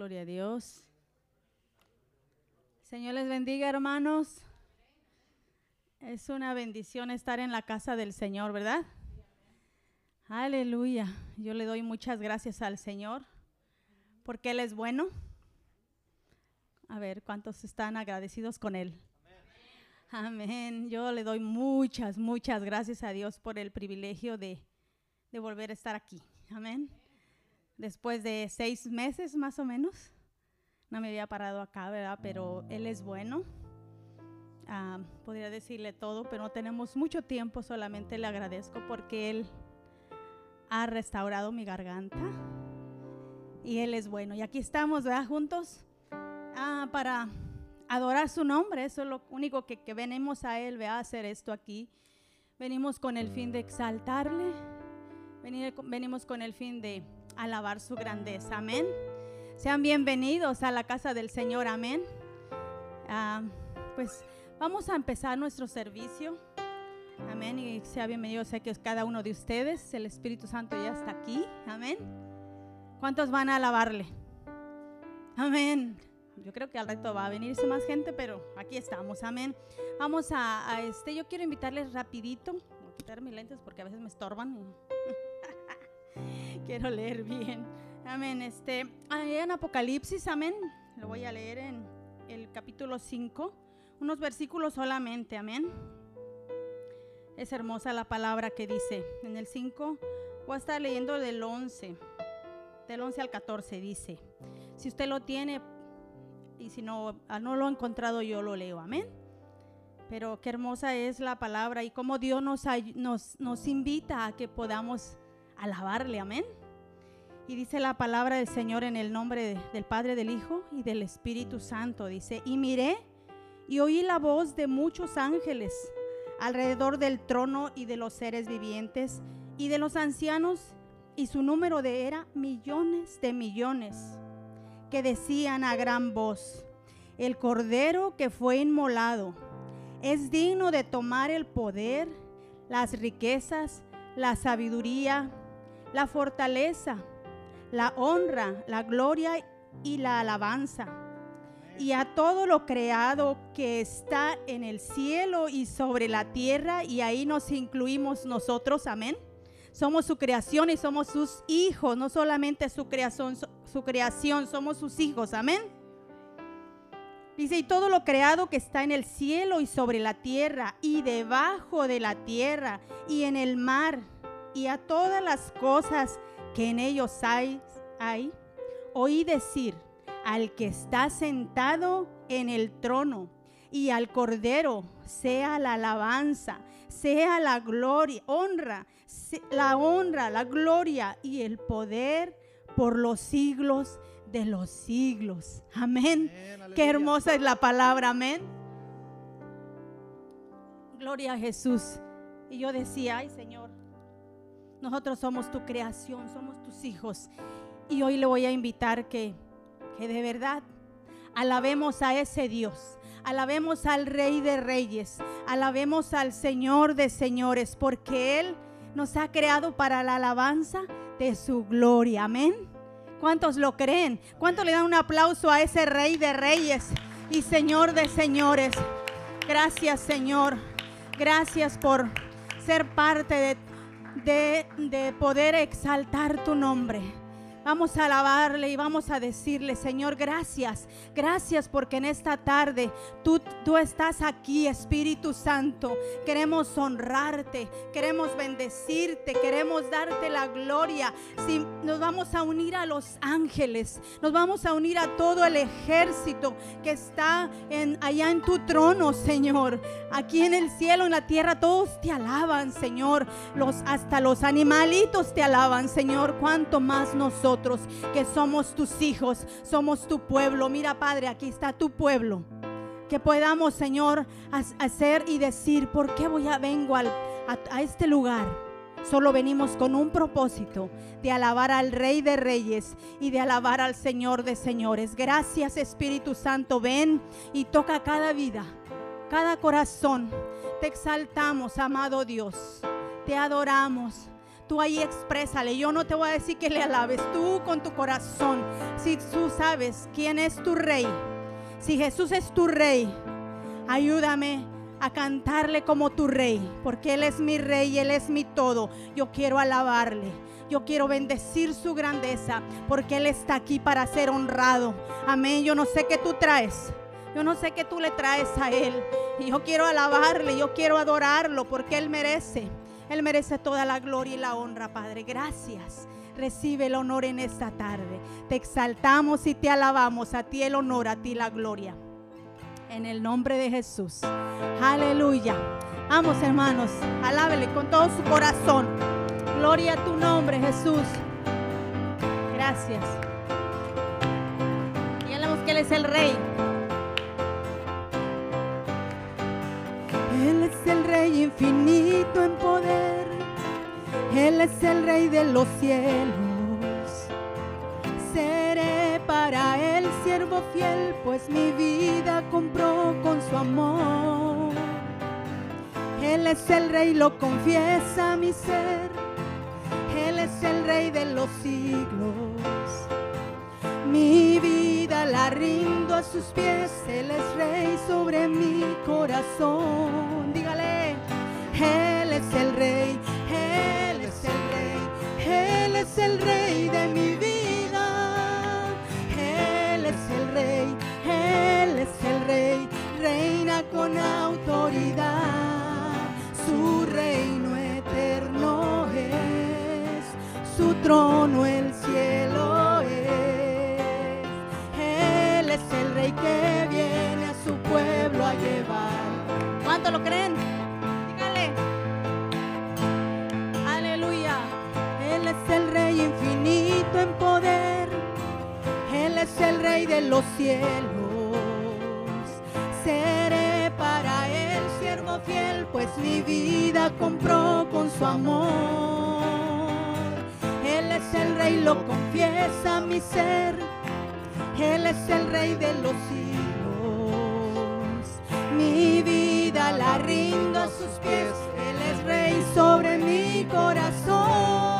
Gloria a Dios. Señor les bendiga, hermanos. Es una bendición estar en la casa del Señor, ¿verdad? Aleluya. Yo le doy muchas gracias al Señor porque Él es bueno. A ver, ¿cuántos están agradecidos con Él? Amén. Yo le doy muchas, muchas gracias a Dios por el privilegio de, de volver a estar aquí. Amén. Después de seis meses más o menos. No me había parado acá, ¿verdad? Pero Él es bueno. Ah, podría decirle todo, pero no tenemos mucho tiempo. Solamente le agradezco porque Él ha restaurado mi garganta. Y Él es bueno. Y aquí estamos, ¿verdad? Juntos ah, para adorar su nombre. Eso es lo único que, que venimos a Él, ¿verdad? Hacer esto aquí. Venimos con el fin de exaltarle. venimos con el fin de alabar su grandeza. Amén. Sean bienvenidos a la casa del Señor. Amén. Ah, pues vamos a empezar nuestro servicio. Amén. Y sea bienvenido. Sé que cada uno de ustedes. El Espíritu Santo ya está aquí. Amén. ¿Cuántos van a alabarle? Amén. Yo creo que al reto va a venirse más gente, pero aquí estamos. Amén. Vamos a, a este. Yo quiero invitarles rapidito. Voy a quitar mis lentes porque a veces me estorban. Quiero leer bien. Amén. Este, en Apocalipsis, amén. Lo voy a leer en el capítulo 5, unos versículos solamente, amén. Es hermosa la palabra que dice en el 5. Voy a estar leyendo del 11, del 11 al 14 dice. Si usted lo tiene y si no, ah, no lo ha encontrado, yo lo leo, amén. Pero qué hermosa es la palabra y cómo Dios nos, nos, nos invita a que podamos alabarle, amén. Y dice la palabra del Señor en el nombre del Padre, del Hijo y del Espíritu Santo. Dice, y miré y oí la voz de muchos ángeles alrededor del trono y de los seres vivientes y de los ancianos, y su número de era millones de millones, que decían a gran voz, el cordero que fue inmolado es digno de tomar el poder, las riquezas, la sabiduría, la fortaleza, la honra, la gloria y la alabanza. Y a todo lo creado que está en el cielo y sobre la tierra, y ahí nos incluimos nosotros, amén. Somos su creación y somos sus hijos, no solamente su creación, su creación, somos sus hijos, amén. Dice, y todo lo creado que está en el cielo y sobre la tierra y debajo de la tierra y en el mar y a todas las cosas que en ellos hay, hay, oí decir al que está sentado en el trono y al cordero sea la alabanza, sea la gloria, honra, la honra, la gloria y el poder por los siglos de los siglos. Amén. Qué hermosa es la palabra, amén. Gloria a Jesús. Y yo decía, ay Señor, nosotros somos tu creación, somos tus hijos. Y hoy le voy a invitar que, que de verdad alabemos a ese Dios. Alabemos al Rey de Reyes. Alabemos al Señor de Señores. Porque Él nos ha creado para la alabanza de su gloria. Amén. ¿Cuántos lo creen? ¿Cuántos le dan un aplauso a ese Rey de Reyes y Señor de Señores? Gracias Señor. Gracias por ser parte de de, poder exaltar tu nombre. Vamos a alabarle y vamos a decirle, Señor, gracias. Gracias porque en esta tarde tú, tú estás aquí, Espíritu Santo. Queremos honrarte, queremos bendecirte, queremos darte la gloria. Si nos vamos a unir a los ángeles, nos vamos a unir a todo el ejército que está en, allá en tu trono, Señor. Aquí en el cielo, en la tierra, todos te alaban, Señor. Los, hasta los animalitos te alaban, Señor. Cuanto más nosotros que somos tus hijos, somos tu pueblo. Mira, Padre, aquí está tu pueblo. Que podamos, Señor, hacer y decir, ¿por qué voy a vengo a, a este lugar? Solo venimos con un propósito de alabar al Rey de Reyes y de alabar al Señor de Señores. Gracias Espíritu Santo, ven y toca cada vida, cada corazón. Te exaltamos, amado Dios. Te adoramos. Tú ahí exprésale. Yo no te voy a decir que le alabes, tú con tu corazón. Si tú sabes quién es tu rey, si Jesús es tu rey, ayúdame a cantarle como tu rey, porque Él es mi rey, Él es mi todo. Yo quiero alabarle. Yo quiero bendecir su grandeza porque Él está aquí para ser honrado. Amén. Yo no sé qué tú traes. Yo no sé qué tú le traes a Él. Y yo quiero alabarle, yo quiero adorarlo porque Él merece. Él merece toda la gloria y la honra, Padre. Gracias. Recibe el honor en esta tarde. Te exaltamos y te alabamos. A ti el honor, a ti la gloria. En el nombre de Jesús. Aleluya. Vamos, hermanos. Alábele con todo su corazón. Gloria a tu nombre, Jesús. Gracias. Y que Él es el Rey. Él es el Rey infinito en poder. Él es el Rey de los cielos. Seré para Él siervo fiel, pues mi vida compró con su amor. Él es el Rey, lo confiesa mi ser. Él es el Rey de los siglos. Mi vida la rindo a sus pies, Él es Rey sobre mi corazón. Dígale, Él es el Rey, Él es el Rey, Él es el Rey de mi vida. Él es el Rey, Él es el Rey, reina con autoridad. Su reino eterno es, su trono el cielo. Él es el Rey que viene a su pueblo a llevar. ¿Cuánto lo creen? Dígale. Aleluya. Él es el Rey infinito en poder. Él es el Rey de los cielos. Seré para Él siervo fiel, pues mi vida compró con su amor. Él es el Rey, lo confiesa mi ser. Él es el Rey de los siglos. Mi vida la rindo a sus pies. Él es Rey sobre mi corazón.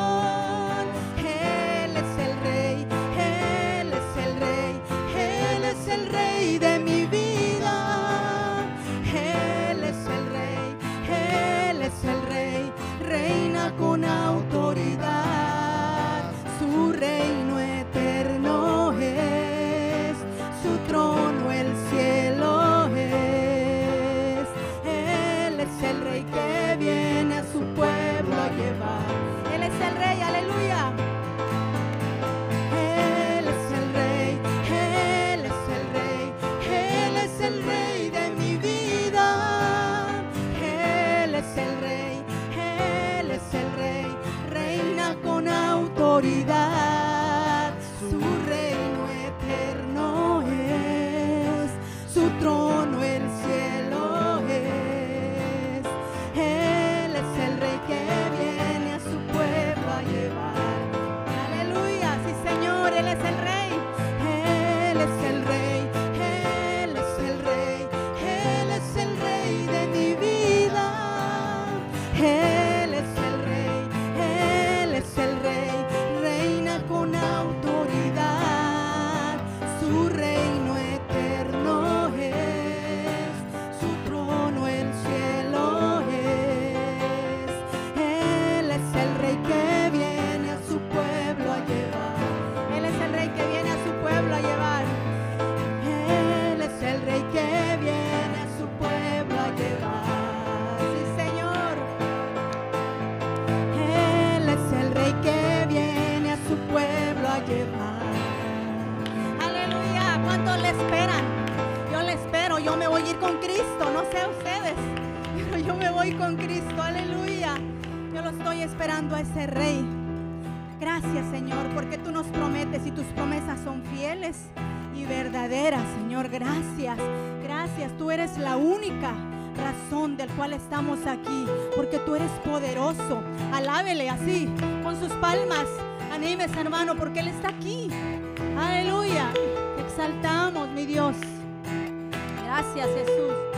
Eres poderoso. Alábele así, con sus palmas. Anímese, hermano, porque Él está aquí. Aleluya. Te exaltamos, mi Dios. Gracias, Jesús.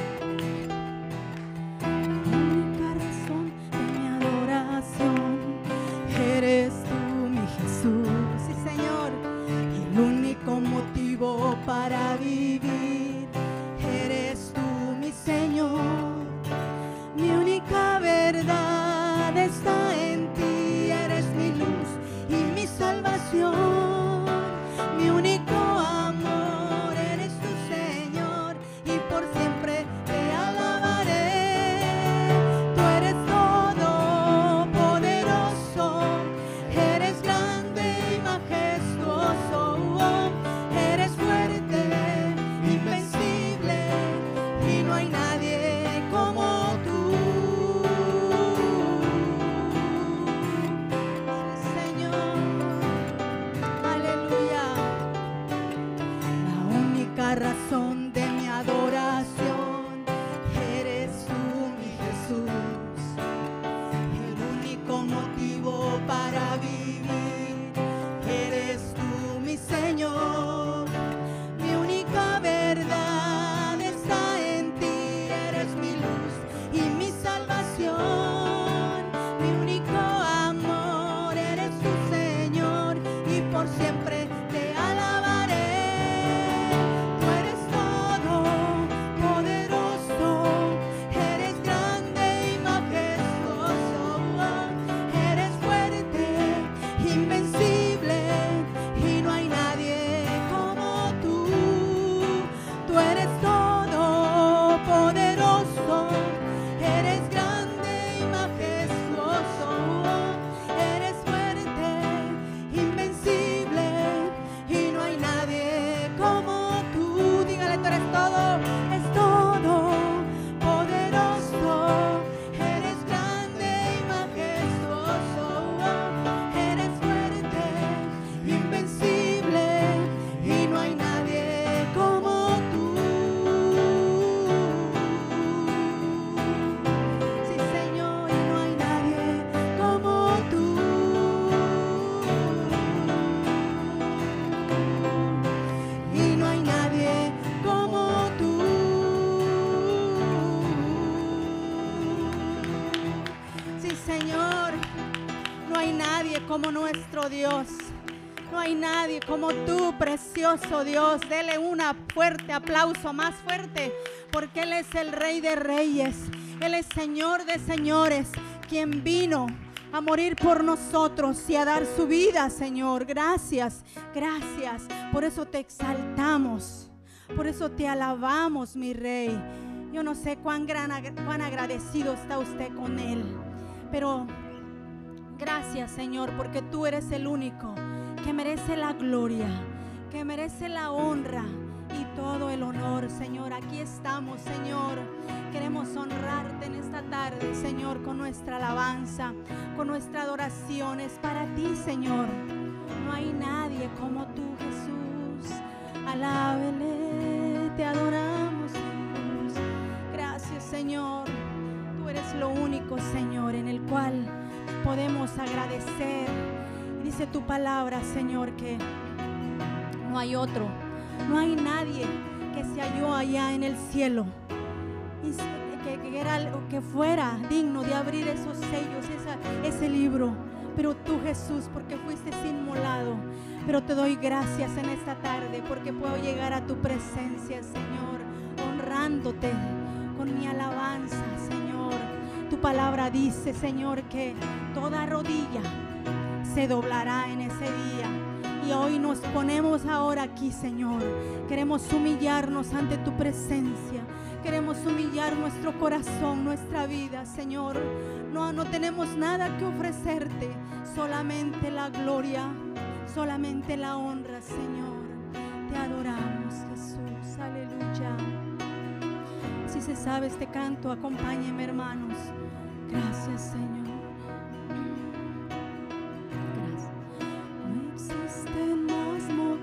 Como nuestro Dios. No hay nadie como tú, precioso Dios. Dele un fuerte aplauso, más fuerte, porque Él es el Rey de Reyes. Él es Señor de Señores, quien vino a morir por nosotros y a dar su vida, Señor. Gracias, gracias. Por eso te exaltamos. Por eso te alabamos, mi Rey. Yo no sé cuán, gran, cuán agradecido está usted con Él. Pero gracias, Señor, porque tú eres el único que merece la gloria, que merece la honra y todo el honor, Señor. Aquí estamos, Señor. Queremos honrarte en esta tarde, Señor, con nuestra alabanza, con nuestra adoración. Es para ti, Señor. No hay nadie como tú, Jesús. Alábele, te adoramos, Jesús. Gracias, Señor. Tú eres lo único, Señor, en el cual podemos agradecer. Dice tu palabra, Señor, que no hay otro, no hay nadie que se halló allá en el cielo que, que era, que fuera digno de abrir esos sellos, ese libro. Pero tú, Jesús, porque fuiste inmolado. Pero te doy gracias en esta tarde porque puedo llegar a tu presencia, Señor, honrándote con mi alabanza. Tu palabra dice, Señor, que toda rodilla se doblará en ese día. Y hoy nos ponemos ahora aquí, Señor. Queremos humillarnos ante tu presencia. Queremos humillar nuestro corazón, nuestra vida, Señor. No, no tenemos nada que ofrecerte, solamente la gloria, solamente la honra, Señor. Te adoramos, Jesús. Aleluya. Si se sabe este canto, acompáñenme, hermanos. Gracias, Señor. Gracias. No existen más motivos,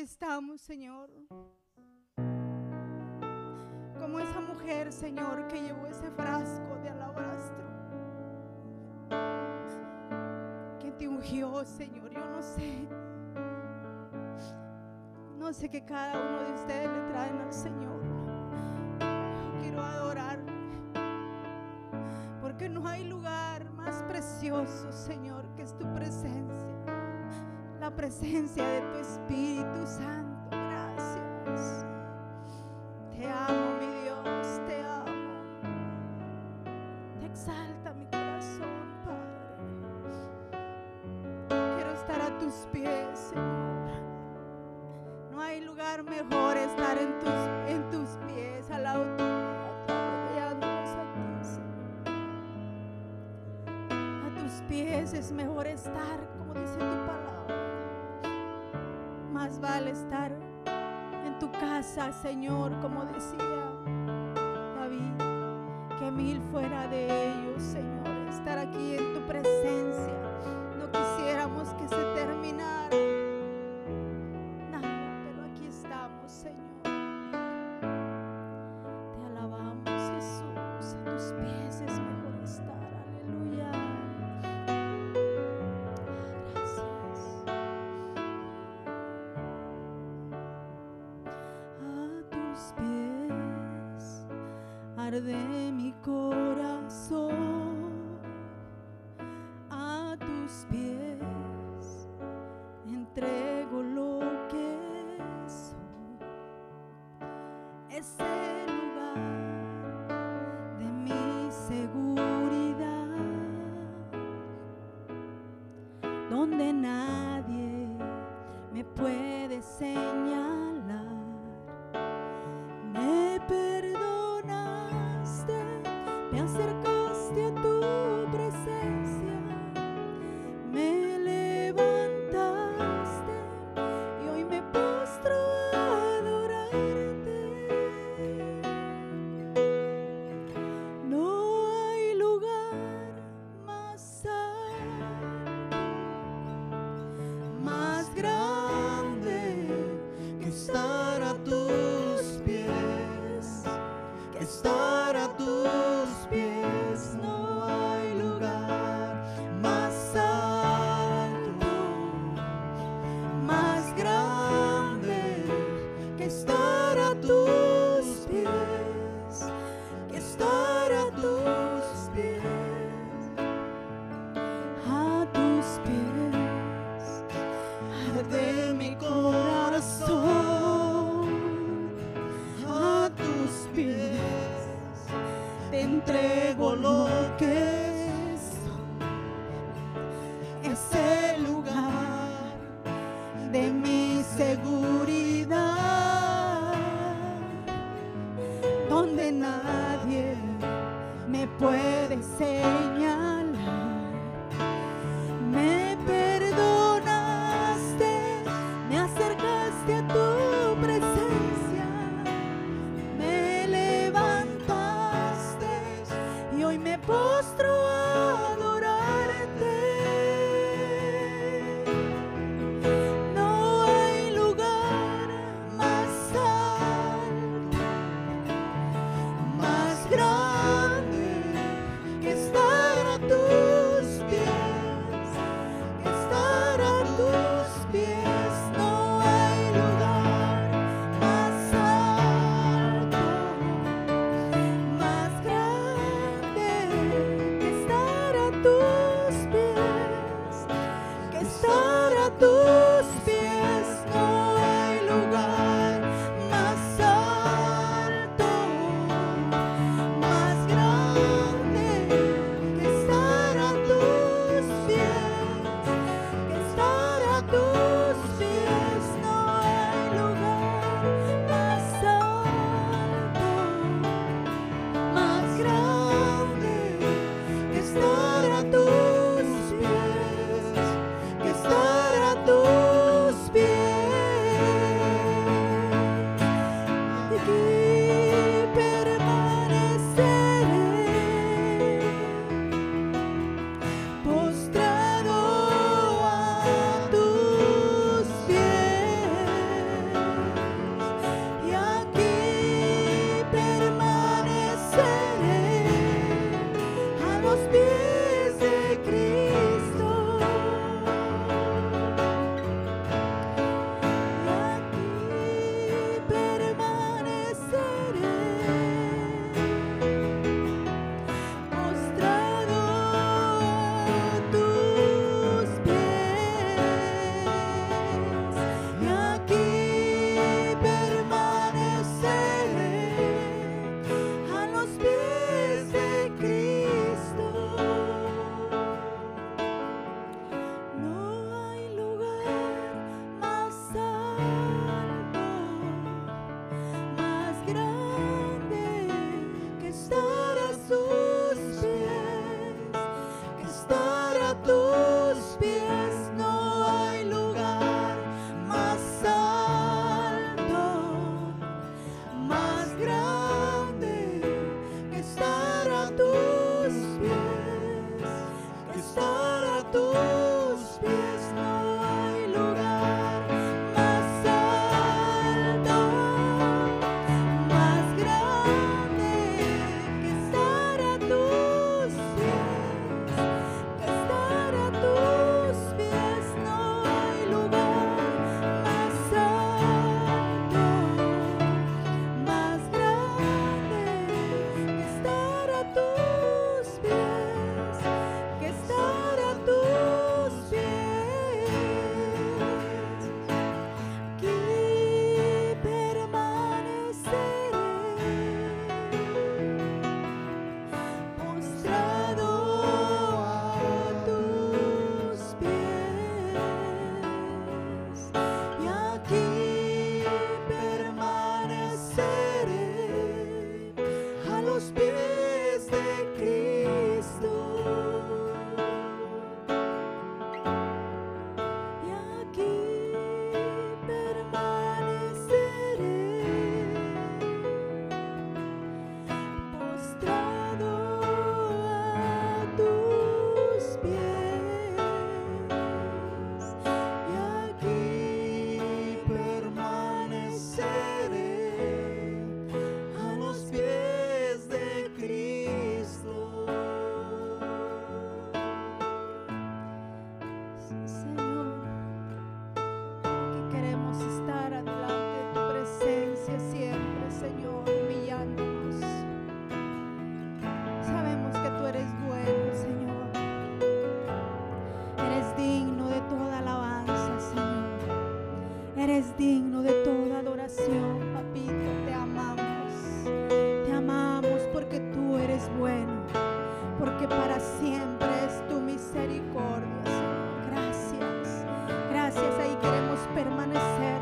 estamos, Señor. Como esa mujer, Señor, que llevó ese frasco de alabastro. Que te ungió, Señor. Yo no sé no sé que cada uno de ustedes le traen al Señor. quiero adorar Porque no hay lugar más precioso, Señor, que es tu presencia. Presencia de tu Espíritu Santo.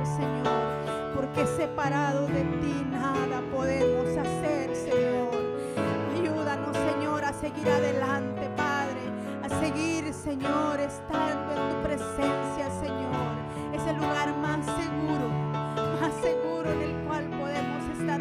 Señor, porque separado de ti nada podemos hacer, Señor. Ayúdanos, Señor, a seguir adelante, Padre, a seguir, Señor, estando en tu presencia, Señor. Es el lugar más seguro, más seguro en el cual podemos estar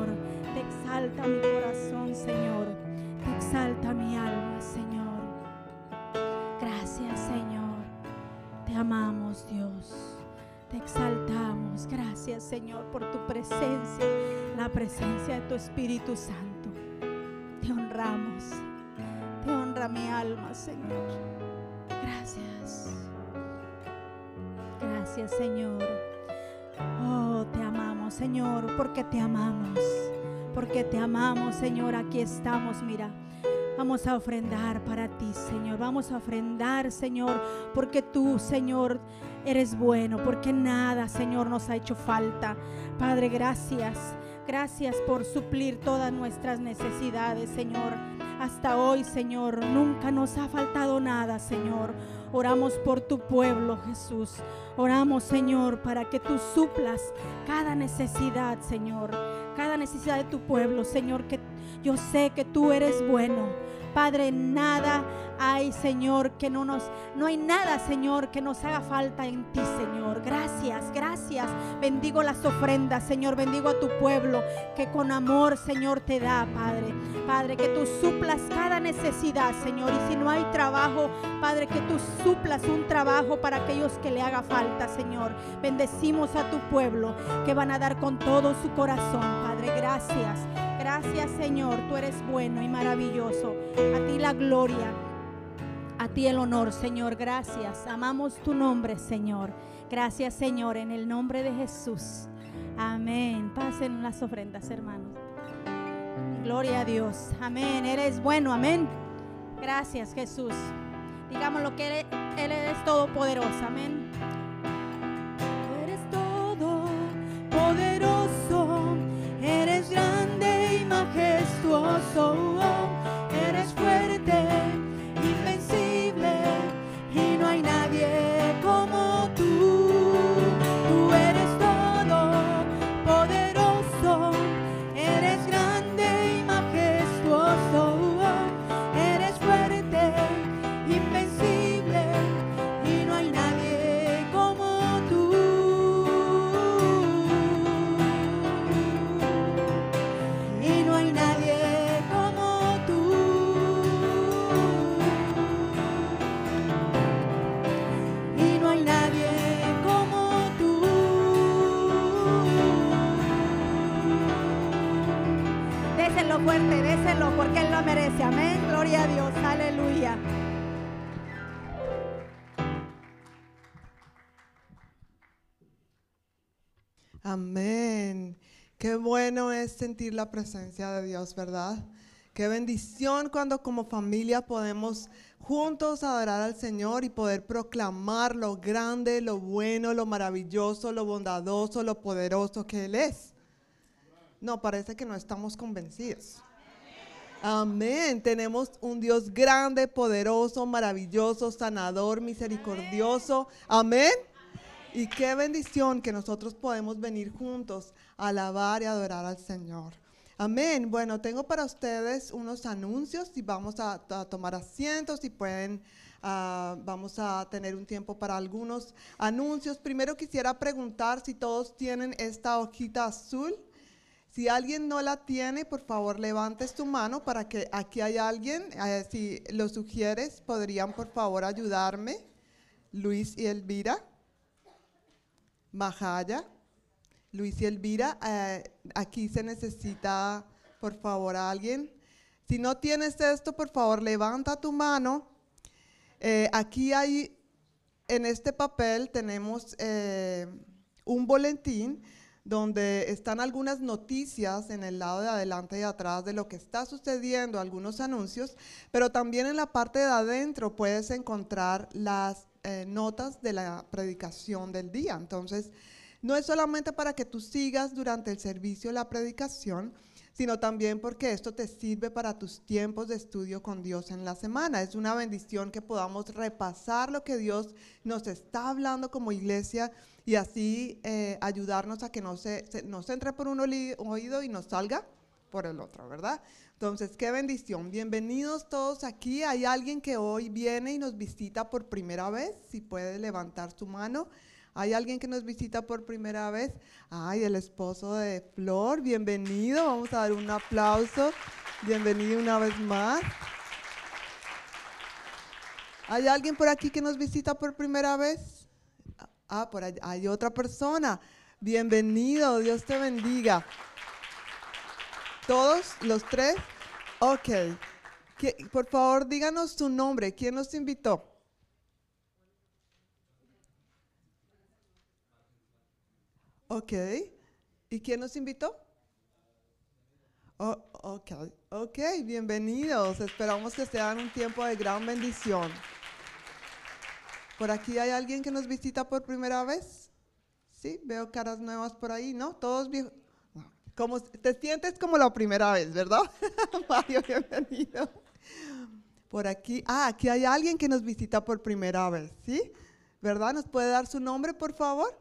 Te exalta mi corazón, Señor. Te exalta mi alma, Señor. Gracias, Señor. Te amamos, Dios. Te exaltamos. Gracias, Señor, por tu presencia, la presencia de tu Espíritu Santo. Te honramos. Te honra mi alma, Señor. Gracias. Gracias, Señor. Oh, te amamos, Señor, porque te amamos. Porque te amamos, Señor. Aquí estamos, mira. Vamos a ofrendar para ti, Señor. Vamos a ofrendar, Señor, porque tú, Señor, eres bueno, porque nada, Señor, nos ha hecho falta. Padre, gracias. Gracias por suplir todas nuestras necesidades, Señor. Hasta hoy, Señor, nunca nos ha faltado nada, Señor. Oramos por tu pueblo, Jesús. Oramos, Señor, para que tú suplas cada necesidad, Señor. Cada necesidad de tu pueblo, Señor, que yo sé que tú eres bueno. Padre, nada hay, Señor, que no nos, no hay nada, Señor, que nos haga falta en ti, Señor. Gracias, gracias. Bendigo las ofrendas, Señor. Bendigo a tu pueblo que con amor, Señor, te da, Padre. Padre, que tú suplas cada necesidad, Señor. Y si no hay trabajo, Padre, que tú suplas un trabajo para aquellos que le haga falta, Señor. Bendecimos a tu pueblo que van a dar con todo su corazón, Padre. Gracias. Gracias Señor, tú eres bueno y maravilloso. A ti la gloria, a ti el honor, Señor. Gracias. Amamos tu nombre, Señor. Gracias Señor, en el nombre de Jesús. Amén. Pasen las ofrendas, hermanos. Gloria a Dios. Amén. Eres bueno. Amén. Gracias Jesús. Digamos lo que Él, es todopoderoso. Amén. Eres todo poderoso. Eres grande majestuoso, eres fuerte, Amén. Qué bueno es sentir la presencia de Dios, ¿verdad? Qué bendición cuando como familia podemos juntos adorar al Señor y poder proclamar lo grande, lo bueno, lo maravilloso, lo bondadoso, lo poderoso que Él es. No, parece que no estamos convencidos. Amén. Tenemos un Dios grande, poderoso, maravilloso, sanador, misericordioso. Amén. Y qué bendición que nosotros podemos venir juntos a alabar y adorar al Señor. Amén. Bueno, tengo para ustedes unos anuncios y vamos a, tomar asientos y pueden, ah, vamos a tener un tiempo para algunos anuncios. Primero quisiera preguntar si todos tienen esta hojita azul. Si alguien no la tiene, por favor levante su mano para que aquí hay alguien. Eh, si lo sugieres, podrían por favor ayudarme. Luis y Elvira. Majaya. Luis y Elvira, eh, aquí se necesita, por favor, alguien. Si no tienes esto, por favor, levanta tu mano. Eh, aquí hay, en este papel tenemos eh, un boletín donde están algunas noticias en el lado de adelante y atrás de lo que está sucediendo, algunos anuncios, pero también en la parte de adentro puedes encontrar las notas de la predicación del día. Entonces, no es solamente para que tú sigas durante el servicio la predicación, sino también porque esto te sirve para tus tiempos de estudio con Dios en la semana. Es una bendición que podamos repasar lo que Dios nos está hablando como iglesia y así eh, ayudarnos a que no se, nos entre por un oído y nos salga por el otro, ¿verdad? Entonces, qué bendición. Bienvenidos todos aquí. Hay alguien que hoy viene y nos visita por primera vez. Si puede levantar su mano. ¿Hay alguien que nos visita por primera vez? Ay, el esposo de Flor, bienvenido. Vamos a dar un aplauso. Bienvenido una vez más. ¿Hay alguien por aquí que nos visita por primera vez? Ah, por allá hay otra persona. Bienvenido, Dios te bendiga. ¿Todos los tres? Ok. Por favor, díganos su nombre. ¿Quién nos invitó? Ok. ¿Y quién nos invitó? Oh, ok, ok, bienvenidos. Esperamos que sean un tiempo de gran bendición. ¿Por aquí hay alguien que nos visita por primera vez? Sí, veo caras nuevas por ahí, ¿no? Todos viejos. Como, te sientes como la primera vez, ¿verdad? Mario, bienvenido. Por aquí, ah, aquí hay alguien que nos visita por primera vez, ¿sí? ¿Verdad? ¿Nos puede dar su nombre, por favor?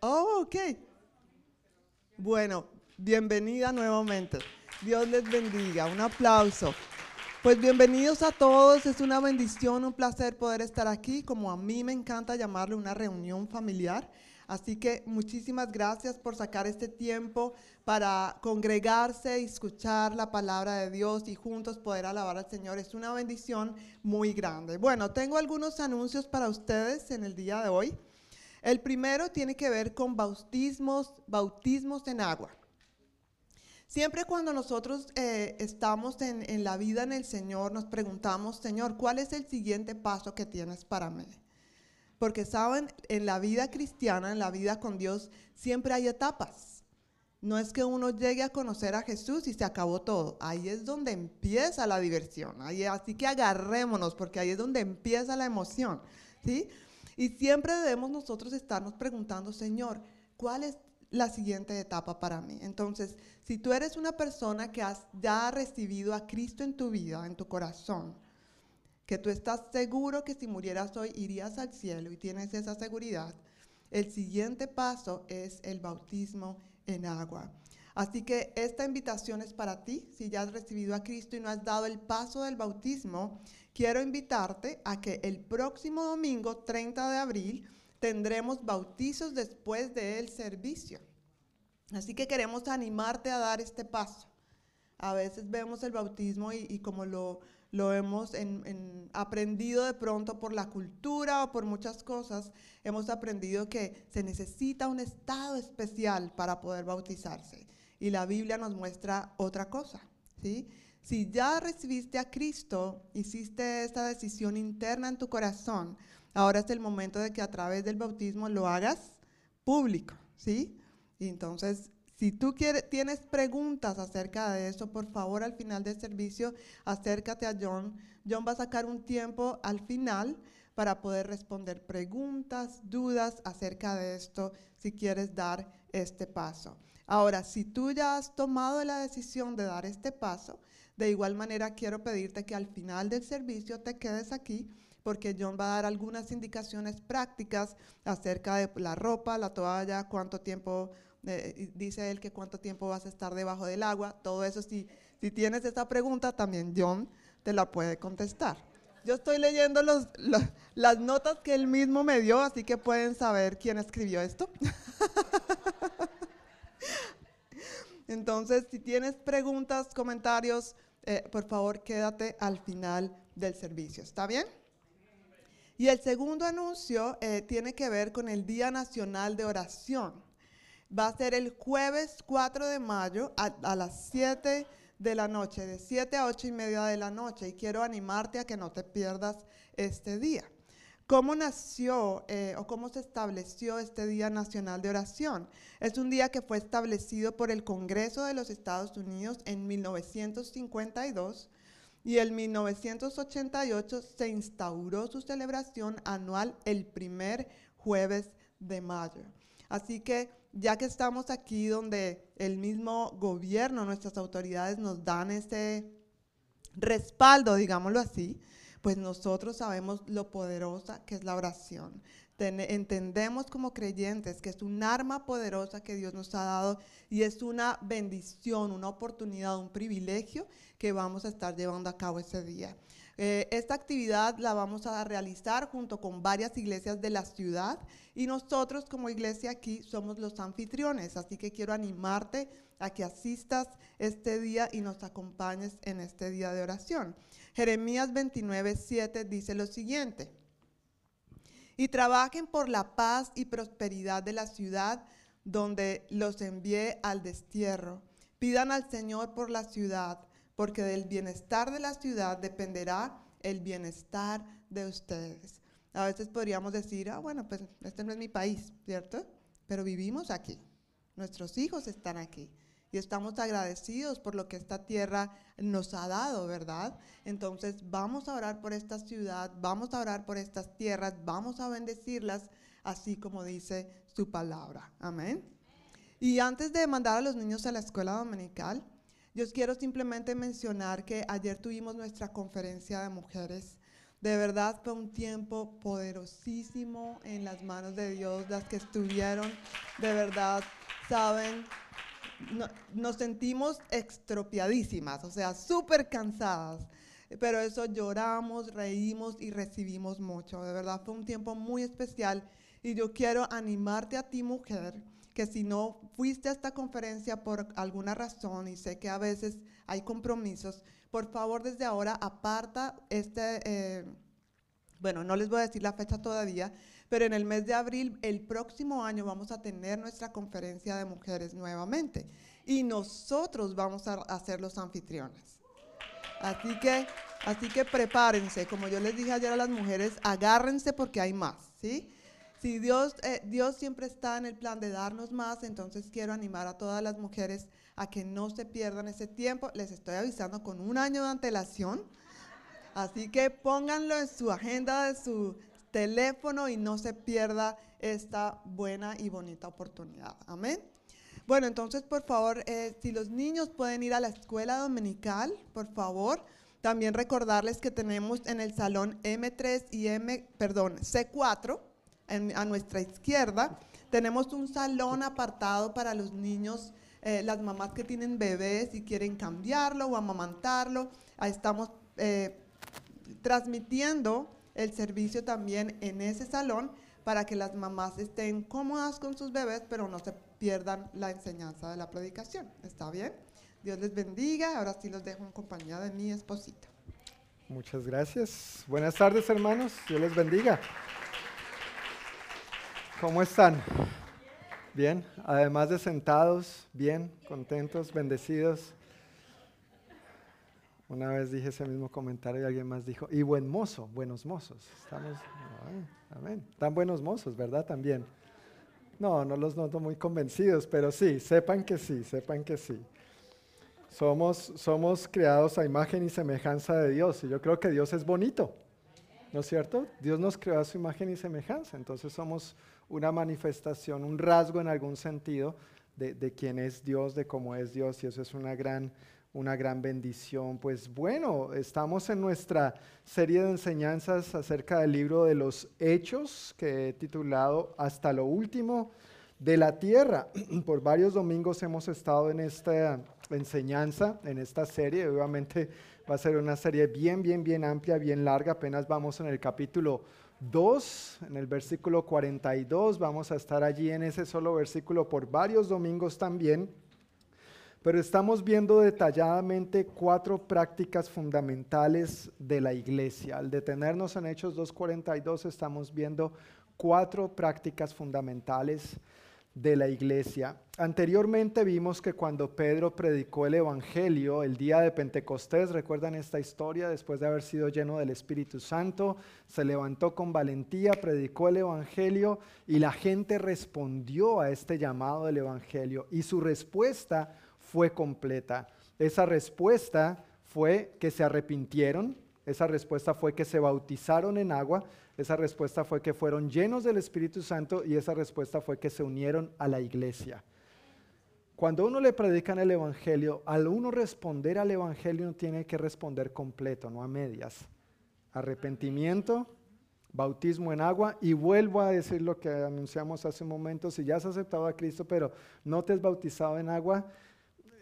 Oh, ok. Bueno, bienvenida nuevamente. Dios les bendiga. Un aplauso. Pues bienvenidos a todos. Es una bendición, un placer poder estar aquí. Como a mí me encanta llamarle una reunión familiar. Así que muchísimas gracias por sacar este tiempo para congregarse y escuchar la palabra de Dios y juntos poder alabar al Señor. Es una bendición muy grande. Bueno, tengo algunos anuncios para ustedes en el día de hoy. El primero tiene que ver con bautismos, bautismos en agua. Siempre cuando nosotros eh, estamos en, en, la vida en el Señor, nos preguntamos, Señor, ¿cuál es el siguiente paso que tienes para mí? Porque saben, en la vida cristiana, en la vida con Dios, siempre hay etapas. No es que uno llegue a conocer a Jesús y se acabó todo. Ahí es donde empieza la diversión. Ahí, así que agarrémonos, porque ahí es donde empieza la emoción. ¿sí? Y siempre debemos nosotros estarnos preguntando, Señor, ¿cuál es la siguiente etapa para mí? Entonces, si tú eres una persona que has ya recibido a Cristo en tu vida, en tu corazón, que tú estás seguro que si murieras hoy irías al cielo y tienes esa seguridad, el siguiente paso es el bautismo en agua. Así que esta invitación es para ti. Si ya has recibido a Cristo y no has dado el paso del bautismo, quiero invitarte a que el próximo domingo 30 de abril tendremos bautizos después del servicio. Así que queremos animarte a dar este paso. A veces vemos el bautismo y, como lo, lo hemos aprendido de pronto por la cultura o por muchas cosas, hemos aprendido que se necesita un estado especial para poder bautizarse. Y la Biblia nos muestra otra cosa, ¿sí? Si ya recibiste a Cristo, hiciste esta decisión interna en tu corazón, ahora es el momento de que a través del bautismo lo hagas público, ¿sí? Y entonces, si tú tienes preguntas acerca de eso, por favor al final del servicio acércate a John. John va a sacar un tiempo al final para poder responder preguntas, dudas acerca de esto, si quieres dar este paso. Ahora, si tú ya has tomado la decisión de dar este paso, de igual manera quiero pedirte que al final del servicio te quedes aquí porque John va a dar algunas indicaciones prácticas acerca de la ropa, la toalla, cuánto tiempo, eh, dice él que cuánto tiempo vas a estar debajo del agua, todo eso, si, si tienes esa pregunta, también John te la puede contestar. Yo estoy leyendo los, las notas que él mismo me dio, así que pueden saber quién escribió esto. Entonces, si tienes preguntas, comentarios, eh, por favor quédate al final del servicio. ¿Está bien? Y el segundo anuncio eh, tiene que ver con el Día Nacional de Oración. Va a ser el jueves 4 de mayo a, a las 7 de la noche, de 7 a 8 y media de la noche. Y quiero animarte a que no te pierdas este día. ¿Cómo nació eh, o cómo se estableció este Día Nacional de Oración? Es un día que fue establecido por el Congreso de los Estados Unidos en 1952 y en 1988 se instauró su celebración anual el primer jueves de mayo. Así que ya que estamos aquí donde el mismo gobierno, nuestras autoridades nos dan ese respaldo, digámoslo así, pues nosotros sabemos lo poderosa que es la oración. entendemos como creyentes que es un arma poderosa que Dios nos ha dado y es una bendición, una oportunidad, un privilegio que vamos a estar llevando a cabo ese día. Eh, esta actividad la vamos a realizar junto con varias iglesias de la ciudad y nosotros como iglesia aquí somos los anfitriones, así que quiero animarte a que asistas este día y nos acompañes en este día de oración. Jeremías 29, 7 dice lo siguiente. Y trabajen por la paz y prosperidad de la ciudad donde los envié al destierro. Pidan al Señor por la ciudad, porque del bienestar de la ciudad dependerá el bienestar de ustedes. A veces podríamos decir, ah, bueno, pues este no es mi país, ¿cierto? Pero vivimos aquí. Nuestros hijos están aquí y estamos agradecidos por lo que esta tierra nos ha dado, ¿verdad? Entonces vamos a orar por esta ciudad, vamos a orar por estas tierras, vamos a bendecirlas, así como dice su palabra. Amén. Y antes de mandar a los niños a la escuela dominical, yo quiero simplemente mencionar que ayer tuvimos nuestra conferencia de mujeres. De verdad fue un tiempo poderosísimo en las manos de Dios, las que estuvieron, de verdad, saben, nos sentimos extropiadísimas, o sea, súper cansadas. Pero eso lloramos, reímos y recibimos mucho. De verdad fue un tiempo muy especial y yo quiero animarte a ti, mujer, que si no fuiste a esta conferencia por alguna razón y sé que a veces hay compromisos, por favor desde ahora aparta este, eh, bueno, no les voy a decir la fecha todavía, pero en el mes de abril, el próximo año, vamos a tener nuestra conferencia de mujeres nuevamente. Y nosotros vamos a, hacer los anfitriones. Así que, así que prepárense. Como yo les dije ayer a las mujeres, agárrense porque hay más, ¿sí? Si Dios, eh, Dios siempre está en el plan de darnos más, entonces quiero animar a todas las mujeres a que no se pierdan ese tiempo. Les estoy avisando con un año de antelación. Así que pónganlo en su agenda de su, teléfono y no se pierda esta buena y bonita oportunidad. Amén. Bueno, entonces, por favor, eh, si los niños pueden ir a la escuela dominical, por favor. También recordarles que tenemos en el salón M3 y M, perdón, C4, a nuestra izquierda, tenemos un salón apartado para los niños, eh, las mamás que tienen bebés y quieren cambiarlo o amamantarlo. Ahí estamos eh, transmitiendo el servicio también en ese salón para que las mamás estén cómodas con sus bebés, pero no se pierdan la enseñanza de la predicación. ¿Está bien? Dios les bendiga. Ahora sí los dejo en compañía de mi esposita. Muchas gracias. Buenas tardes, hermanos. Dios les bendiga. ¿Cómo están? Bien, además de sentados, bien, contentos, bendecidos. Una vez dije ese mismo comentario y alguien más dijo, y buen mozo, buenos mozos. Estamos, amén. Tan buenos mozos, ¿verdad? También. No, no los noto muy convencidos, pero sí, sepan que sí, sepan que sí. Somos, somos creados a imagen y semejanza de Dios y yo creo que Dios es bonito, ¿no es cierto? Dios nos creó a su imagen y semejanza, entonces somos una manifestación, un rasgo en algún sentido de, de quién es Dios, de cómo es Dios y eso es una gran una gran bendición. Pues bueno, estamos en nuestra serie de enseñanzas acerca del libro de los Hechos, que he titulado Hasta lo último de la tierra. Por varios domingos hemos estado en esta enseñanza, en esta serie. Obviamente va a ser una serie bien, bien, bien amplia, bien larga. Apenas vamos en el capítulo 2, en el versículo 42. Vamos a estar allí en ese solo versículo por varios domingos también. Pero estamos viendo detalladamente cuatro prácticas fundamentales de la iglesia. Al detenernos en Hechos 2.42 estamos viendo cuatro prácticas fundamentales de la iglesia. Anteriormente vimos que cuando Pedro predicó el Evangelio el día de Pentecostés, recuerdan esta historia, después de haber sido lleno del Espíritu Santo, se levantó con valentía, predicó el Evangelio y la gente respondió a este llamado del Evangelio y su respuesta fue completa. Esa respuesta fue que se arrepintieron, esa respuesta fue que se bautizaron en agua, esa respuesta fue que fueron llenos del Espíritu Santo y esa respuesta fue que se unieron a la iglesia. Cuando uno le predican el Evangelio, al uno responder al Evangelio uno tiene que responder completo, no a medias. Arrepentimiento, bautismo en agua y vuelvo a decir lo que anunciamos hace un momento, si ya has aceptado a Cristo pero no te has bautizado en agua,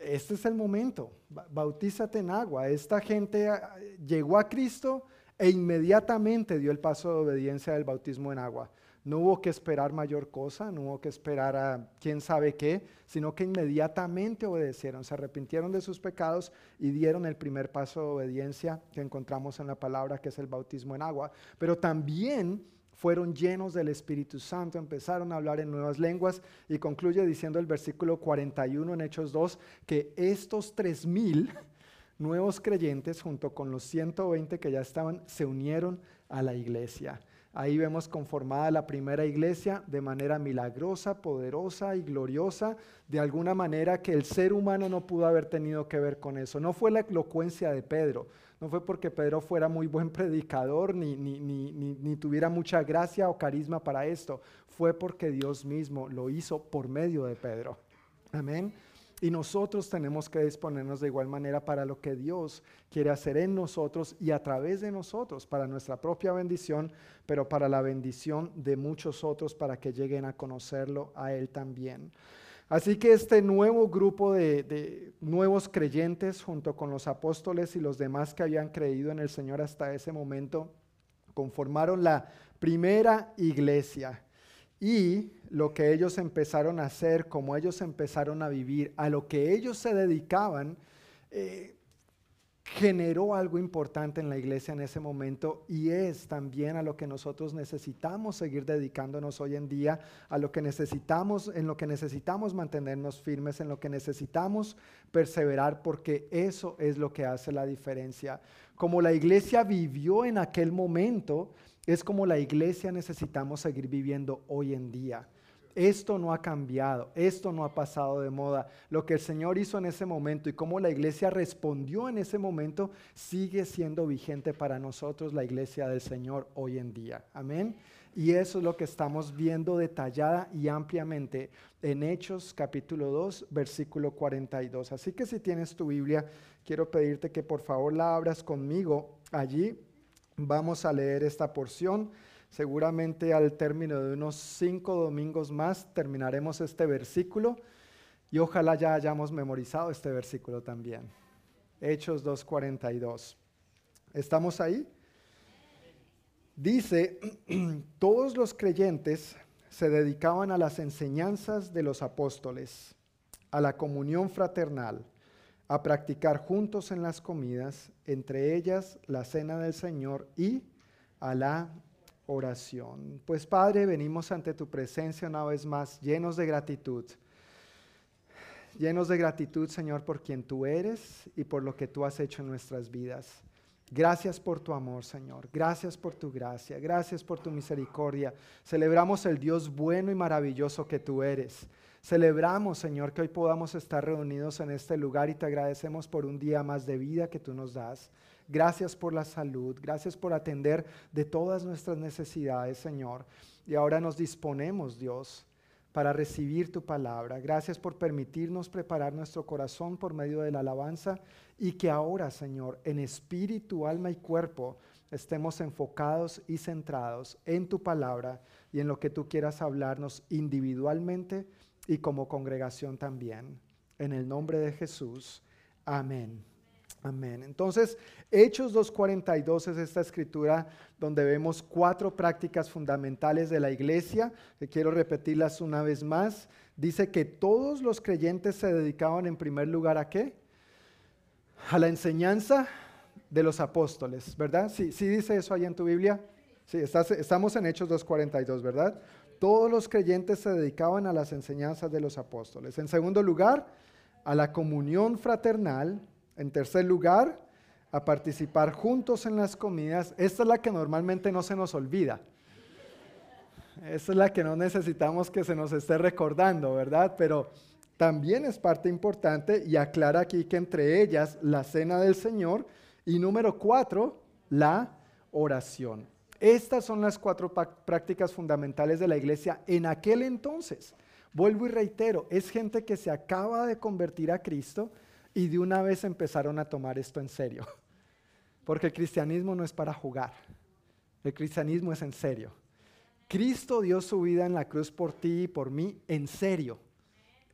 este es el momento, bautízate en agua. Esta gente ah, llegó a Cristo e inmediatamente dio el paso de obediencia del bautismo en agua. No hubo que esperar mayor cosa, no hubo que esperar a quién sabe qué, sino que inmediatamente obedecieron, se arrepintieron de sus pecados y dieron el primer paso de obediencia que encontramos en la palabra, que es el bautismo en agua. Pero también fueron llenos del Espíritu Santo, empezaron a hablar en nuevas lenguas y concluye diciendo el versículo 41 en Hechos 2 que estos tres mil nuevos creyentes junto con los 120 que ya estaban se unieron a la iglesia. Ahí vemos conformada la primera iglesia de manera milagrosa, poderosa y gloriosa, de alguna manera que el ser humano no pudo haber tenido que ver con eso. No fue la elocuencia de Pedro, no fue porque Pedro fuera muy buen predicador ni, ni, ni, ni, tuviera mucha gracia o carisma para esto. Fue porque Dios mismo lo hizo por medio de Pedro. Amén. Y nosotros tenemos que disponernos de igual manera para lo que Dios quiere hacer en nosotros y a través de nosotros, para nuestra propia bendición, pero para la bendición de muchos otros, para que lleguen a conocerlo a Él también. Así que este nuevo grupo de, nuevos creyentes, junto con los apóstoles y los demás que habían creído en el Señor hasta ese momento, conformaron la primera iglesia. Y lo que ellos empezaron a hacer, como ellos empezaron a vivir, a lo que ellos se dedicaban, eh, generó algo importante en la iglesia en ese momento y es también a lo que nosotros necesitamos seguir dedicándonos hoy en día, a lo que necesitamos, en lo que necesitamos mantenernos firmes, en lo que necesitamos perseverar, porque eso es lo que hace la diferencia. Como la iglesia vivió en aquel momento, es como la iglesia necesitamos seguir viviendo hoy en día. Esto no ha cambiado, esto no ha pasado de moda. Lo que el Señor hizo en ese momento y cómo la iglesia respondió en ese momento sigue siendo vigente para nosotros, la iglesia del Señor, hoy en día. Amén. Y eso es lo que estamos viendo detallada y ampliamente en Hechos capítulo 2, versículo 42. Así que si tienes tu Biblia, quiero pedirte que por favor la abras conmigo allí. Vamos a leer esta porción. Seguramente al término de unos cinco domingos más terminaremos este versículo y ojalá ya hayamos memorizado este versículo también. Hechos 2.42. ¿Estamos ahí? Dice, todos los creyentes se dedicaban a las enseñanzas de los apóstoles, a la comunión fraternal, a practicar juntos en las comidas, entre ellas la cena del Señor y a la oración. Pues Padre, venimos ante tu presencia una vez más llenos de gratitud. Llenos de gratitud, Señor, por quien tú eres y por lo que tú has hecho en nuestras vidas. Gracias por tu amor, Señor. Gracias por tu gracia. Gracias por tu misericordia. Celebramos el Dios bueno y maravilloso que tú eres. Celebramos, Señor, que hoy podamos estar reunidos en este lugar y te agradecemos por un día más de vida que tú nos das. Gracias por la salud. Gracias por atender de todas nuestras necesidades, Señor. Y ahora nos disponemos, Dios, para recibir tu palabra. Gracias por permitirnos preparar nuestro corazón por medio de la alabanza y que ahora, Señor, en espíritu, alma y cuerpo, estemos enfocados y centrados en tu palabra y en lo que tú quieras hablarnos individualmente y como congregación también. En el nombre de Jesús. Amén. Amén. Entonces, Hechos 2.42 es esta escritura donde vemos cuatro prácticas fundamentales de la iglesia, quiero repetirlas una vez más. Dice que todos los creyentes se dedicaban en primer lugar a qué? A la enseñanza de los apóstoles, ¿verdad? Sí, sí dice eso ahí en tu Biblia. Sí, estamos en Hechos 2.42, ¿verdad? Todos los creyentes se dedicaban a las enseñanzas de los apóstoles. En segundo lugar, a la comunión fraternal en tercer lugar, a participar juntos en las comidas. Esta es la que normalmente no se nos olvida. Esta es la que no necesitamos que se nos esté recordando, ¿verdad? Pero también es parte importante y aclara aquí que entre ellas la cena del Señor y número cuatro, la oración. Estas son las cuatro prácticas fundamentales de la iglesia en aquel entonces. Vuelvo y reitero, es gente que se acaba de convertir a Cristo y de una vez empezaron a tomar esto en serio. Porque el cristianismo no es para jugar. El cristianismo es en serio. Cristo dio su vida en la cruz por ti y por mí en serio.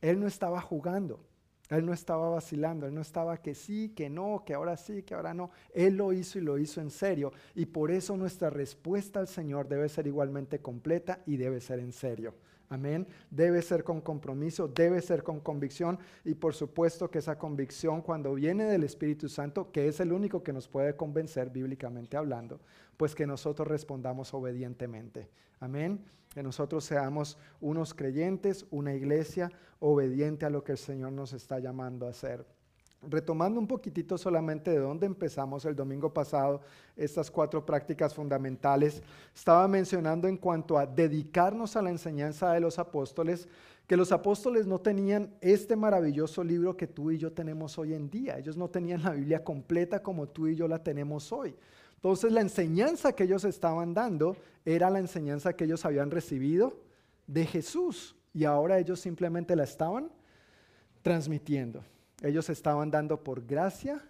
Él no estaba jugando. Él no estaba vacilando, él no estaba que sí, que no, que ahora sí, que ahora no. Él lo hizo y lo hizo en serio. Y por eso nuestra respuesta al Señor debe ser igualmente completa y debe ser en serio. Amén. Debe ser con compromiso, debe ser con convicción y por supuesto que esa convicción cuando viene del Espíritu Santo, que es el único que nos puede convencer bíblicamente hablando, pues que nosotros respondamos obedientemente. Amén. Que nosotros seamos unos creyentes, una iglesia obediente a lo que el Señor nos está llamando a hacer. Retomando un poquitito solamente de dónde empezamos el domingo pasado, estas cuatro prácticas fundamentales, estaba mencionando en cuanto a dedicarnos a la enseñanza de los apóstoles, que los apóstoles no tenían este maravilloso libro que tú y yo tenemos hoy en día. Ellos no tenían la Biblia completa como tú y yo la tenemos hoy. Entonces la enseñanza que ellos estaban dando era la enseñanza que ellos habían recibido de Jesús y ahora ellos simplemente la estaban transmitiendo. Ellos estaban dando por gracia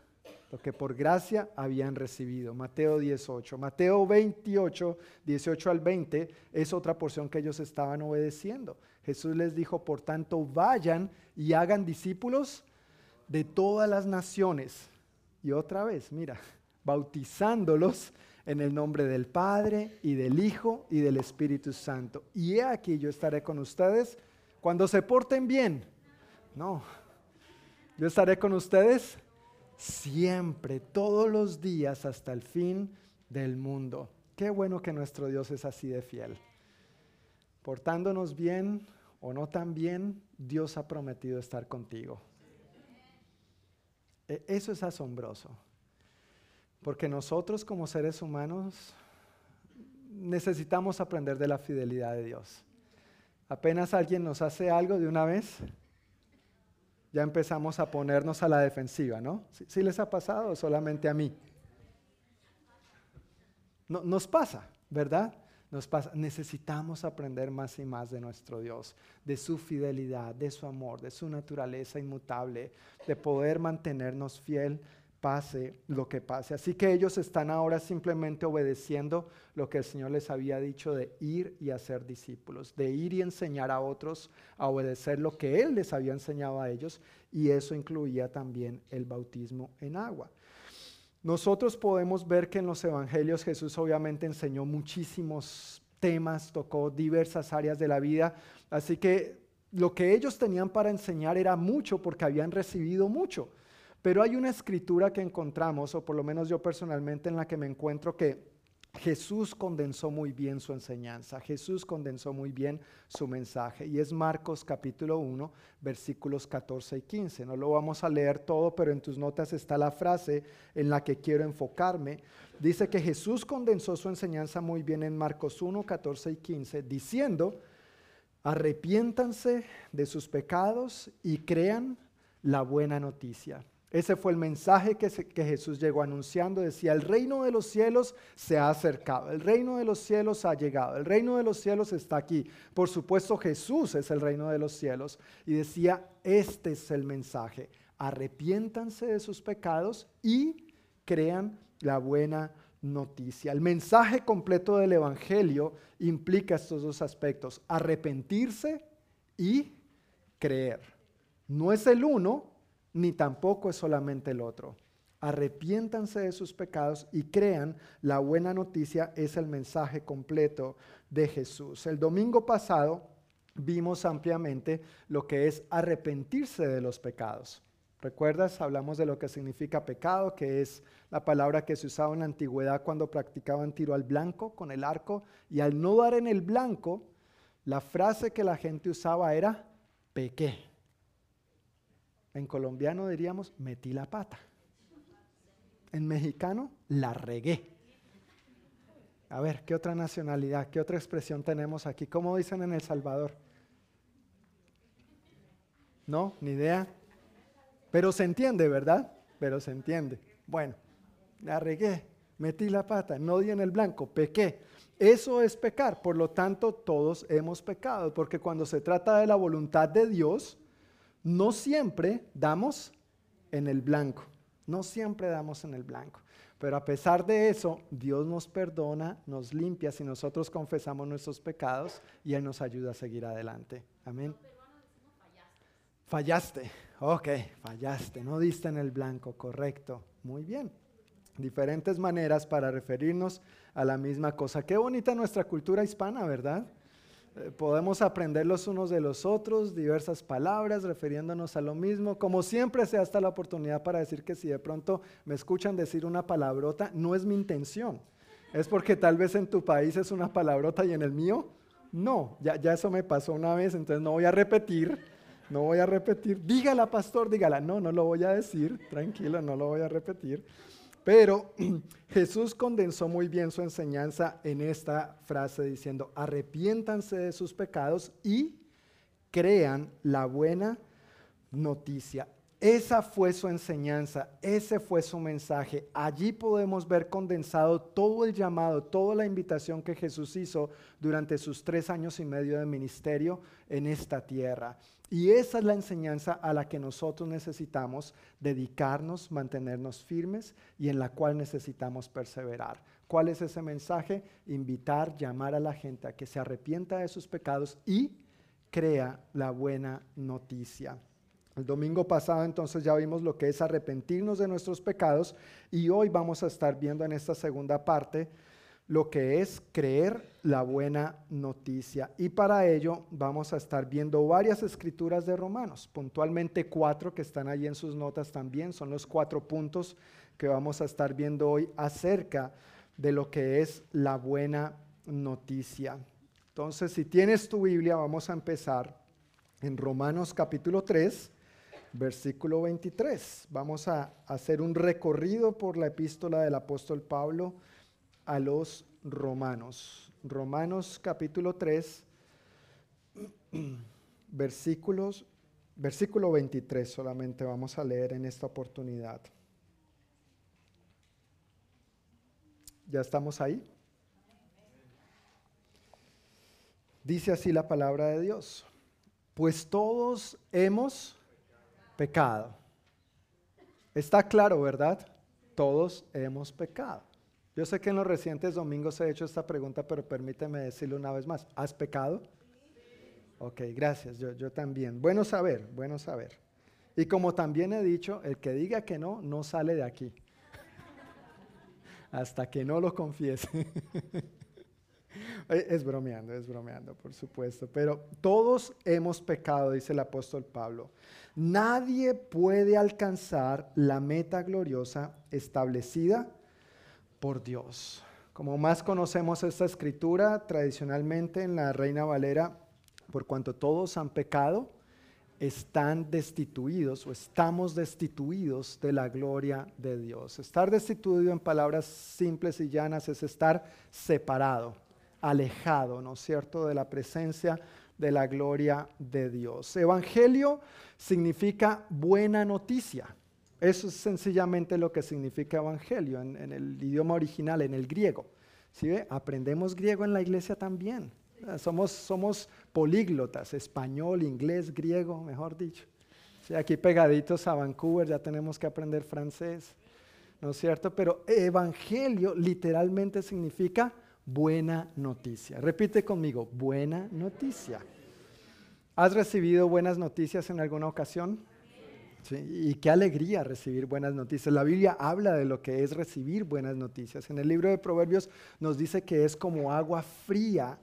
lo que por gracia habían recibido. Mateo 18. Mateo 28, 18 al 20 es otra porción que ellos estaban obedeciendo. Jesús les dijo, por tanto, vayan y hagan discípulos de todas las naciones. Y otra vez, mira, bautizándolos en el nombre del Padre y del Hijo y del Espíritu Santo. Y he aquí yo estaré con ustedes cuando se porten bien. No, yo estaré con ustedes siempre, todos los días, hasta el fin del mundo. Qué bueno que nuestro Dios es así de fiel. Portándonos bien o no tan bien, Dios ha prometido estar contigo. E, eso es asombroso. Porque nosotros como seres humanos necesitamos aprender de la fidelidad de Dios. Apenas alguien nos hace algo de una vez, ya empezamos a ponernos a la defensiva, ¿no? ¿Sí, les ha pasado solamente a mí? No, nos pasa, ¿verdad? Nos pasa. Necesitamos aprender más y más de nuestro Dios, de su fidelidad, de su amor, de su naturaleza inmutable, de poder mantenernos fiel pase lo que pase. Así que ellos están ahora simplemente obedeciendo lo que el Señor les había dicho de ir y hacer discípulos, de ir y enseñar a otros a obedecer lo que Él les había enseñado a ellos y eso incluía también el bautismo en agua. Nosotros podemos ver que en los evangelios Jesús obviamente enseñó muchísimos temas, tocó diversas áreas de la vida, así que lo que ellos tenían para enseñar era mucho porque habían recibido mucho. Pero hay una escritura que encontramos, o por lo menos yo personalmente en la que me encuentro, que Jesús condensó muy bien su enseñanza, Jesús condensó muy bien su mensaje y es Marcos capítulo 1, versículos 14 y 15. No lo vamos a leer todo, pero en tus notas está la frase en la que quiero enfocarme. Dice que Jesús condensó su enseñanza muy bien en Marcos 1, 14 y 15, diciendo, arrepiéntanse de sus pecados y crean la buena noticia. Ese fue el mensaje que, Jesús llegó anunciando. Decía, el reino de los cielos se ha acercado, el reino de los cielos ha llegado, el reino de los cielos está aquí. Por supuesto Jesús es el reino de los cielos. Y decía, este es el mensaje, arrepiéntanse de sus pecados y crean la buena noticia. El mensaje completo del Evangelio implica estos dos aspectos, arrepentirse y creer. No es el uno, ni tampoco es solamente el otro. Arrepiéntanse de sus pecados y crean la buena noticia es el mensaje completo de Jesús. El domingo pasado vimos ampliamente lo que es arrepentirse de los pecados. ¿Recuerdas? Hablamos de lo que significa pecado, que es la palabra que se usaba en la antigüedad cuando practicaban tiro al blanco con el arco. Y al no dar en el blanco, la frase que la gente usaba era pequé. En colombiano diríamos, metí la pata. En mexicano, la regué. A ver, ¿qué otra nacionalidad, qué otra expresión tenemos aquí? ¿Cómo dicen en El Salvador? No, ni idea. Pero se entiende, ¿verdad? Pero se entiende. Bueno, la regué, metí la pata, no di en el blanco, pequé. Eso es pecar, por lo tanto todos hemos pecado, porque cuando se trata de la voluntad de Dios, no siempre damos en el blanco, no siempre damos en el blanco. Pero a pesar de eso, Dios nos perdona, nos limpia si nosotros confesamos nuestros pecados y Él nos ayuda a seguir adelante. Amén. Fallaste, ok, fallaste, no diste en el blanco, correcto, muy bien. Diferentes maneras para referirnos a la misma cosa. Qué bonita nuestra cultura hispana, ¿verdad? Eh, podemos aprender los unos de los otros, diversas palabras refiriéndonos a lo mismo. Como siempre se hasta la oportunidad para decir que si de pronto me escuchan decir una palabrota, no es mi intención. Es porque tal vez en tu país es una palabrota y en el mío no. Ya, ya eso me pasó una vez, entonces no voy a repetir. No voy a repetir. Dígala, pastor, dígala. No, no lo voy a decir. Tranquilo, no lo voy a repetir. Pero Jesús condensó muy bien su enseñanza en esta frase diciendo, arrepiéntanse de sus pecados y crean la buena noticia. Esa fue su enseñanza, ese fue su mensaje. Allí podemos ver condensado todo el llamado, toda la invitación que Jesús hizo durante sus tres años y medio de ministerio en esta tierra. Y esa es la enseñanza a la que nosotros necesitamos dedicarnos, mantenernos firmes y en la cual necesitamos perseverar. ¿Cuál es ese mensaje? Invitar, llamar a la gente a que se arrepienta de sus pecados y crea la buena noticia. El domingo pasado entonces ya vimos lo que es arrepentirnos de nuestros pecados y hoy vamos a estar viendo en esta segunda parte lo que es creer la buena noticia. Y para ello vamos a estar viendo varias escrituras de Romanos, puntualmente cuatro que están ahí en sus notas también, son los cuatro puntos que vamos a estar viendo hoy acerca de lo que es la buena noticia. Entonces, si tienes tu Biblia, vamos a empezar en Romanos capítulo 3, versículo 23. Vamos a hacer un recorrido por la epístola del apóstol Pablo a los romanos. Romanos capítulo 3, versículos, versículo 23 solamente vamos a leer en esta oportunidad. ¿Ya estamos ahí? Dice así la palabra de Dios. Pues todos hemos pecado. Está claro, ¿verdad? Todos hemos pecado. Yo sé que en los recientes domingos he hecho esta pregunta, pero permíteme decirlo una vez más. ¿Has pecado? Ok, gracias. Yo, yo también. Bueno saber, bueno saber. Y como también he dicho, el que diga que no, no sale de aquí. Hasta que no lo confiese. es bromeando, es bromeando, por supuesto. Pero todos hemos pecado, dice el apóstol Pablo. Nadie puede alcanzar la meta gloriosa establecida por Dios. Como más conocemos esta escritura, tradicionalmente en la Reina Valera, por cuanto todos han pecado, están destituidos o estamos destituidos de la gloria de Dios. Estar destituido en palabras simples y llanas es estar separado, alejado, ¿no es cierto?, de la presencia de la gloria de Dios. Evangelio significa buena noticia. Eso es sencillamente lo que significa evangelio en, el idioma original, en el griego. ¿Sí Aprendemos griego en la iglesia también. Somos, somos políglotas, español, inglés, griego, mejor dicho. ¿Sí? Aquí pegaditos a Vancouver ya tenemos que aprender francés, ¿no es cierto? Pero evangelio literalmente significa buena noticia. Repite conmigo, buena noticia. ¿Has recibido buenas noticias en alguna ocasión? Y qué alegría recibir buenas noticias. La Biblia habla de lo que es recibir buenas noticias. En el libro de Proverbios nos dice que es como agua fría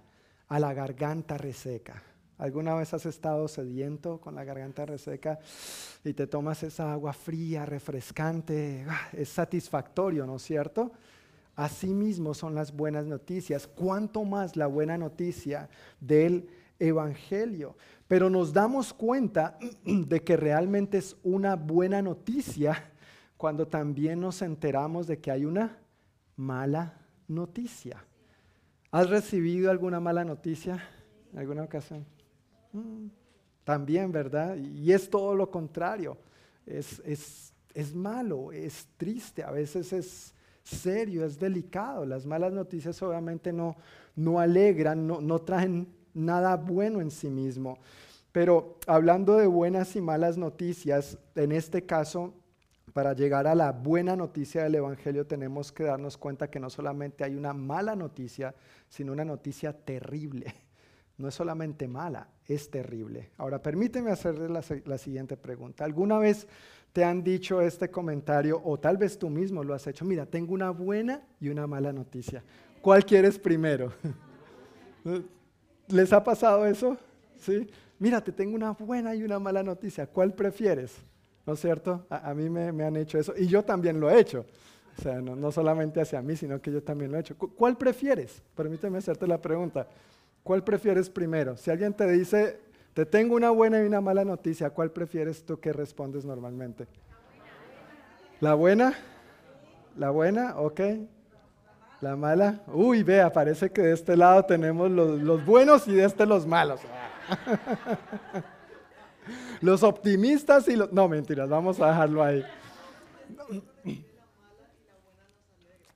a la garganta reseca. ¿Alguna vez has estado sediento con la garganta reseca y te tomas esa agua fría, refrescante? Ah, es satisfactorio, ¿no es cierto? Asimismo son las buenas noticias. ¿Cuánto más la buena noticia del Evangelio? Pero nos damos cuenta de que realmente es una buena noticia cuando también nos enteramos de que hay una mala noticia. ¿Has recibido alguna mala noticia en alguna ocasión? Mm, también, ¿verdad? Y es todo lo contrario. Es, es, malo, es triste, a veces es serio, es delicado. Las malas noticias obviamente no, no alegran, no, no traen nada bueno en sí mismo. Pero hablando de buenas y malas noticias, en este caso, para llegar a la buena noticia del Evangelio tenemos que darnos cuenta que no solamente hay una mala noticia, sino una noticia terrible. No es solamente mala, es terrible. Ahora, permíteme hacerle la, siguiente pregunta. ¿Alguna vez te han dicho este comentario o tal vez tú mismo lo has hecho? Mira, tengo una buena y una mala noticia. ¿Cuál quieres primero? ¿Les ha pasado eso? ¿Sí? Mira, te tengo una buena y una mala noticia. ¿Cuál prefieres? ¿No es cierto? A, mí me, han hecho eso y yo también lo he hecho. O sea, no, solamente hacia mí, sino que yo también lo he hecho. ¿Cuál prefieres? Permíteme hacerte la pregunta. ¿Cuál prefieres primero? Si alguien te dice, te tengo una buena y una mala noticia, ¿cuál prefieres tú que respondes normalmente? ¿La buena? ¿La buena? Ok. ¿La mala? Uy, vea, parece que de este lado tenemos los, los buenos y de este los malos. Los optimistas y los... No, mentiras, vamos a dejarlo ahí.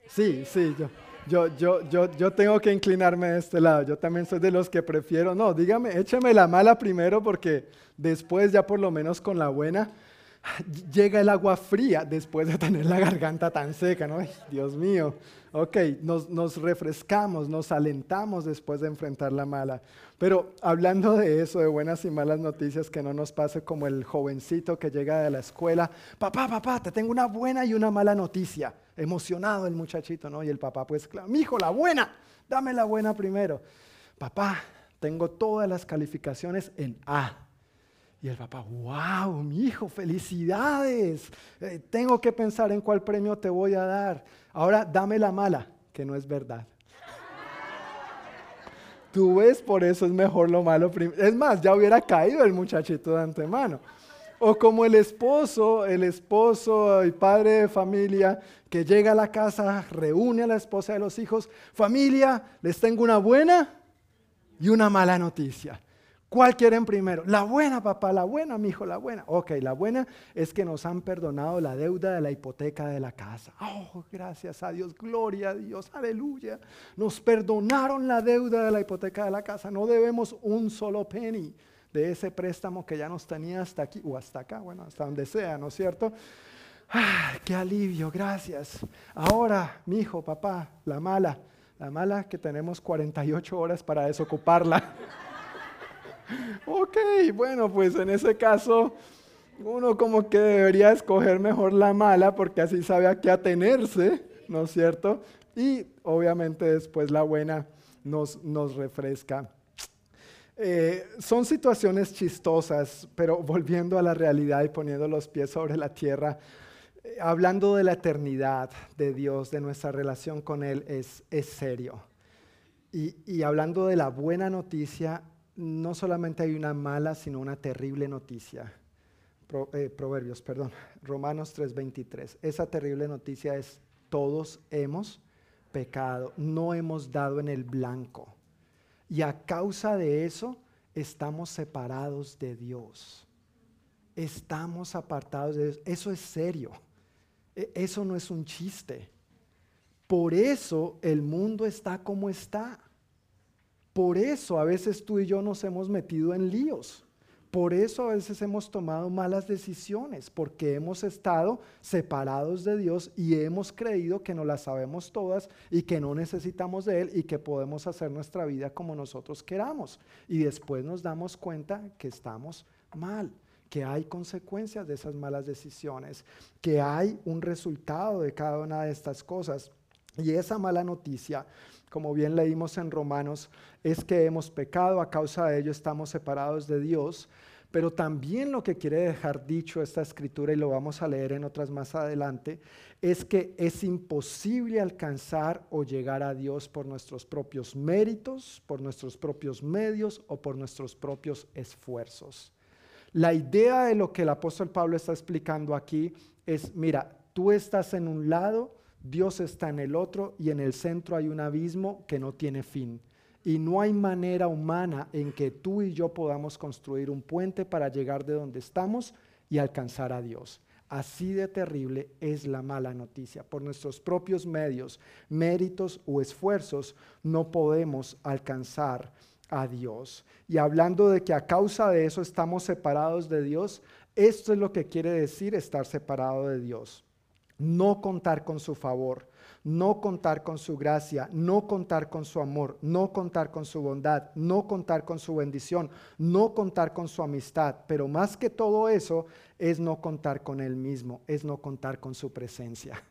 Sí, sí, yo, yo, yo, yo, yo tengo que inclinarme de este lado. Yo también soy de los que prefiero, no, dígame, écheme la mala primero porque después ya por lo menos con la buena llega el agua fría después de tener la garganta tan seca, ¿no? Dios mío. Ok, nos, refrescamos, nos alentamos después de enfrentar la mala. Pero hablando de eso, de buenas y malas noticias, que no nos pase como el jovencito que llega de la escuela, papá, papá, te tengo una buena y una mala noticia. Emocionado el muchachito, ¿no? Y el papá, pues, claro, mi hijo, la buena, dame la buena primero. Papá, tengo todas las calificaciones en A. Y el papá, wow, mi hijo, felicidades. Eh, tengo que pensar en cuál premio te voy a dar. Ahora dame la mala, que no es verdad. Tú ves, por eso es mejor lo malo. Es más, ya hubiera caído el muchachito de antemano. O como el esposo, el esposo y padre de familia que llega a la casa, reúne a la esposa de los hijos. Familia, les tengo una buena y una mala noticia. ¿Cuál quieren primero? La buena, papá, la buena, mi hijo, la buena. Ok, la buena es que nos han perdonado la deuda de la hipoteca de la casa. Oh, gracias a Dios, gloria a Dios, aleluya. Nos perdonaron la deuda de la hipoteca de la casa. No debemos un solo penny de ese préstamo que ya nos tenía hasta aquí o hasta acá, bueno, hasta donde sea, ¿no es cierto? Ah, qué alivio, gracias. Ahora, mi hijo, papá, la mala, la mala que tenemos 48 horas para desocuparla. Ok, bueno, pues en ese caso uno como que debería escoger mejor la mala porque así sabe a qué atenerse, ¿no es cierto? Y obviamente después la buena nos, nos refresca. Eh, son situaciones chistosas, pero volviendo a la realidad y poniendo los pies sobre la tierra, eh, hablando de la eternidad de Dios, de nuestra relación con Él, es, es serio. Y, y hablando de la buena noticia, no solamente hay una mala, sino una terrible noticia. Eh, Proverbios, perdón, Romanos 3:23. Esa terrible noticia es, todos hemos pecado, no hemos dado en el blanco. Y a causa de eso estamos separados de Dios. Estamos apartados de Dios. Eso es serio. E, eso no es un chiste. Por eso el mundo está como está. Por eso a veces tú y yo nos hemos metido en líos. Por eso a veces hemos tomado malas decisiones, porque hemos estado separados de Dios y hemos creído que no las sabemos todas y que no necesitamos de Él y que podemos hacer nuestra vida como nosotros queramos. Y después nos damos cuenta que estamos mal, que hay consecuencias de esas malas decisiones, que hay un resultado de cada una de estas cosas. Y esa mala noticia como bien leímos en Romanos, es que hemos pecado, a causa de ello estamos separados de Dios, pero también lo que quiere dejar dicho esta escritura, y lo vamos a leer en otras más adelante, es que es imposible alcanzar o llegar a Dios por nuestros propios méritos, por nuestros propios medios o por nuestros propios esfuerzos. La idea de lo que el apóstol Pablo está explicando aquí es, mira, tú estás en un lado, Dios está en el otro y en el centro hay un abismo que no tiene fin. Y no hay manera humana en que tú y yo podamos construir un puente para llegar de donde estamos y alcanzar a Dios. Así de terrible es la mala noticia. Por nuestros propios medios, méritos o esfuerzos, no podemos alcanzar a Dios. Y hablando de que a causa de eso estamos separados de Dios, esto es lo que quiere decir estar separado de Dios no contar con su favor, no contar con su gracia, no contar con su amor, no contar con su bondad, no contar con su bendición, no contar con su amistad. Pero más que todo eso es no contar con Él mismo, es no contar con su presencia.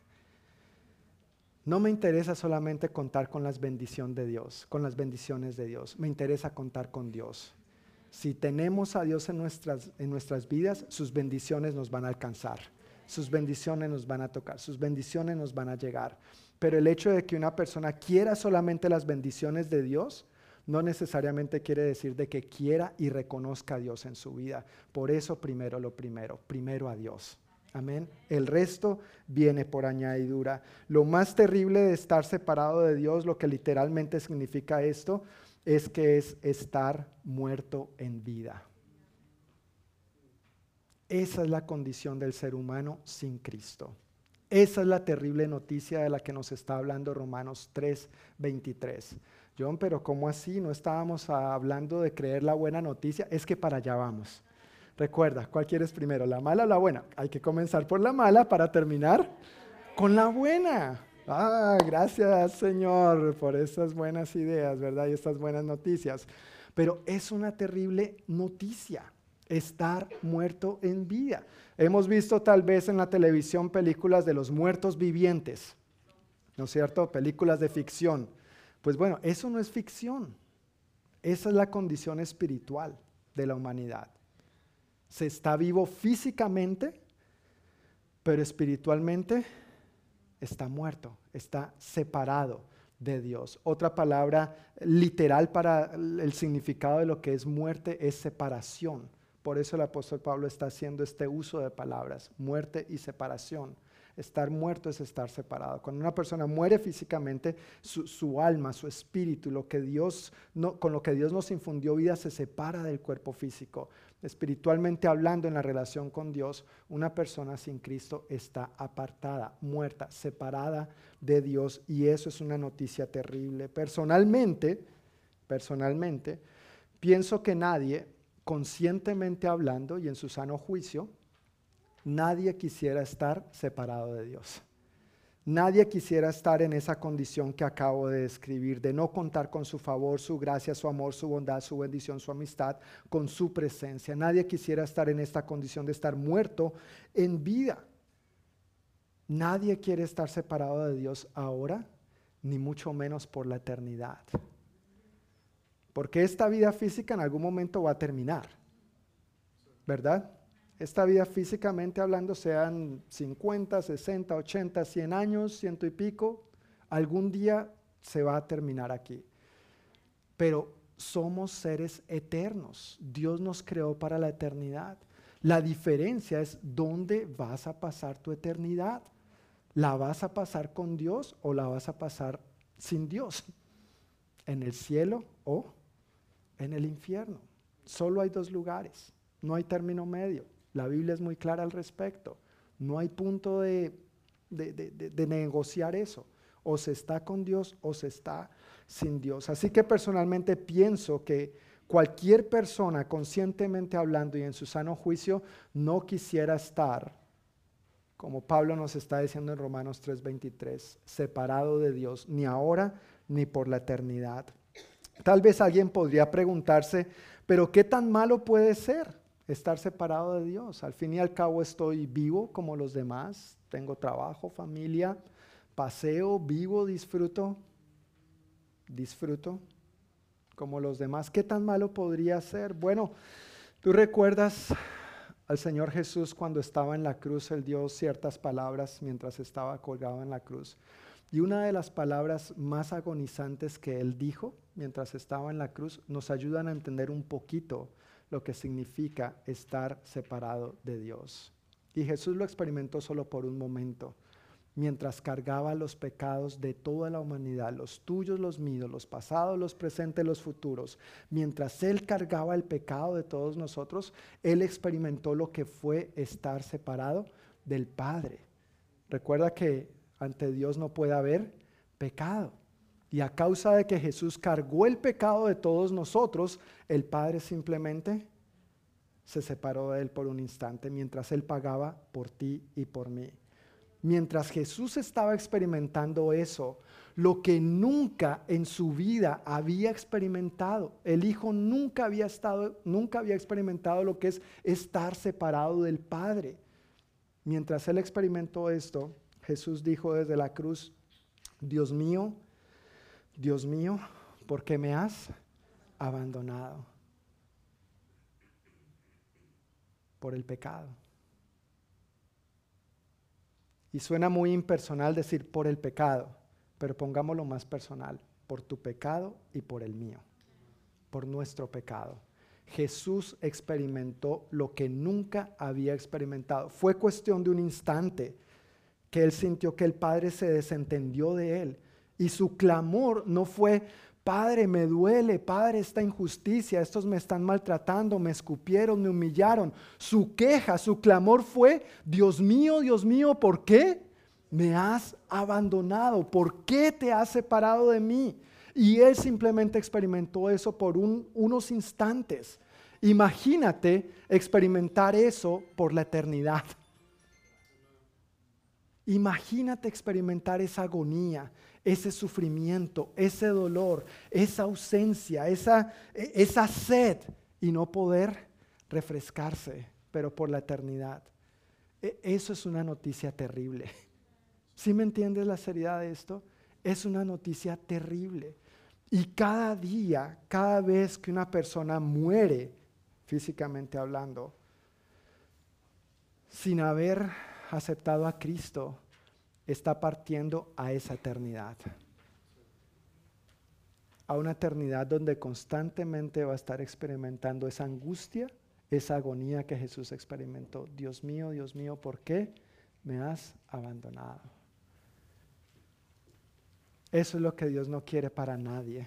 No me interesa solamente contar con las bendiciones de Dios, con las bendiciones de Dios. Me interesa contar con Dios. Si tenemos a Dios en nuestras, en nuestras vidas, sus bendiciones nos van a alcanzar sus bendiciones nos van a tocar, sus bendiciones nos van a llegar. Pero el hecho de que una persona quiera solamente las bendiciones de Dios, no necesariamente quiere decir de que quiera y reconozca a Dios en su vida. Por eso primero lo primero, primero a Dios. Amén. El resto viene por añadidura. Lo más terrible de estar separado de Dios, lo que literalmente significa esto, es que es estar muerto en vida. Esa es la condición del ser humano sin Cristo. Esa es la terrible noticia de la que nos está hablando Romanos 3, 23. John, pero ¿cómo así? ¿No estábamos hablando de creer la buena noticia? Es que para allá vamos. Recuerda, ¿cuál quieres primero? ¿La mala o la buena? Hay que comenzar por la mala para terminar con la buena. Ah, gracias Señor por estas buenas ideas, ¿verdad? Y estas buenas noticias. Pero es una terrible noticia estar muerto en vida. Hemos visto tal vez en la televisión películas de los muertos vivientes, ¿no es cierto? Películas de ficción. Pues bueno, eso no es ficción. Esa es la condición espiritual de la humanidad. Se está vivo físicamente, pero espiritualmente está muerto, está separado de Dios. Otra palabra literal para el significado de lo que es muerte es separación. Por eso el apóstol Pablo está haciendo este uso de palabras, muerte y separación. Estar muerto es estar separado. Cuando una persona muere físicamente, su, alma, su espíritu, lo que Dios con lo que Dios nos infundió vida, se separa del cuerpo físico. Espiritualmente hablando, en la relación con Dios, una persona sin Cristo está apartada, muerta, separada de Dios, y eso es una noticia terrible. Personalmente, personalmente, pienso que nadie conscientemente hablando y en su sano juicio, nadie quisiera estar separado de Dios. Nadie quisiera estar en esa condición que acabo de describir, de no contar con su favor, su gracia, su amor, su bondad, su bendición, su amistad, con su presencia. Nadie quisiera estar en esta condición de estar muerto en vida. Nadie quiere estar separado de Dios ahora, ni mucho menos por la eternidad. Porque esta vida física en algún momento va a terminar, ¿verdad? esta vida físicamente hablando sean 50, 60, 80, 100 años, ciento y pico, algún día se va a terminar aquí. Pero somos seres eternos. Dios nos creó para la eternidad. La diferencia es dónde vas a pasar tu eternidad. ¿La vas a pasar con Dios o la vas a pasar sin Dios? ¿En el cielo o en el infierno? Solo hay dos lugares, no hay término medio. La Biblia es muy clara al respecto. No hay punto de, de, negociar eso. O se está con Dios o se está sin Dios. Así que personalmente pienso que cualquier persona conscientemente hablando y en su sano juicio no quisiera estar, como Pablo nos está diciendo en Romanos 3:23, separado de Dios, ni ahora ni por la eternidad. Tal vez alguien podría preguntarse, pero ¿qué tan malo puede ser? estar separado de Dios. Al fin y al cabo estoy vivo como los demás, tengo trabajo, familia, paseo, vivo, disfruto, disfruto como los demás. ¿Qué tan malo podría ser? Bueno, tú recuerdas al Señor Jesús cuando estaba en la cruz, Él dio ciertas palabras mientras estaba colgado en la cruz. Y una de las palabras más agonizantes que Él dijo mientras estaba en la cruz nos ayudan a entender un poquito lo que significa estar separado de Dios. Y Jesús lo experimentó solo por un momento, mientras cargaba los pecados de toda la humanidad, los tuyos, los míos, los pasados, los presentes, los futuros. Mientras Él cargaba el pecado de todos nosotros, Él experimentó lo que fue estar separado del Padre. Recuerda que ante Dios no puede haber pecado. Y a causa de que Jesús cargó el pecado de todos nosotros, el Padre simplemente se separó de él por un instante mientras él pagaba por ti y por mí. Mientras Jesús estaba experimentando eso, lo que nunca en su vida había experimentado, el Hijo nunca había estado, nunca había experimentado lo que es estar separado del Padre. Mientras él experimentó esto, Jesús dijo desde la cruz, Dios mío, Dios mío, ¿por qué me has abandonado? Por el pecado. Y suena muy impersonal decir por el pecado, pero pongámoslo más personal, por tu pecado y por el mío, por nuestro pecado. Jesús experimentó lo que nunca había experimentado. Fue cuestión de un instante que él sintió que el Padre se desentendió de él y su clamor no fue, Padre, me duele, Padre, esta injusticia, estos me están maltratando, me escupieron, me humillaron. Su queja, su clamor fue, Dios mío, Dios mío, ¿por qué me has abandonado? ¿Por qué te has separado de mí? Y él simplemente experimentó eso por unos instantes. Imagínate experimentar eso por la eternidad. Imagínate experimentar esa agonía, ese sufrimiento, ese dolor, esa ausencia, esa, e, esa sed y no poder refrescarse, pero por la eternidad. E, eso es una noticia terrible. ¿Sí me entiendes la seriedad de esto? Es una noticia terrible. Y cada día, cada vez que una persona muere, físicamente hablando, sin haber aceptado a Cristo, está partiendo a esa eternidad. A una eternidad donde constantemente va a estar experimentando esa angustia, esa agonía que Jesús experimentó. Dios mío, Dios mío, ¿por qué me has abandonado? Eso es lo que Dios no quiere para nadie,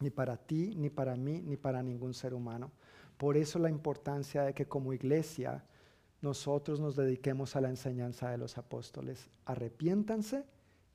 ni para ti, ni para mí, ni para ningún ser humano. Por eso la importancia de que como iglesia nosotros nos dediquemos a la enseñanza de los apóstoles. Arrepiéntanse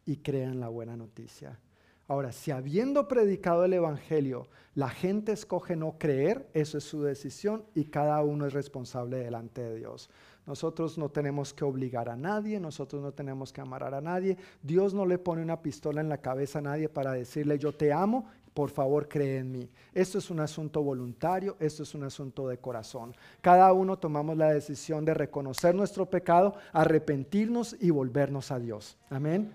y crean la buena noticia. Ahora, si habiendo predicado el Evangelio, la gente escoge no creer, eso es su decisión y cada uno es responsable delante de Dios. Nosotros no tenemos que obligar a nadie, nosotros no tenemos que amarrar a nadie. Dios no le pone una pistola en la cabeza a nadie para decirle yo te amo por favor cree en mí. Esto es un asunto voluntario, esto es un asunto de corazón. Cada uno tomamos la decisión de reconocer nuestro pecado, arrepentirnos y volvernos a Dios. Amén.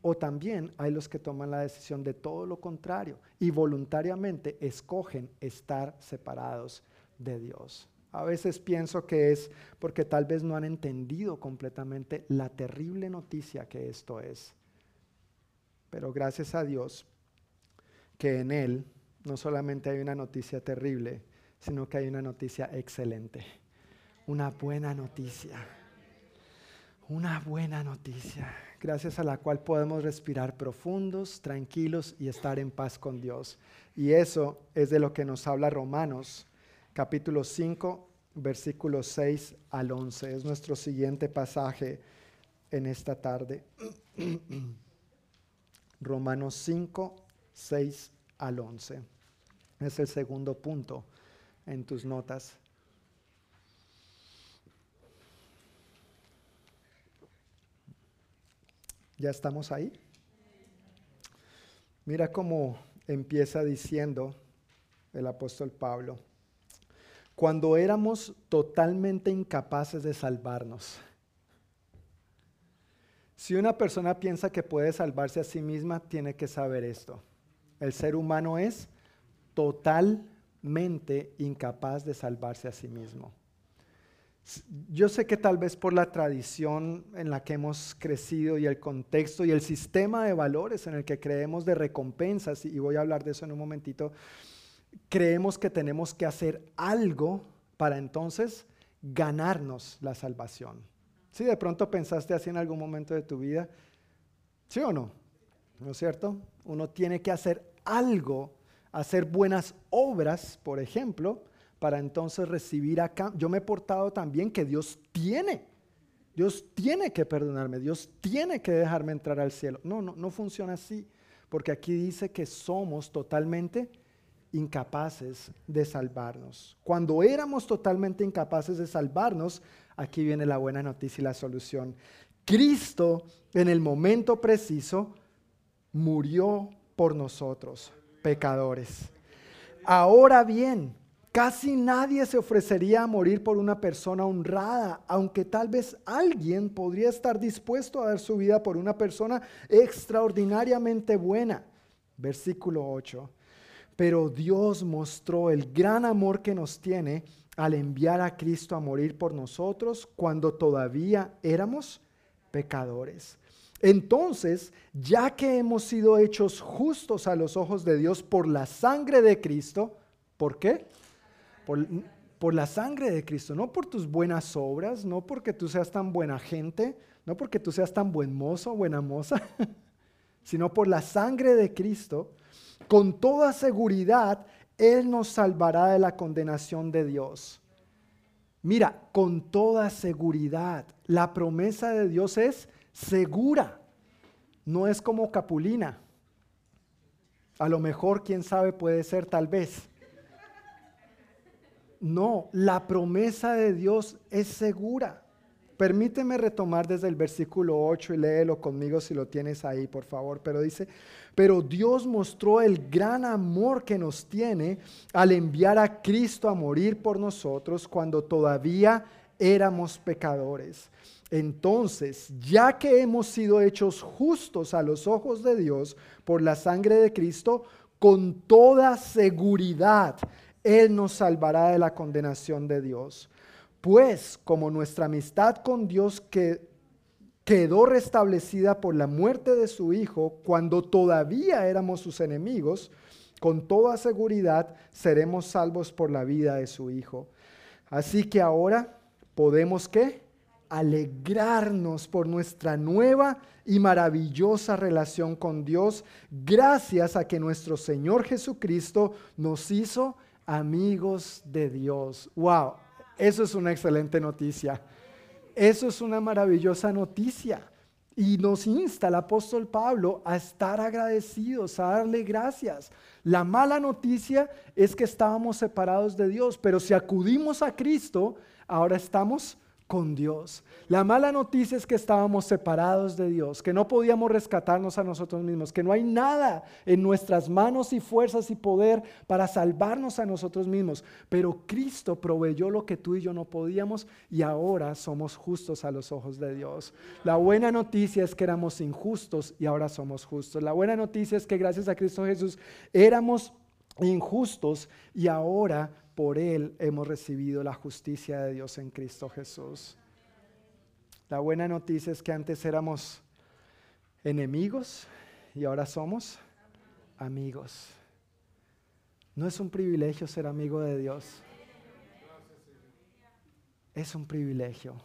O también hay los que toman la decisión de todo lo contrario y voluntariamente escogen estar separados de Dios. A veces pienso que es porque tal vez no han entendido completamente la terrible noticia que esto es. Pero gracias a Dios que en Él no solamente hay una noticia terrible, sino que hay una noticia excelente, una buena noticia, una buena noticia, gracias a la cual podemos respirar profundos, tranquilos y estar en paz con Dios. Y eso es de lo que nos habla Romanos capítulo 5, versículos 6 al 11. Es nuestro siguiente pasaje en esta tarde. Romanos 5, 6 al 11. Es el segundo punto en tus notas. ¿Ya estamos ahí? Mira cómo empieza diciendo el apóstol Pablo cuando éramos totalmente incapaces de salvarnos. Si una persona piensa que puede salvarse a sí misma, tiene que saber esto. El ser humano es totalmente incapaz de salvarse a sí mismo. Yo sé que tal vez por la tradición en la que hemos crecido y el contexto y el sistema de valores en el que creemos de recompensas, y voy a hablar de eso en un momentito, creemos que tenemos que hacer algo para entonces ganarnos la salvación. Si de pronto pensaste así en algún momento de tu vida, ¿sí o no? ¿No es cierto? Uno tiene que hacer algo, hacer buenas obras, por ejemplo, para entonces recibir acá. Yo me he portado también que Dios tiene. Dios tiene que perdonarme, Dios tiene que dejarme entrar al cielo. No, no, no funciona así, porque aquí dice que somos totalmente incapaces de salvarnos. Cuando éramos totalmente incapaces de salvarnos, aquí viene la buena noticia y la solución. Cristo en el momento preciso murió por nosotros, pecadores. Ahora bien, casi nadie se ofrecería a morir por una persona honrada, aunque tal vez alguien podría estar dispuesto a dar su vida por una persona extraordinariamente buena. Versículo 8 pero Dios mostró el gran amor que nos tiene al enviar a Cristo a morir por nosotros cuando todavía éramos pecadores. Entonces, ya que hemos sido hechos justos a los ojos de Dios por la sangre de Cristo, ¿por qué? Por, la sangre de Cristo, no por tus buenas obras, no porque tú seas tan buena gente, no porque tú seas tan buen mozo, buena moza, sino por la sangre de Cristo con toda seguridad, Él nos salvará de la condenación de Dios. Mira, con toda seguridad, la promesa de Dios es segura, no es como Capulina. A lo mejor, quién sabe, puede ser tal vez. No, la promesa de Dios es segura. Permíteme retomar desde el versículo 8 y léelo conmigo si lo tienes ahí, por favor. Pero dice, pero Dios mostró el gran amor que nos tiene al enviar a Cristo a morir por nosotros cuando todavía éramos pecadores. Entonces, ya que hemos sido hechos justos a los ojos de Dios por la sangre de Cristo, con toda seguridad Él nos salvará de la condenación de Dios. Pues como nuestra amistad con Dios que quedó restablecida por la muerte de su Hijo cuando todavía éramos sus enemigos, con toda seguridad seremos salvos por la vida de su Hijo. Así que ahora podemos qué? Alegrarnos por nuestra nueva y maravillosa relación con Dios, gracias a que nuestro Señor Jesucristo nos hizo amigos de Dios. Wow, eso es una excelente noticia. Eso es una maravillosa noticia. Y nos insta el apóstol Pablo a estar agradecidos, a darle gracias. La mala noticia es que estábamos separados de Dios, pero si acudimos a Cristo, ahora estamos con Dios. La mala noticia es que estábamos separados de Dios, que no podíamos rescatarnos a nosotros mismos, que no hay nada en nuestras manos y fuerzas y poder para salvarnos a nosotros mismos. Pero Cristo proveyó lo que tú y yo no podíamos y ahora somos justos a los ojos de Dios. La buena noticia es que éramos injustos y ahora somos justos. La buena noticia es que gracias a Cristo Jesús éramos injustos y ahora por Él hemos recibido la justicia de Dios en Cristo Jesús. La buena noticia es que antes éramos enemigos y ahora somos amigos. No es un privilegio ser amigo de Dios. Es un privilegio.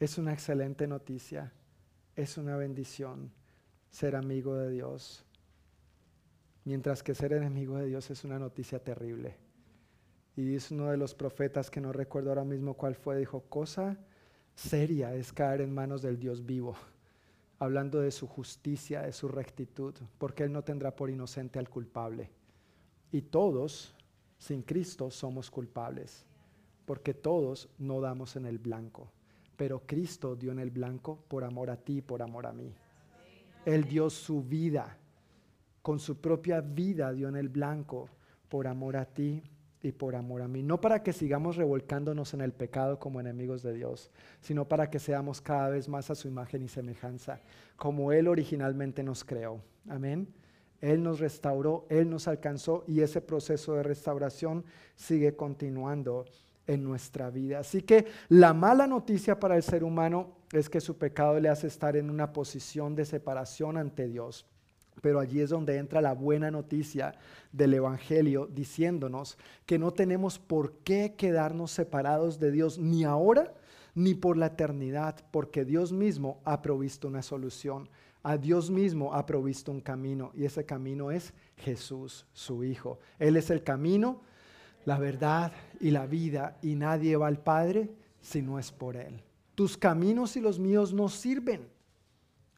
Es una excelente noticia. Es una bendición ser amigo de Dios. Mientras que ser enemigo de Dios es una noticia terrible. Y es uno de los profetas que no recuerdo ahora mismo cuál fue, dijo, cosa seria es caer en manos del Dios vivo, hablando de su justicia, de su rectitud, porque Él no tendrá por inocente al culpable. Y todos, sin Cristo, somos culpables, porque todos no damos en el blanco, pero Cristo dio en el blanco por amor a ti, por amor a mí. Él dio su vida, con su propia vida dio en el blanco por amor a ti y por amor a mí. No para que sigamos revolcándonos en el pecado como enemigos de Dios, sino para que seamos cada vez más a su imagen y semejanza, como Él originalmente nos creó. Amén. Él nos restauró, Él nos alcanzó y ese proceso de restauración sigue continuando en nuestra vida. Así que la mala noticia para el ser humano es que su pecado le hace estar en una posición de separación ante Dios. Pero allí es donde entra la buena noticia del Evangelio diciéndonos que no tenemos por qué quedarnos separados de Dios ni ahora ni por la eternidad, porque Dios mismo ha provisto una solución. A Dios mismo ha provisto un camino y ese camino es Jesús, su Hijo. Él es el camino, la verdad y la vida y nadie va al Padre si no es por Él. Tus caminos y los míos no sirven.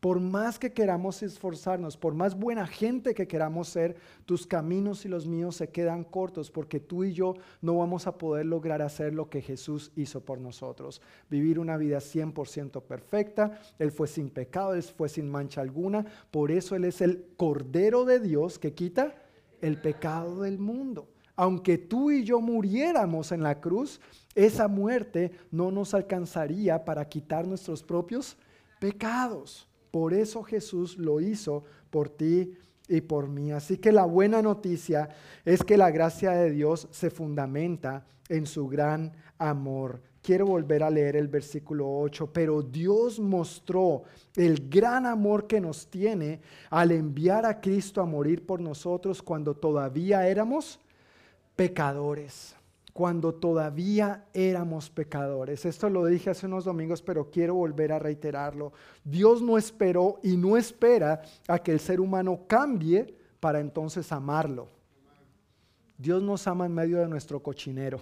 Por más que queramos esforzarnos, por más buena gente que queramos ser, tus caminos y los míos se quedan cortos porque tú y yo no vamos a poder lograr hacer lo que Jesús hizo por nosotros. Vivir una vida 100% perfecta. Él fue sin pecado, Él fue sin mancha alguna. Por eso Él es el Cordero de Dios que quita el pecado del mundo. Aunque tú y yo muriéramos en la cruz, esa muerte no nos alcanzaría para quitar nuestros propios pecados. Por eso Jesús lo hizo por ti y por mí. Así que la buena noticia es que la gracia de Dios se fundamenta en su gran amor. Quiero volver a leer el versículo 8, pero Dios mostró el gran amor que nos tiene al enviar a Cristo a morir por nosotros cuando todavía éramos pecadores cuando todavía éramos pecadores. Esto lo dije hace unos domingos, pero quiero volver a reiterarlo. Dios no esperó y no espera a que el ser humano cambie para entonces amarlo. Dios nos ama en medio de nuestro cochinero.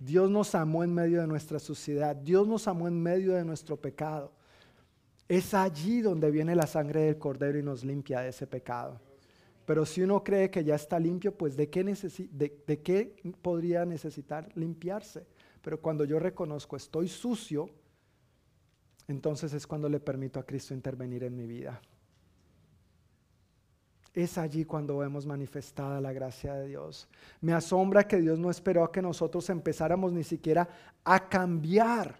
Dios nos amó en medio de nuestra suciedad. Dios nos amó en medio de nuestro pecado. Es allí donde viene la sangre del cordero y nos limpia de ese pecado. Pero si uno cree que ya está limpio, pues ¿de qué, de, qué podría necesitar limpiarse? Pero cuando yo reconozco estoy sucio, entonces es cuando le permito a Cristo intervenir en mi vida. Es allí cuando vemos manifestada la gracia de Dios. Me asombra que Dios no esperó a que nosotros empezáramos ni siquiera a cambiar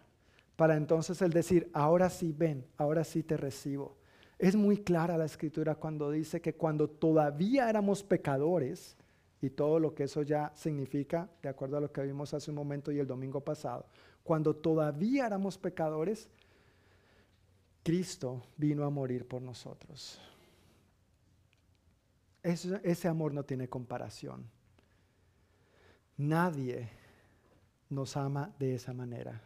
para entonces el decir, ahora sí ven, ahora sí te recibo. Es muy clara la escritura cuando dice que cuando todavía éramos pecadores, y todo lo que eso ya significa, de acuerdo a lo que vimos hace un momento y el domingo pasado, cuando todavía éramos pecadores, Cristo vino a morir por nosotros. Ese, amor no tiene comparación. Nadie nos ama de esa manera.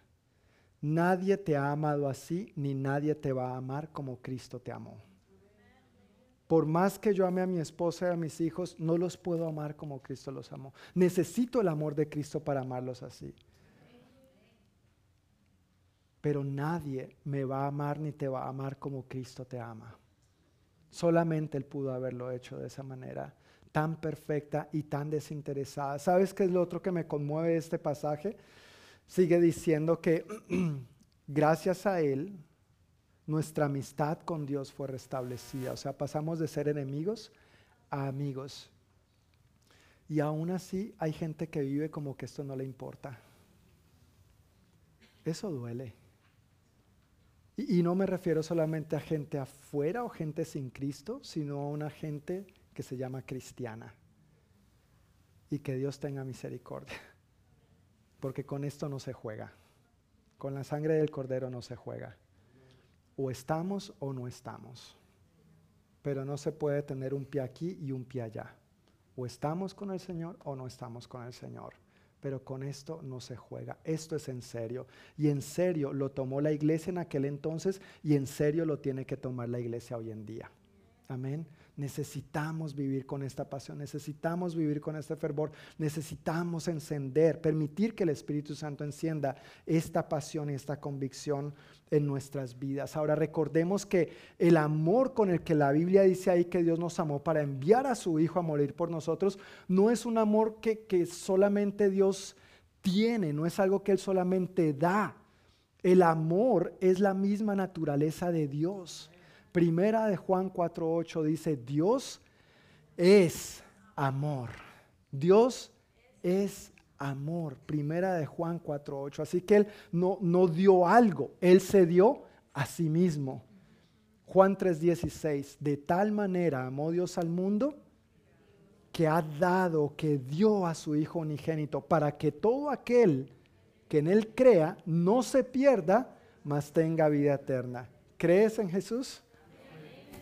Nadie te ha amado así, ni nadie te va a amar como Cristo te amó. Por más que yo ame a mi esposa y a mis hijos, no los puedo amar como Cristo los amó. Necesito el amor de Cristo para amarlos así. Pero nadie me va a amar ni te va a amar como Cristo te ama. Solamente Él pudo haberlo hecho de esa manera, tan perfecta y tan desinteresada. ¿Sabes qué es lo otro que me conmueve este pasaje? Sigue diciendo que gracias a Él, nuestra amistad con Dios fue restablecida. O sea, pasamos de ser enemigos a amigos. Y aún así hay gente que vive como que esto no le importa. Eso duele. Y, y, no me refiero solamente a gente afuera o gente sin Cristo, sino a una gente que se llama cristiana. y que Dios tenga misericordia. Porque con esto no se juega. Con la sangre del cordero no se juega. O estamos o no estamos. Pero no se puede tener un pie aquí y un pie allá. O estamos con el Señor o no estamos con el Señor. Pero con esto no se juega. Esto es en serio. Y en serio lo tomó la iglesia en aquel entonces y en serio lo tiene que tomar la iglesia hoy en día. Amén. Necesitamos vivir con esta pasión, necesitamos vivir con este fervor, necesitamos encender, permitir que el Espíritu Santo encienda esta pasión y esta convicción en nuestras vidas. Ahora recordemos que el amor con el que la Biblia dice ahí que Dios nos amó para enviar a su Hijo a morir por nosotros, no es un amor que, que solamente Dios tiene, no es algo que Él solamente da. El amor es la misma naturaleza de Dios. Primera de Juan 4.8 dice, Dios es amor. Dios es amor. Primera de Juan 4.8. Así que Él no, no dio algo, Él se dio a sí mismo. Juan 3.16, de tal manera amó Dios al mundo que ha dado, que dio a su Hijo unigénito, para que todo aquel que en Él crea no se pierda, mas tenga vida eterna. ¿Crees en Jesús?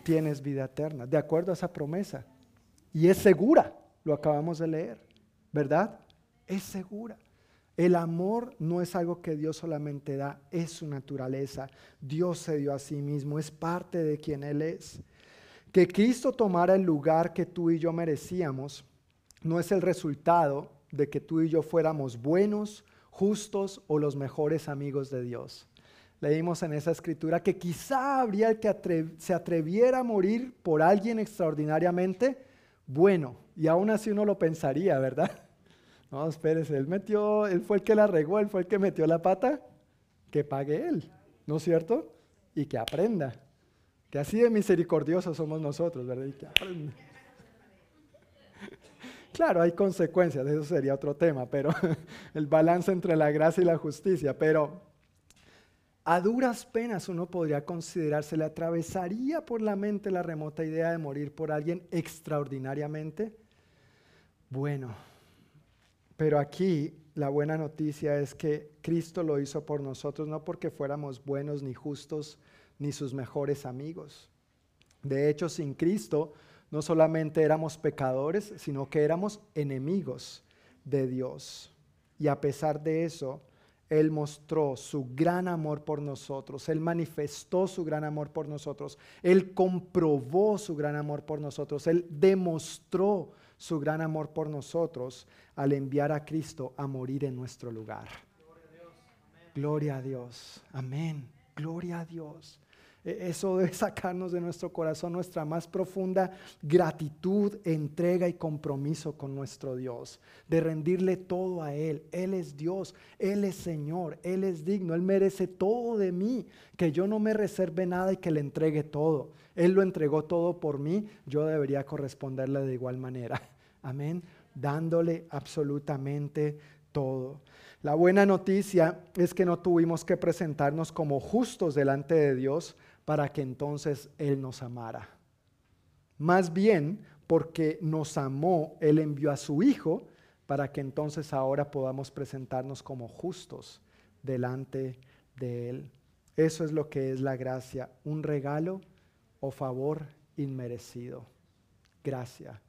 Tienes vida eterna, de acuerdo a esa promesa. Y es segura, lo acabamos de leer, ¿verdad? Es segura. El amor no es algo que Dios solamente da, es su naturaleza. Dios se dio a sí mismo, es parte de quien Él es. Que Cristo tomara el lugar que tú y yo merecíamos no es el resultado de que tú y yo fuéramos buenos, justos o los mejores amigos de Dios leímos en esa escritura que quizá habría el que se atreviera a morir por alguien extraordinariamente bueno. Y aún así uno lo pensaría, ¿verdad? No, espérese, él metió, él fue el que la regó, él fue el que metió la pata, que pague él, ¿no es cierto? Y que aprenda. Que así de misericordiosos somos nosotros, ¿verdad? Y que aprenda. Claro, hay consecuencias, eso sería otro tema, pero el balance entre la gracia y la justicia. Pero a duras penas uno podría considerar, se le atravesaría por la mente la remota idea de morir por alguien extraordinariamente bueno. Pero aquí la buena noticia es que Cristo lo hizo por nosotros, no porque fuéramos buenos ni justos ni sus mejores amigos. De hecho, sin Cristo no solamente éramos pecadores, sino que éramos enemigos de Dios. Y a pesar de eso, él mostró su gran amor por nosotros, Él manifestó su gran amor por nosotros, Él comprobó su gran amor por nosotros, Él demostró su gran amor por nosotros al enviar a Cristo a morir en nuestro lugar. Gloria a Dios. Amén. Gloria a Dios. E, eso debe sacarnos de nuestro corazón nuestra más profunda gratitud, entrega y compromiso con nuestro Dios, de rendirle todo a Él. Él es Dios, Él es Señor, Él es digno, Él merece todo de mí, que yo no me reserve nada y que le entregue todo. Él lo entregó todo por mí, yo debería corresponderle de igual manera. Amén, dándole absolutamente todo. La buena noticia es que no tuvimos que presentarnos como justos delante de Dios, para que entonces Él nos amara. Más bien, porque nos amó, Él envió a su Hijo para que entonces ahora podamos presentarnos como justos delante de Él. Eso es lo que es la gracia, un regalo o favor inmerecido. Gracia,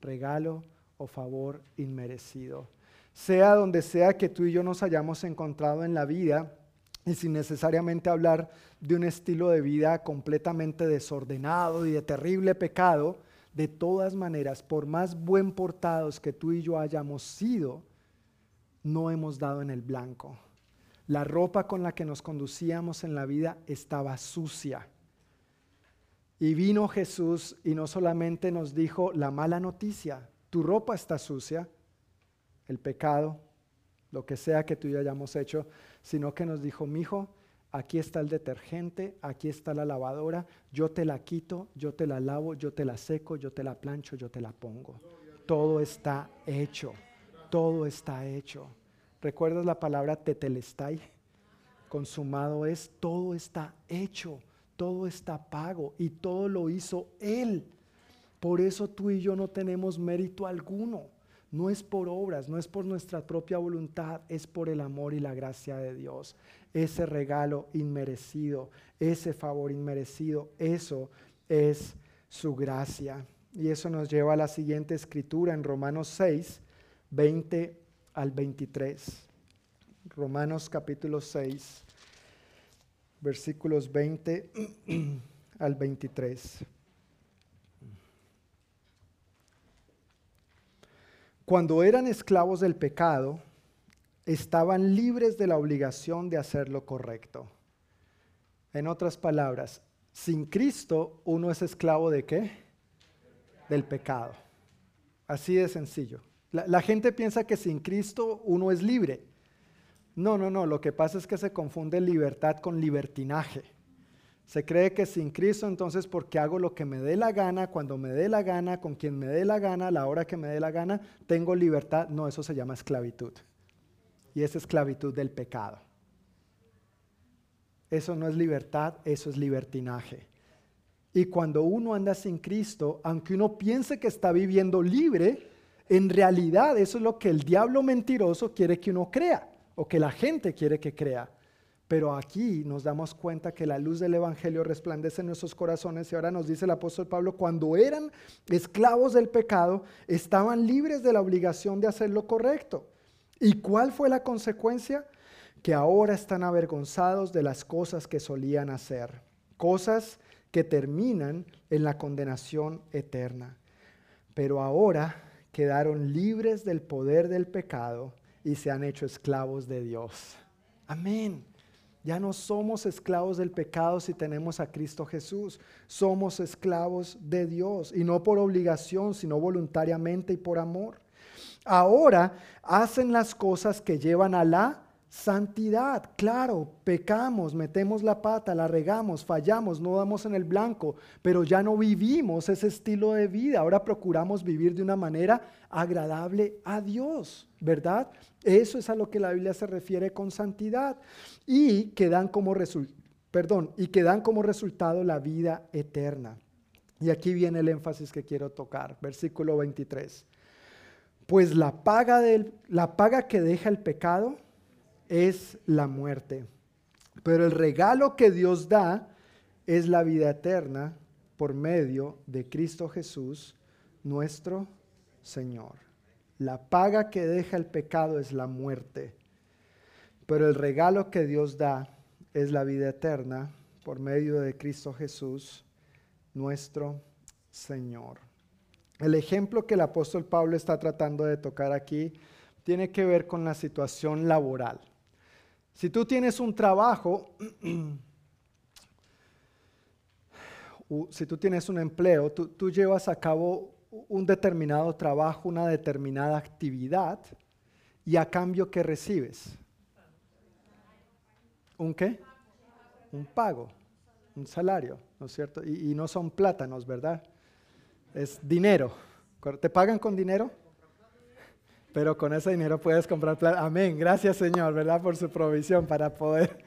regalo o favor inmerecido. Sea donde sea que tú y yo nos hayamos encontrado en la vida, y sin necesariamente hablar de un estilo de vida completamente desordenado y de terrible pecado, de todas maneras, por más buen portados que tú y yo hayamos sido, no hemos dado en el blanco. La ropa con la que nos conducíamos en la vida estaba sucia. Y vino Jesús y no solamente nos dijo la mala noticia, tu ropa está sucia, el pecado, lo que sea que tú y yo hayamos hecho, sino que nos dijo, mi hijo, aquí está el detergente, aquí está la lavadora, yo te la quito, yo te la lavo, yo te la seco, yo te la plancho, yo te la pongo. Todo está hecho, todo está hecho. ¿Recuerdas la palabra tetelestai? Consumado es, todo está hecho, todo está pago y todo lo hizo Él. Por eso tú y yo no tenemos mérito alguno. No es por obras, no es por nuestra propia voluntad, es por el amor y la gracia de Dios. Ese regalo inmerecido, ese favor inmerecido, eso es su gracia. Y eso nos lleva a la siguiente escritura en Romanos 6, 20 al 23. Romanos capítulo 6, versículos 20 al 23. Cuando eran esclavos del pecado, estaban libres de la obligación de hacer lo correcto. En otras palabras, sin Cristo uno es esclavo de qué? Del pecado. Así de sencillo. La, la, gente piensa que sin Cristo uno es libre. No, no, no. Lo que pasa es que se confunde libertad con libertinaje. Se cree que sin Cristo entonces porque hago lo que me dé la gana, cuando me dé la gana, con quien me dé la gana, la hora que me dé la gana, tengo libertad. No, eso se llama esclavitud. Y es esclavitud del pecado. Eso no es libertad, eso es libertinaje. Y cuando uno anda sin Cristo, aunque uno piense que está viviendo libre, en realidad eso es lo que el diablo mentiroso quiere que uno crea o que la gente quiere que crea. Pero aquí nos damos cuenta que la luz del Evangelio resplandece en nuestros corazones y ahora nos dice el apóstol Pablo, cuando eran esclavos del pecado, estaban libres de la obligación de hacer lo correcto. ¿Y cuál fue la consecuencia? Que ahora están avergonzados de las cosas que solían hacer, cosas que terminan en la condenación eterna. Pero ahora quedaron libres del poder del pecado y se han hecho esclavos de Dios. Amén. Ya no somos esclavos del pecado si tenemos a Cristo Jesús. Somos esclavos de Dios y no por obligación, sino voluntariamente y por amor. Ahora hacen las cosas que llevan a la santidad. Claro, pecamos, metemos la pata, la regamos, fallamos, no damos en el blanco, pero ya no vivimos ese estilo de vida. Ahora procuramos vivir de una manera agradable a Dios, ¿verdad? Eso es a lo que la Biblia se refiere con santidad y que dan como perdón, y que dan como resultado la vida eterna. Y aquí viene el énfasis que quiero tocar, versículo 23. Pues la paga, del, la paga que deja el pecado es la muerte, pero el regalo que Dios da es la vida eterna por medio de Cristo Jesús, nuestro Señor. La paga que deja el pecado es la muerte, pero el regalo que Dios da es la vida eterna por medio de Cristo Jesús, nuestro Señor. El ejemplo que el apóstol Pablo está tratando de tocar aquí tiene que ver con la situación laboral. Si tú tienes un trabajo, si tú tienes un empleo, tú, llevas a cabo un determinado trabajo, una determinada actividad, y a cambio ¿qué recibes? ¿Un qué? Un pago, un salario, ¿no es cierto? Y, no son plátanos, ¿verdad? Es dinero. ¿Te pagan con dinero? Pero con ese dinero puedes comprar plata. Amén. Gracias Señor, ¿verdad? Por su provisión para poder.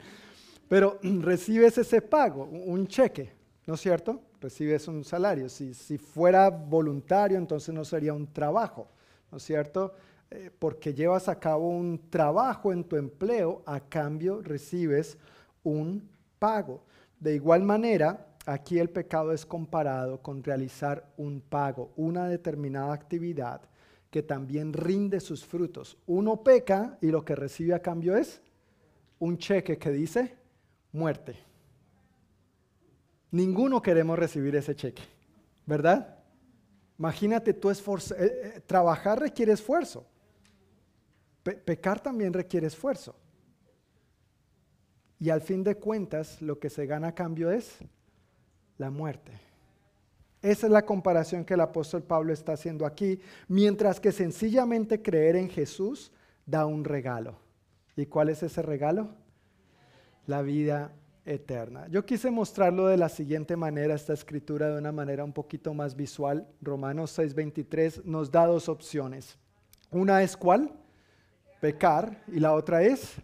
Pero recibes ese pago, un cheque, ¿no es cierto? recibes un salario. Si, si fuera voluntario, entonces no sería un trabajo, ¿no es cierto? Eh, porque llevas a cabo un trabajo en tu empleo, a cambio recibes un pago. De igual manera, aquí el pecado es comparado con realizar un pago, una determinada actividad que también rinde sus frutos. Uno peca y lo que recibe a cambio es un cheque que dice muerte. Ninguno queremos recibir ese cheque, ¿verdad? Imagínate tú esforzar, eh, eh, trabajar requiere esfuerzo. pecar también requiere esfuerzo. Y al fin de cuentas, lo que se gana a cambio es la muerte. Esa es la comparación que el apóstol Pablo está haciendo aquí, mientras que sencillamente creer en Jesús da un regalo. ¿Y cuál es ese regalo? La vida eterna. Yo quise mostrarlo de la siguiente manera, esta escritura de una manera un poquito más visual. Romanos 6:23 nos da dos opciones. Una es cuál? Pecar y la otra es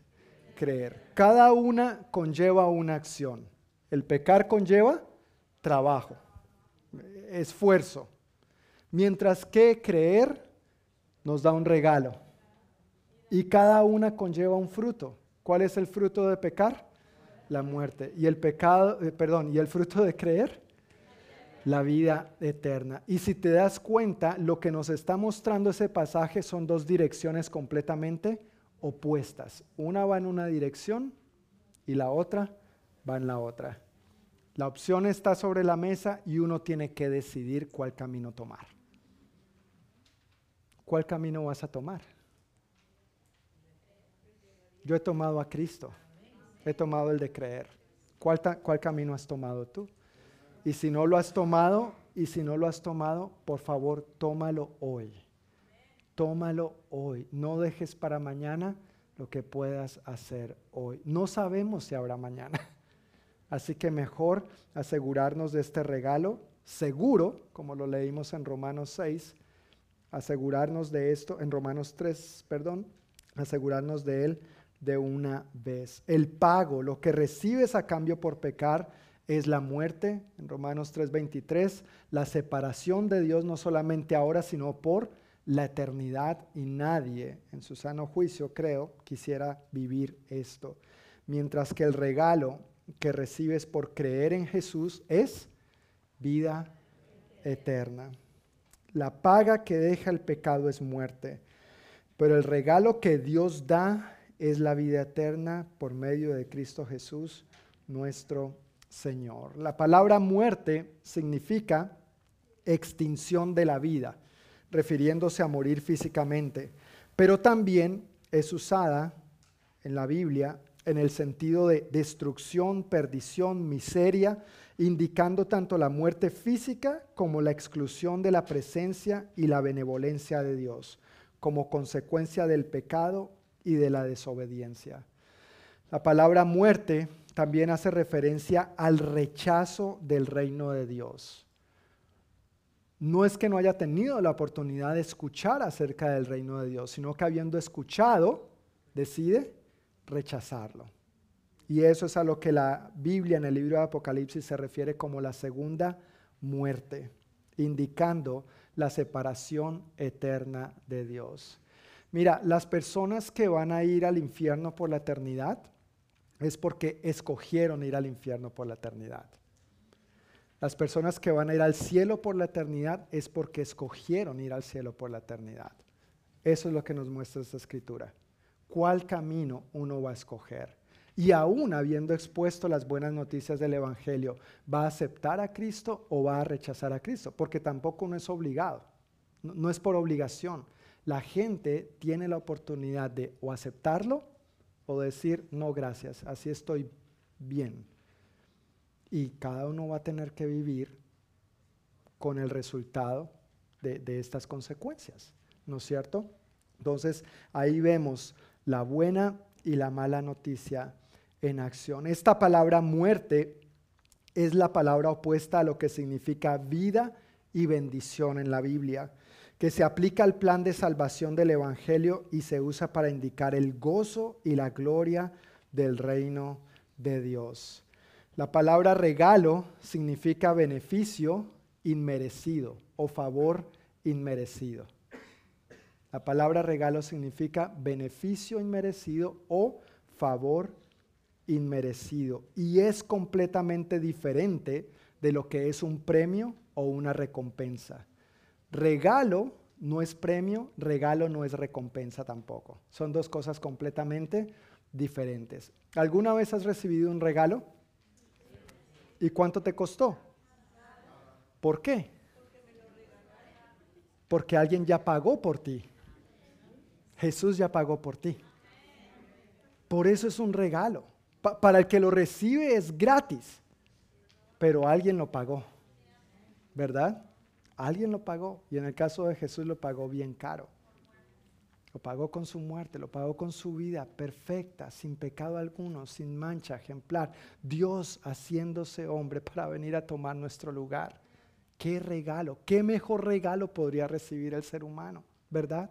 creer. Cada una conlleva una acción. El pecar conlleva trabajo, esfuerzo, mientras que creer nos da un regalo. Y cada una conlleva un fruto. ¿Cuál es el fruto de pecar? La muerte. Y el pecado, eh, perdón, y el fruto de creer? La vida eterna. Y si te das cuenta, lo que nos está mostrando ese pasaje son dos direcciones completamente opuestas. Una va en una dirección y la otra va en la otra. La opción está sobre la mesa y uno tiene que decidir cuál camino tomar. ¿Cuál camino vas a tomar? Yo he tomado a Cristo. He tomado el de creer. ¿Cuál, ¿Cuál, camino has tomado tú? Y si no lo has tomado, y si no lo has tomado, por favor, tómalo hoy. Tómalo hoy. No dejes para mañana lo que puedas hacer hoy. No sabemos si habrá mañana. Así que mejor asegurarnos de este regalo seguro, como lo leímos en Romanos 6, asegurarnos de esto, en Romanos 3, perdón, asegurarnos de él de una vez. El pago, lo que recibes a cambio por pecar, es la muerte, en Romanos 3:23, la separación de Dios no solamente ahora, sino por la eternidad y nadie en su sano juicio, creo, quisiera vivir esto. Mientras que el regalo que recibes por creer en Jesús es vida eterna. La paga que deja el pecado es muerte, pero el regalo que Dios da es la vida eterna por medio de Cristo Jesús, nuestro Señor. La palabra muerte significa extinción de la vida, refiriéndose a morir físicamente, pero también es usada en la Biblia en el sentido de destrucción, perdición, miseria, indicando tanto la muerte física como la exclusión de la presencia y la benevolencia de Dios, como consecuencia del pecado y de la desobediencia. La palabra muerte también hace referencia al rechazo del reino de Dios. No es que no haya tenido la oportunidad de escuchar acerca del reino de Dios, sino que habiendo escuchado, decide rechazarlo. Y eso es a lo que la Biblia en el libro de Apocalipsis se refiere como la segunda muerte, indicando la separación eterna de Dios. Mira, las personas que van a ir al infierno por la eternidad es porque escogieron ir al infierno por la eternidad. Las personas que van a ir al cielo por la eternidad es porque escogieron ir al cielo por la eternidad. Eso es lo que nos muestra esta escritura. ¿Cuál camino uno va a escoger? Y aún habiendo expuesto las buenas noticias del Evangelio, ¿va a aceptar a Cristo o va a rechazar a Cristo? Porque tampoco uno es obligado, no, es por obligación la gente tiene la oportunidad de o aceptarlo o decir, no, gracias, así estoy bien. Y cada uno va a tener que vivir con el resultado de, de estas consecuencias, ¿no es cierto? Entonces ahí vemos la buena y la mala noticia en acción. Esta palabra muerte es la palabra opuesta a lo que significa vida y bendición en la Biblia que se aplica al plan de salvación del Evangelio y se usa para indicar el gozo y la gloria del reino de Dios. La palabra regalo significa beneficio inmerecido o favor inmerecido. La palabra regalo significa beneficio inmerecido o favor inmerecido y es completamente diferente de lo que es un premio o una recompensa. Regalo no es premio, regalo no es recompensa tampoco. Son dos cosas completamente diferentes. ¿Alguna vez has recibido un regalo? ¿Y cuánto te costó? ¿Por qué? Porque alguien ya pagó por ti. Jesús ya pagó por ti. Por eso es un regalo. para el que lo recibe es gratis, pero alguien lo pagó. ¿Verdad? Alguien lo pagó y en el caso de Jesús lo pagó bien caro. Lo pagó con su muerte, lo pagó con su vida perfecta, sin pecado alguno, sin mancha, ejemplar. Dios haciéndose hombre para venir a tomar nuestro lugar. Qué regalo, qué mejor regalo podría recibir el ser humano, ¿verdad?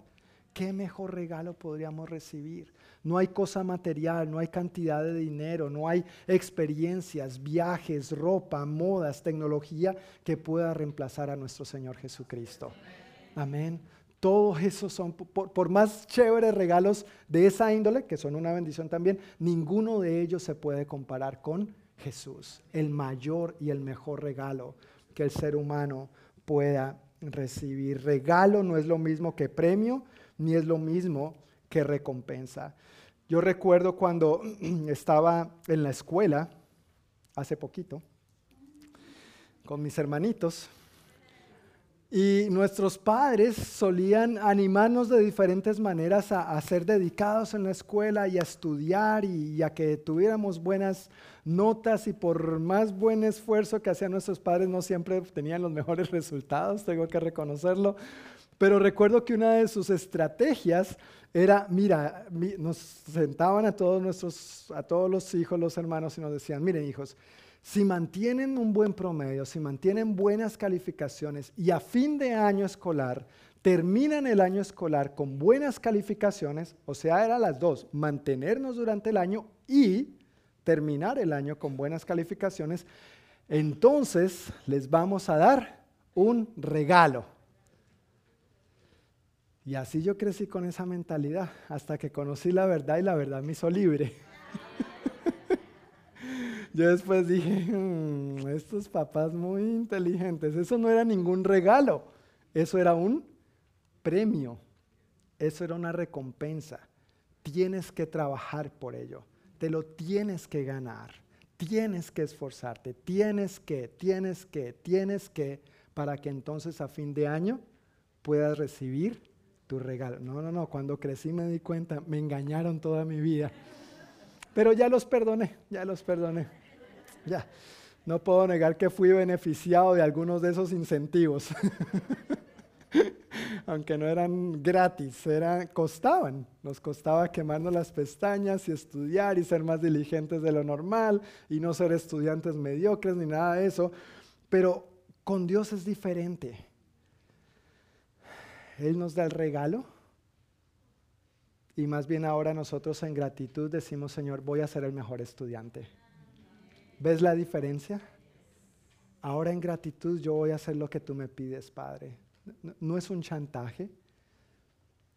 ¿Qué mejor regalo podríamos recibir? No hay cosa material, no hay cantidad de dinero, no hay experiencias, viajes, ropa, modas, tecnología que pueda reemplazar a nuestro Señor Jesucristo. Amén. Todos esos son, por, más chéveres regalos de esa índole, que son una bendición también, ninguno de ellos se puede comparar con Jesús, el mayor y el mejor regalo que el ser humano pueda recibir. Regalo no es lo mismo que premio, ni es lo mismo que recompensa. Yo recuerdo cuando estaba en la escuela, hace poquito, con mis hermanitos, y nuestros padres solían animarnos de diferentes maneras a, ser dedicados en la escuela y a estudiar y, a que tuviéramos buenas notas y por más buen esfuerzo que hacían nuestros padres no siempre tenían los mejores resultados, tengo que reconocerlo. Pero recuerdo que una de sus estrategias era, mira, nos sentaban a todos nuestros, a todos los hijos, los hermanos y nos decían, miren hijos, si mantienen un buen promedio, si mantienen buenas calificaciones y a fin de año escolar terminan el año escolar con buenas calificaciones, o sea, eran las dos, mantenernos durante el año y terminar el año con buenas calificaciones, entonces les vamos a dar un regalo. Y así yo crecí con esa mentalidad hasta que conocí la verdad y la verdad me hizo libre. Yo después dije, mm, estos papás muy inteligentes, eso no era ningún regalo, eso era un premio, eso era una recompensa. Tienes que trabajar por ello, te lo tienes que ganar, tienes que esforzarte, tienes que, tienes que, tienes que, para que entonces a fin de año puedas recibir tu regalo. No, no, no, cuando crecí me di cuenta, me engañaron toda mi vida. Pero ya los perdoné, ya los perdoné. Ya, no puedo negar que fui beneficiado de algunos de esos incentivos. Aunque no eran gratis, eran, costaban. Nos costaba quemarnos las pestañas y estudiar y ser más diligentes de lo normal y no ser estudiantes mediocres ni nada de eso. Pero con Dios es diferente. Él nos da el regalo y más bien ahora nosotros en gratitud decimos, Señor, voy a ser el mejor estudiante. ¿Ves la diferencia? Ahora en gratitud yo voy a hacer lo que tú me pides, Padre. No, es un chantaje,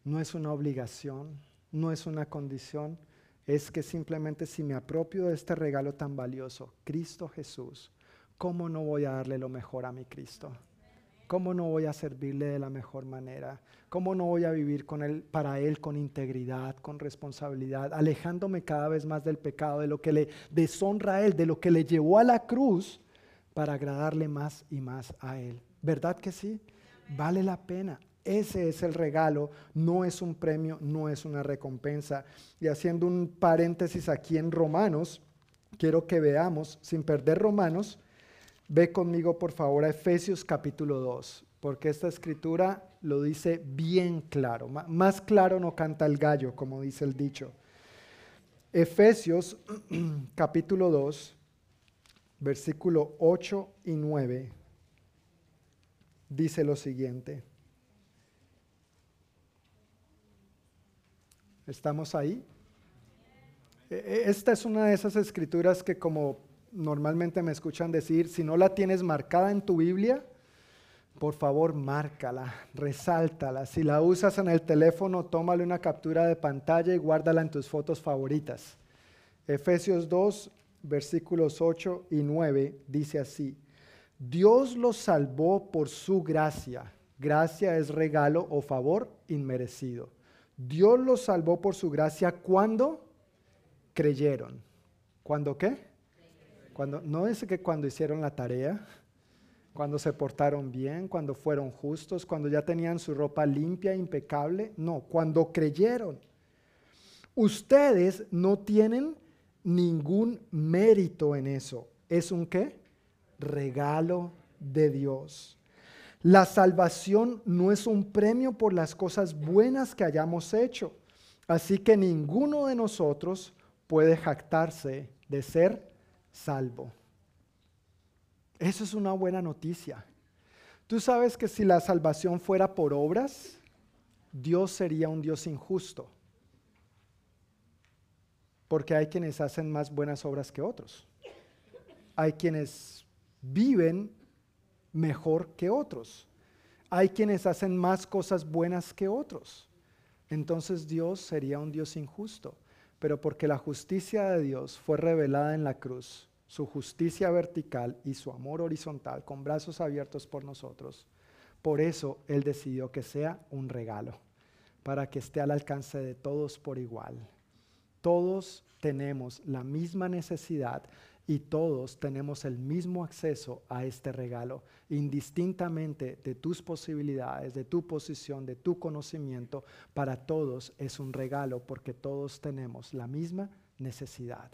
no es una obligación, no es una condición, es que simplemente si me apropio de este regalo tan valioso, Cristo Jesús, ¿cómo no voy a darle lo mejor a mi Cristo? ¿Cómo no voy a servirle de la mejor manera? ¿Cómo no voy a vivir con él, para Él con integridad, con responsabilidad, alejándome cada vez más del pecado, de lo que le deshonra a Él, de lo que le llevó a la cruz para agradarle más y más a Él? ¿Verdad que sí? Vale la pena. Ese es el regalo, no es un premio, no es una recompensa. Y haciendo un paréntesis aquí en Romanos, quiero que veamos, sin perder Romanos, Ve conmigo por favor a Efesios capítulo 2, porque esta escritura lo dice bien claro. Más claro no canta el gallo, como dice el dicho. Efesios capítulo 2, versículo 8 y 9, dice lo siguiente. ¿Estamos ahí? E, e, esta es una de esas escrituras que como normalmente me escuchan decir, si no la tienes marcada en tu Biblia, por favor, márcala, resáltala. Si la usas en el teléfono, tómale una captura de pantalla y guárdala en tus fotos favoritas. Efesios 2, versículos 8 y 9 dice así, Dios los salvó por su gracia. Gracia es regalo o favor inmerecido. Dios los salvó por su gracia cuando creyeron. ¿Cuándo qué? No es que cuando hicieron la tarea, cuando se portaron bien, cuando fueron justos, cuando ya tenían su ropa limpia, impecable, no, cuando creyeron. Ustedes no tienen ningún mérito en eso. ¿Es un qué? Regalo de Dios. La salvación no es un premio por las cosas buenas que hayamos hecho. Así que ninguno de nosotros puede jactarse de ser salvo. Eso es una buena noticia. Tú sabes que si la salvación fuera por obras, Dios sería un Dios injusto. Porque hay quienes hacen más buenas obras que otros. Hay quienes viven mejor que otros. Hay quienes hacen más cosas buenas que otros. Entonces Dios sería un Dios injusto. Pero porque la justicia de Dios fue revelada en la cruz, su justicia vertical y su amor horizontal, con brazos abiertos por nosotros, por eso Él decidió que sea un regalo, para que esté al alcance de todos por igual. Todos tenemos la misma necesidad y todos tenemos el mismo acceso a este regalo, indistintamente de tus posibilidades, de tu posición, de tu conocimiento. Para todos es un regalo porque todos tenemos la misma necesidad.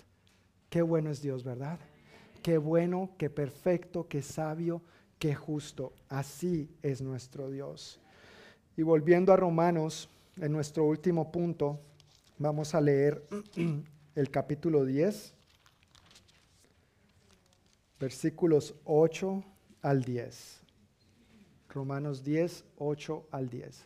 Qué bueno es Dios, ¿verdad? Qué bueno, qué perfecto, qué sabio, qué justo. Así es nuestro Dios. Y volviendo a Romanos, en nuestro último punto, vamos a leer el capítulo 10 versículos 8 al 10. Romanos 10, 8 al 10.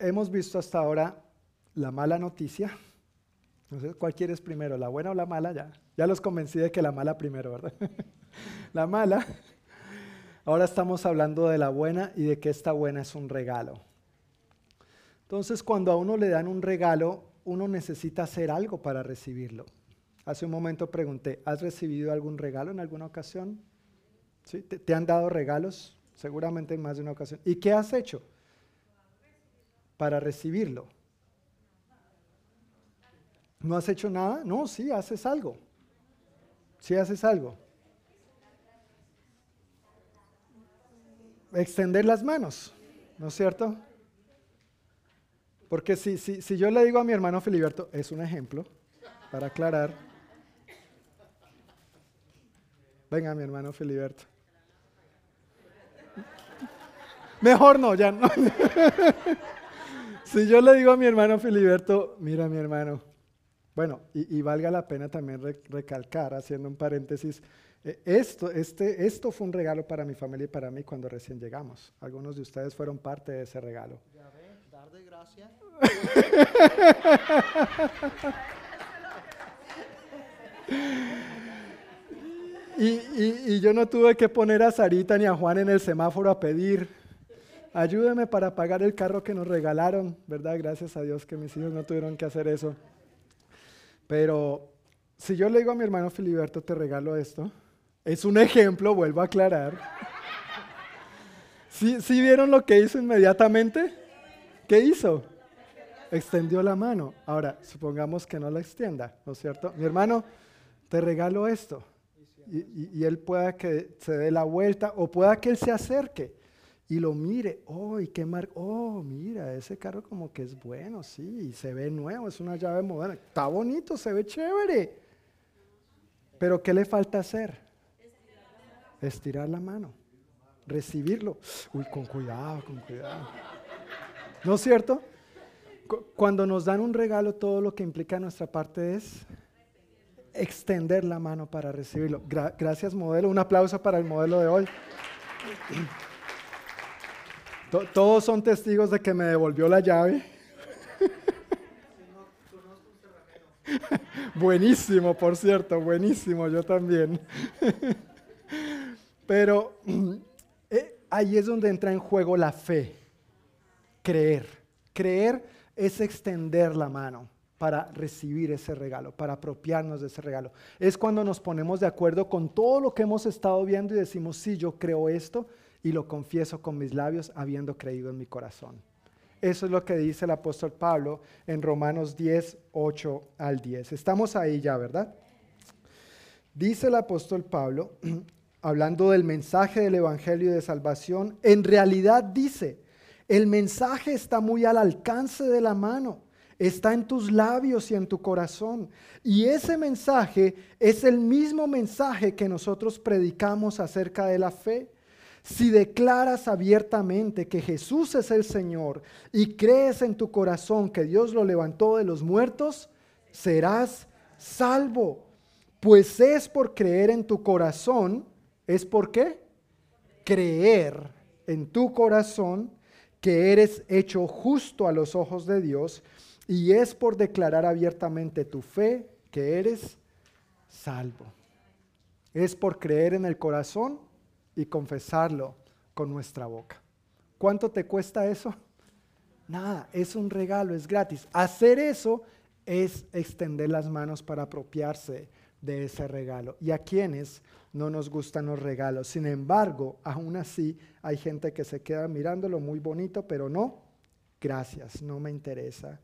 Hemos visto hasta ahora la mala noticia. No sé cuál quieres primero, la buena o la mala ya. Ya los convencí de que la mala primero, ¿verdad? la mala. Ahora estamos hablando de la buena y de que esta buena es un regalo. Entonces, cuando a uno le dan un regalo, uno necesita hacer algo para recibirlo. Hace un momento pregunté, ¿has recibido algún regalo en alguna ocasión? ¿Sí? ¿Te, han dado regalos? Seguramente en más de una ocasión. ¿Y qué has hecho para recibirlo? ¿No has hecho nada? No, sí, haces algo. Sí haces algo. Extender las manos, ¿no es cierto? Porque si, si, si yo le digo a mi hermano Filiberto, es un ejemplo, para aclarar. Venga, mi hermano Filiberto. Mejor no, ya no. si yo le digo a mi hermano Filiberto, mira mi hermano, bueno, y, valga la pena también recalcar, haciendo un paréntesis, eh, esto, este, esto fue un regalo para mi familia y para mí cuando recién llegamos. Algunos de ustedes fueron parte de ese regalo. y, yo no tuve que poner a Sarita ni a Juan en el semáforo a pedir, ayúdeme para pagar el carro que nos regalaron, ¿verdad? Gracias a Dios que mis hijos no tuvieron que hacer eso. Pero si yo le digo a mi hermano Filiberto, te regalo esto, es un ejemplo, vuelvo a aclarar. ¿Sí, ¿Sí vieron lo que hizo inmediatamente? ¿Qué hizo? extendió la mano. Ahora, supongamos que no la extienda, ¿no es cierto? Mi hermano, te regalo esto. Y, él pueda que se dé la vuelta o pueda que él se acerque y lo mire. Oh, y qué mar Oh, mira, ese carro como que es bueno, sí, se ve nuevo, es una llave moderna. Está bonito, se ve chévere. Pero ¿qué le falta hacer? Estirar la mano. Recibirlo. Uy, con cuidado, con cuidado. ¿No es cierto? Cuando nos dan un regalo, todo lo que implica nuestra parte es extender la mano para recibirlo. gracias, modelo. Un aplauso para el modelo de hoy. todos son testigos de que me devolvió la llave. buenísimo, por cierto, buenísimo, yo también. Pero eh, ahí es donde entra en juego la fe, creer. Creer es extender la mano para recibir ese regalo, para apropiarnos de ese regalo. Es cuando nos ponemos de acuerdo con todo lo que hemos estado viendo y decimos, sí, yo creo esto y lo confieso con mis labios habiendo creído en mi corazón. Eso es lo que dice el apóstol Pablo en Romanos 10, 8 al 10. Estamos ahí ya, ¿verdad? Dice el apóstol Pablo, hablando del mensaje del Evangelio de Salvación, en realidad dice, el mensaje está muy al alcance de la mano, está en tus labios y en tu corazón. Y ese mensaje es el mismo mensaje que nosotros predicamos acerca de la fe. Si declaras abiertamente que Jesús es el Señor y crees en tu corazón que Dios lo levantó de los muertos, serás salvo. Pues es por creer en tu corazón, ¿es por qué? Creer en tu corazón que eres hecho justo a los ojos de Dios y es por declarar abiertamente tu fe que eres salvo. es por creer en el corazón y confesarlo con nuestra boca. ¿Cuánto te cuesta eso? Nada, es un regalo, es gratis. Hacer eso es extender las manos para apropiarse de ese regalo. ¿Y a quienes no nos gustan los regalos? Sin embargo, aún así hay gente que se queda mirándolo muy bonito, pero no, gracias, no me interesa.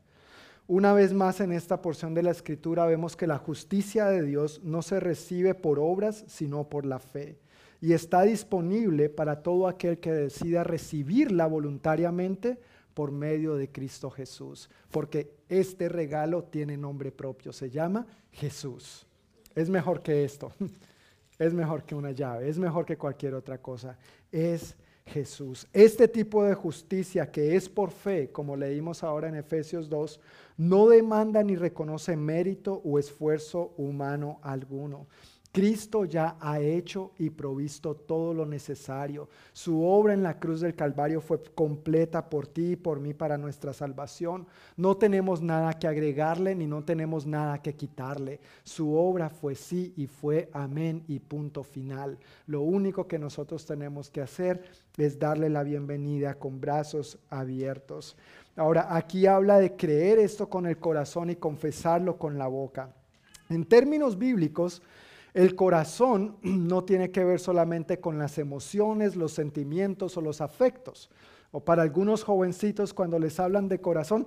Una vez más en esta porción de la escritura vemos que la justicia de Dios no se recibe por obras, sino por la fe. Y está disponible para todo aquel que decida recibirla voluntariamente por medio de Cristo Jesús. Porque este regalo tiene nombre propio, se llama Jesús. Es mejor que esto, es mejor que una llave, es mejor que cualquier otra cosa. Es Jesús. Este tipo de justicia que es por fe, como leímos ahora en Efesios 2, no demanda ni reconoce mérito o esfuerzo humano alguno. Cristo ya ha hecho y provisto todo lo necesario. Su obra en la cruz del Calvario fue completa por ti y por mí para nuestra salvación. No tenemos nada que agregarle ni no tenemos nada que quitarle. Su obra fue sí y fue amén y punto final. Lo único que nosotros tenemos que hacer es darle la bienvenida con brazos abiertos. Ahora, aquí habla de creer esto con el corazón y confesarlo con la boca. En términos bíblicos, el corazón no tiene que ver solamente con las emociones, los sentimientos o los afectos. O para algunos jovencitos cuando les hablan de corazón,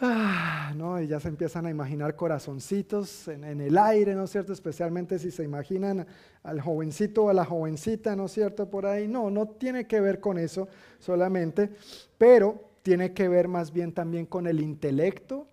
ah, ¿no? Y ya se empiezan a imaginar corazoncitos en, en, el aire, ¿no es cierto? Especialmente si se imaginan al jovencito o a la jovencita, ¿no es cierto? Por ahí. No, no tiene que ver con eso solamente, pero tiene que ver más bien también con el intelecto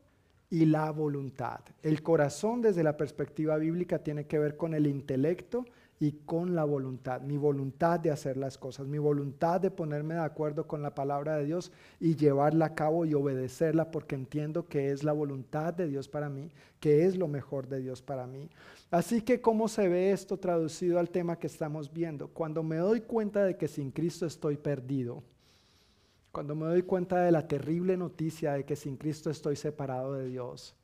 y la voluntad. El corazón desde la perspectiva bíblica tiene que ver con el intelecto y con la voluntad, mi voluntad de hacer las cosas, mi voluntad de ponerme de acuerdo con la palabra de Dios y llevarla a cabo y obedecerla porque entiendo que es la voluntad de Dios para mí, que es lo mejor de Dios para mí. Así que, ¿cómo se ve esto traducido al tema que estamos viendo? Cuando me doy cuenta de que sin Cristo estoy perdido, cuando me doy cuenta de la terrible noticia de que sin Cristo estoy separado de Dios,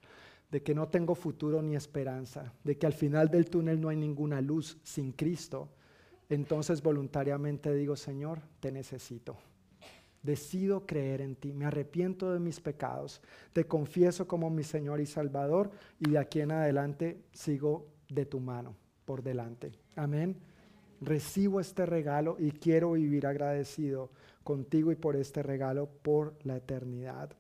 de que no tengo futuro ni esperanza, de que al final del túnel no hay ninguna luz sin Cristo, entonces voluntariamente digo, Señor, te necesito. Decido creer en ti, me arrepiento de mis pecados, te confieso como mi Señor y Salvador y de aquí en adelante sigo de tu mano por delante. Amén. Recibo este regalo y quiero vivir agradecido contigo y por este regalo por la eternidad.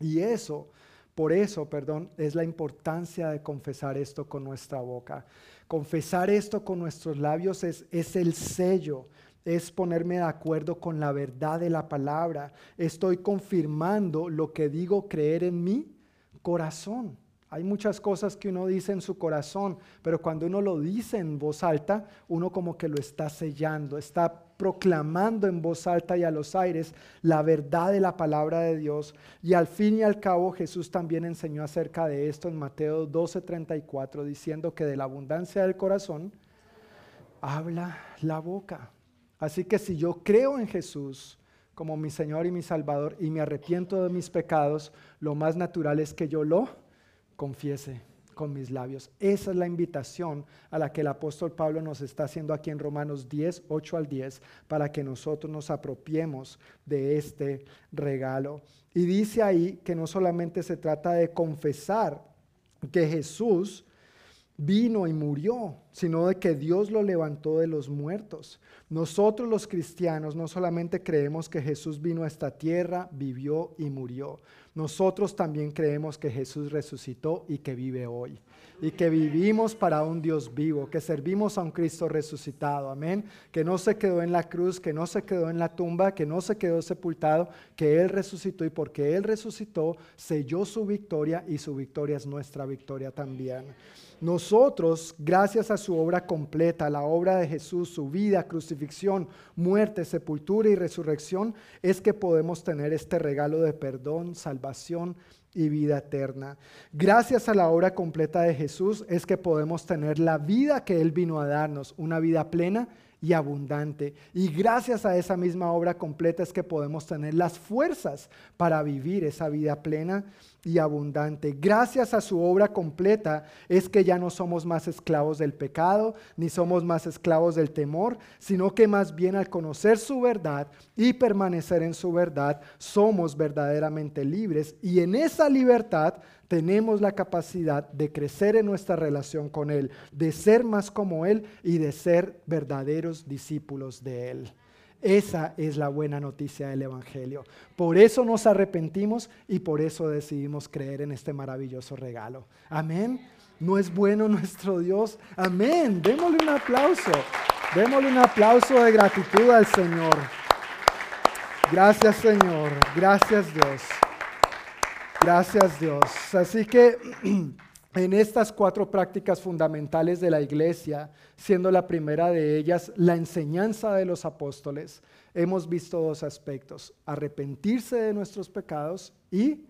Y eso, por eso, perdón, es la importancia de confesar esto con nuestra boca. Confesar esto con nuestros labios es, es el sello, es ponerme de acuerdo con la verdad de la palabra. Estoy confirmando lo que digo creer en mi corazón. Hay muchas cosas que uno dice en su corazón, pero cuando uno lo dice en voz alta, uno como que lo está sellando, está proclamando en voz alta y a los aires la verdad de la palabra de Dios. Y al fin y al cabo Jesús también enseñó acerca de esto en Mateo 12:34, diciendo que de la abundancia del corazón habla la boca. Así que si yo creo en Jesús, como mi Señor y mi Salvador y me arrepiento de mis pecados, lo más natural es que yo lo confiese con mis labios. Esa es la invitación a la que el apóstol Pablo nos está haciendo aquí en Romanos 10, 8 al 10, para que nosotros nos apropiemos de este regalo. Y dice ahí que no solamente se trata de confesar que Jesús vino y murió, sino de que Dios lo levantó de los muertos. Nosotros los cristianos no solamente creemos que Jesús vino a esta tierra, vivió y murió. Nosotros también creemos que Jesús resucitó y que vive hoy. Y que vivimos para un Dios vivo, que servimos a un Cristo resucitado. Amén. Que no se quedó en la cruz, que no se quedó en la tumba, que no se quedó sepultado, que Él resucitó y porque Él resucitó, selló su victoria y su victoria es nuestra victoria también. Nosotros, gracias a su obra completa, la obra de Jesús, su vida, crucifixión, muerte, sepultura y resurrección, es que podemos tener este regalo de perdón, salvación y vida eterna. Gracias a la obra completa de Jesús es que podemos tener la vida que Él vino a darnos, una vida plena y abundante. Y gracias a esa misma obra completa es que podemos tener las fuerzas para vivir esa vida plena y abundante. Gracias a su obra completa es que ya no somos más esclavos del pecado, ni somos más esclavos del temor, sino que más bien al conocer su verdad y permanecer en su verdad, somos verdaderamente libres y en esa libertad tenemos la capacidad de crecer en nuestra relación con Él, de ser más como Él y de ser verdaderos discípulos de Él. Esa es la buena noticia del Evangelio. Por eso nos arrepentimos y por eso decidimos creer en este maravilloso regalo. Amén. ¿No es bueno nuestro Dios? Amén. Démosle un aplauso. Démosle un aplauso de gratitud al Señor. Gracias Señor. Gracias Dios. Gracias Dios. Así que en estas cuatro prácticas fundamentales de la iglesia, siendo la primera de ellas la enseñanza de los apóstoles, hemos visto dos aspectos, arrepentirse de nuestros pecados y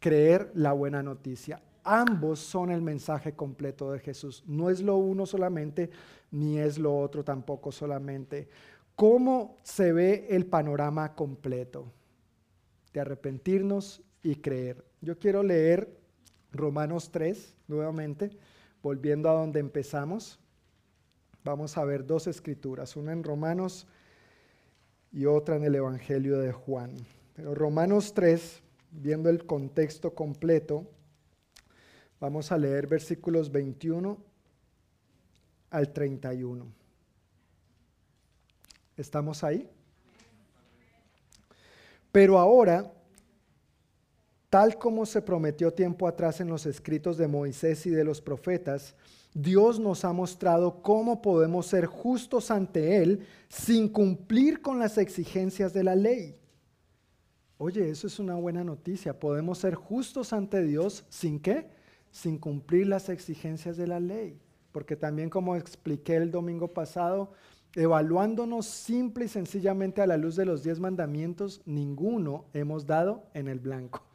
creer la buena noticia. Ambos son el mensaje completo de Jesús. No es lo uno solamente, ni es lo otro tampoco solamente. ¿Cómo se ve el panorama completo? De arrepentirnos y creer. Yo quiero leer Romanos 3 nuevamente, volviendo a donde empezamos. Vamos a ver dos escrituras, una en Romanos y otra en el Evangelio de Juan. Pero Romanos 3, viendo el contexto completo, vamos a leer versículos 21 al 31. ¿Estamos ahí? Pero ahora Tal como se prometió tiempo atrás en los escritos de Moisés y de los profetas, Dios nos ha mostrado cómo podemos ser justos ante Él sin cumplir con las exigencias de la ley. Oye, eso es una buena noticia. Podemos ser justos ante Dios sin qué? Sin cumplir las exigencias de la ley. Porque también como expliqué el domingo pasado, evaluándonos simple y sencillamente a la luz de los diez mandamientos, ninguno hemos dado en el blanco.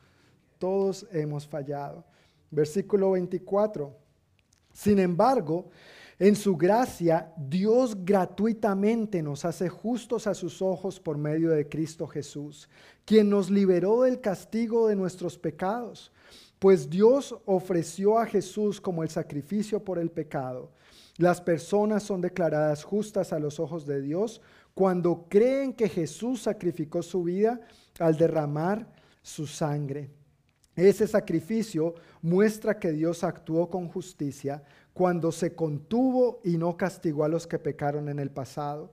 Todos hemos fallado. Versículo 24. Sin embargo, en su gracia, Dios gratuitamente nos hace justos a sus ojos por medio de Cristo Jesús, quien nos liberó del castigo de nuestros pecados, pues Dios ofreció a Jesús como el sacrificio por el pecado. Las personas son declaradas justas a los ojos de Dios cuando creen que Jesús sacrificó su vida al derramar su sangre. Ese sacrificio muestra que Dios actuó con justicia cuando se contuvo y no castigó a los que pecaron en el pasado,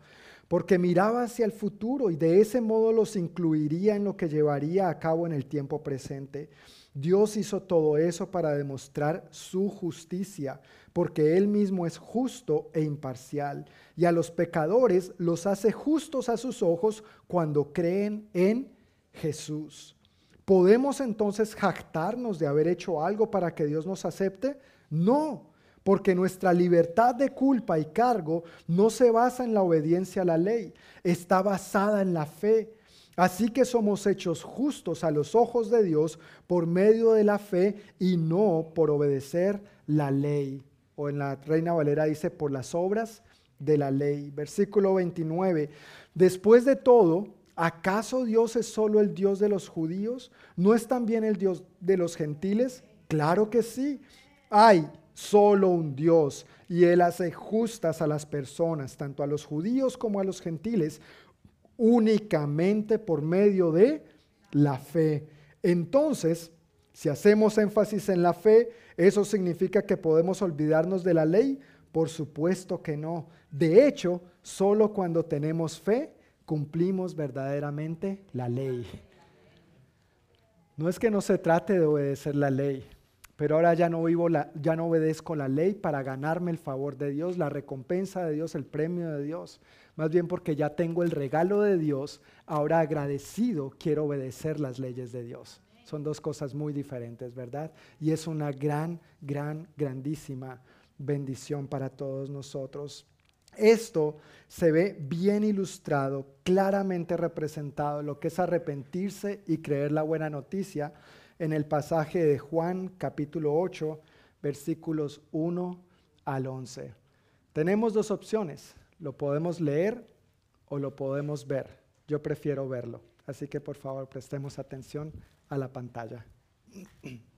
porque miraba hacia el futuro y de ese modo los incluiría en lo que llevaría a cabo en el tiempo presente. Dios hizo todo eso para demostrar su justicia, porque Él mismo es justo e imparcial, y a los pecadores los hace justos a sus ojos cuando creen en Jesús. ¿Podemos entonces jactarnos de haber hecho algo para que Dios nos acepte? No, porque nuestra libertad de culpa y cargo no se basa en la obediencia a la ley, está basada en la fe. Así que somos hechos justos a los ojos de Dios por medio de la fe y no por obedecer la ley. O en la Reina Valera dice por las obras de la ley. Versículo 29. Después de todo, ¿Acaso Dios es solo el Dios de los judíos? ¿No es también el Dios de los gentiles? Claro que sí. Hay solo un Dios y Él hace justas a las personas, tanto a los judíos como a los gentiles, únicamente por medio de la fe. Entonces, si hacemos énfasis en la fe, ¿eso significa que podemos olvidarnos de la ley? Por supuesto que no. De hecho, solo cuando tenemos fe, cumplimos verdaderamente la ley. No es que no se trate de obedecer la ley, pero ahora ya no vivo la, ya no obedezco la ley para ganarme el favor de Dios, la recompensa de Dios, el premio de Dios. Más bien porque ya tengo el regalo de Dios, ahora agradecido quiero obedecer las leyes de Dios. Son dos cosas muy diferentes, ¿verdad? Y es una gran, gran, grandísima bendición para todos nosotros. Esto se ve bien ilustrado, claramente representado, lo que es arrepentirse y creer la buena noticia en el pasaje de Juan capítulo 8, versículos 1 al 11. Tenemos dos opciones. Lo podemos leer o lo podemos ver. Yo prefiero verlo. Así que por favor prestemos atención a la pantalla.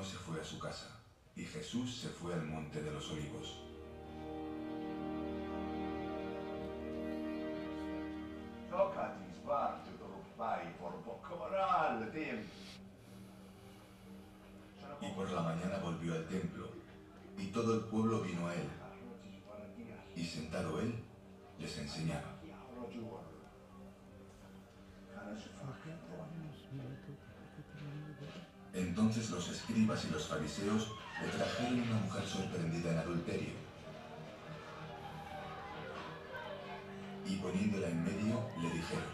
uno se fue a su casa y Jesús se fue al monte de los olivos. Por. Y por la mañana volvió al templo, y todo el pueblo vino a él. Y sentado él, les enseñaba. Entonces los escribas y los fariseos le trajeron una mujer sorprendida en adulterio. Y poniéndola en medio, le dijeron,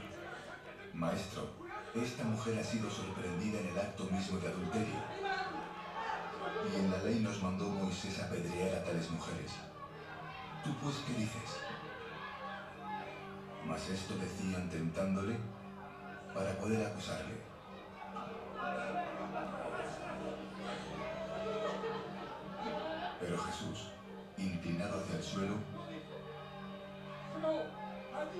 Maestro, esta mujer ha sido sorprendida en el acto mismo de adulterio. Y en la ley nos mandó Moisés apedrear a tales mujeres. ¿Tú pues qué dices? Mas esto decían tentándole para poder acusarle. Pero Jesús, inclinado hacia el suelo,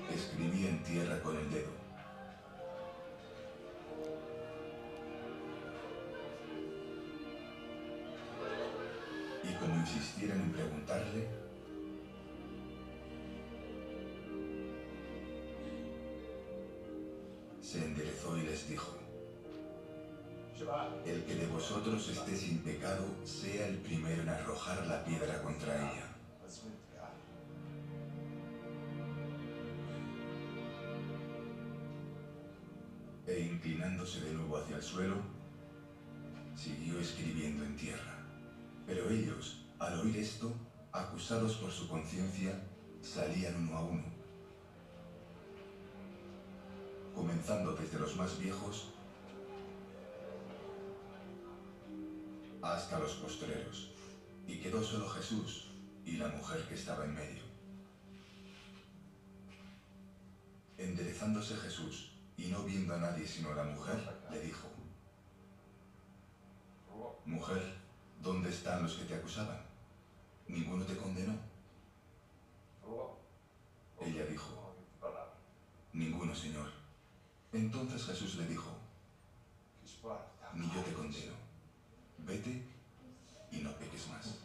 escribía en tierra con el dedo. Y como insistieran en preguntarle, el que de vosotros esté sin pecado sea el primero en arrojar la piedra contra ella. E inclinándose de nuevo hacia el suelo, siguió escribiendo en tierra. Pero ellos, al oír esto, acusados por su conciencia, salían uno a uno, comenzando desde los más viejos hasta los postreros, y quedó solo Jesús y la mujer que estaba en medio. Enderezándose Jesús y no viendo a nadie sino a la mujer, le dijo, Mujer, ¿dónde están los que te acusaban? ¿Ninguno te condenó? Ella dijo, Ninguno, Señor. Entonces Jesús le dijo, Ni yo te condeno. Vete y no peques más.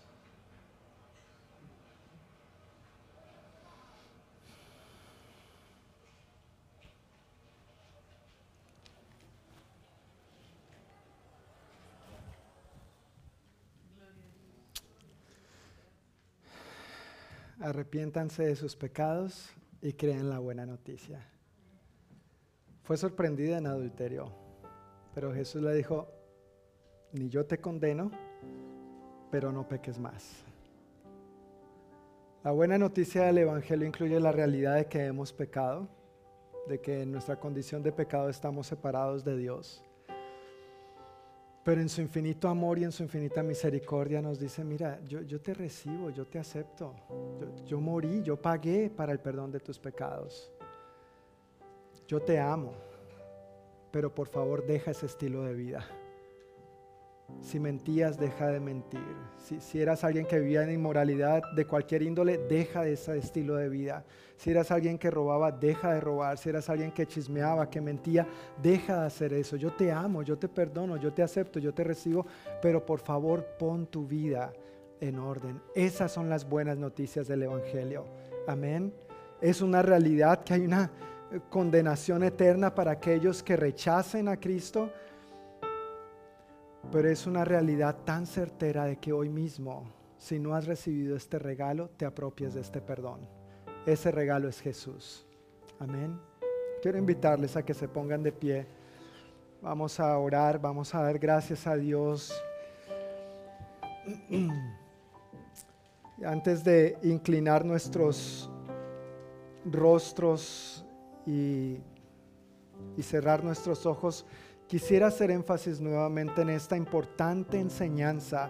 Arrepiéntanse de sus pecados y creen la buena noticia. Fue sorprendida en adulterio, pero Jesús le dijo, ni yo te condeno, pero no peques más. La buena noticia del Evangelio incluye la realidad de que hemos pecado, de que en nuestra condición de pecado estamos separados de Dios. Pero en su infinito amor y en su infinita misericordia nos dice, mira, yo, yo te recibo, yo te acepto, yo, yo morí, yo pagué para el perdón de tus pecados. Yo te amo, pero por favor deja ese estilo de vida. Si mentías, deja de mentir. Si, eras alguien que vivía en inmoralidad de cualquier índole, deja ese estilo de vida. Si eras alguien que robaba, deja de robar. Si eras alguien que chismeaba, que mentía, deja de hacer eso. Yo te amo, yo te perdono, yo te acepto, yo te recibo, pero por favor pon tu vida en orden. Esas son las buenas noticias del Evangelio. Amén. Es una realidad que hay una condenación eterna para aquellos que rechacen a Cristo pero es una realidad tan certera de que hoy mismo, si no has recibido este regalo, te apropies de este perdón. Ese regalo es Jesús. Amén. Quiero invitarles a que se pongan de pie. Vamos a orar, vamos a dar gracias a Dios. Antes de inclinar nuestros rostros y, y cerrar nuestros ojos, Quisiera hacer énfasis nuevamente en esta importante enseñanza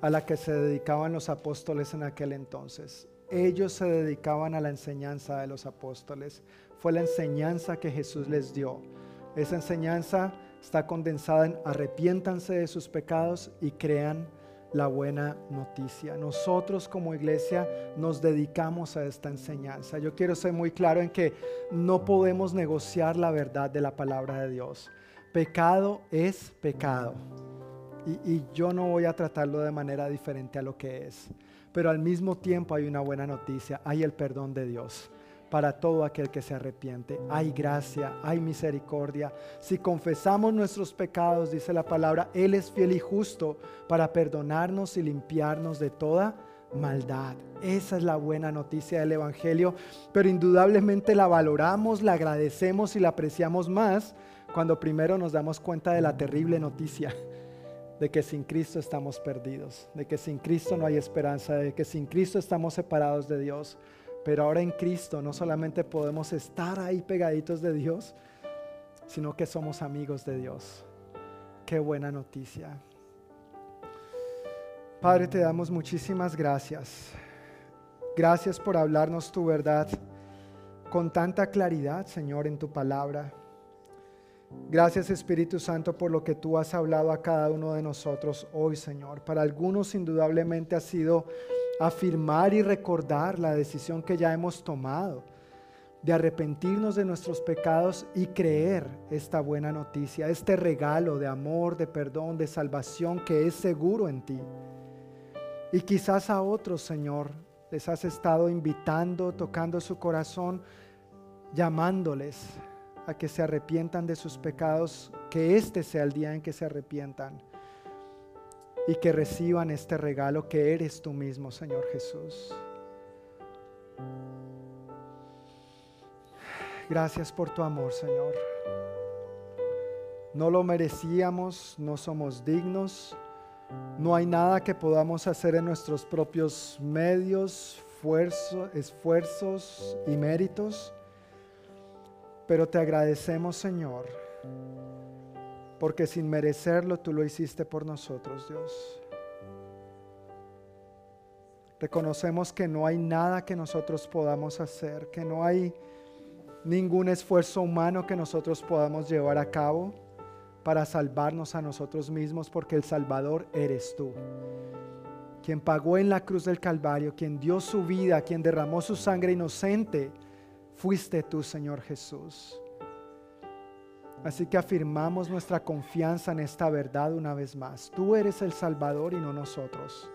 a la que se dedicaban los apóstoles en aquel entonces. Ellos se dedicaban a la enseñanza de los apóstoles. Fue la enseñanza que Jesús les dio. Esa enseñanza está condensada en arrepiéntanse de sus pecados y crean la buena noticia. Nosotros como iglesia nos dedicamos a esta enseñanza. Yo quiero ser muy claro en que no podemos negociar la verdad de la palabra de Dios. Pecado es pecado. Y, y, yo no voy a tratarlo de manera diferente a lo que es. Pero al mismo tiempo hay una buena noticia, hay el perdón de Dios para todo aquel que se arrepiente. Hay gracia, hay misericordia. Si confesamos nuestros pecados, dice la palabra, Él es fiel y justo para perdonarnos y limpiarnos de toda maldad. Esa es la buena noticia del Evangelio, pero indudablemente la valoramos, la agradecemos y la apreciamos más cuando primero nos damos cuenta de la terrible noticia de que sin Cristo estamos perdidos, de que sin Cristo no hay esperanza, de que sin Cristo estamos separados de Dios. Pero ahora en Cristo no solamente podemos estar ahí pegaditos de Dios, sino que somos amigos de Dios. Qué buena noticia. Padre, te damos muchísimas gracias. Gracias por hablarnos tu verdad con tanta claridad, Señor, en tu palabra. Gracias Espíritu Santo por lo que tú has hablado a cada uno de nosotros hoy, Señor. Para algunos indudablemente ha sido afirmar y recordar la decisión que ya hemos tomado de arrepentirnos de nuestros pecados y creer esta buena noticia, este regalo de amor, de perdón, de salvación que es seguro en ti. Y quizás a otros, Señor, les has estado invitando, tocando su corazón, llamándoles a que se arrepientan de sus pecados, que este sea el día en que se arrepientan y que reciban este regalo que eres tú mismo, Señor Jesús. Gracias por tu amor, Señor. No lo merecíamos, no somos dignos, no hay nada que podamos hacer en nuestros propios medios, esfuerzos y méritos, pero te agradecemos, Señor porque sin merecerlo tú lo hiciste por nosotros, Dios. Reconocemos que no hay nada que nosotros podamos hacer, que no hay ningún esfuerzo humano que nosotros podamos llevar a cabo para salvarnos a nosotros mismos, porque el Salvador eres tú. Quien pagó en la cruz del Calvario, quien dio su vida, quien derramó su sangre inocente, fuiste tú, Señor Jesús. Así que afirmamos nuestra confianza en esta verdad una vez más. Tú eres el Salvador y no nosotros.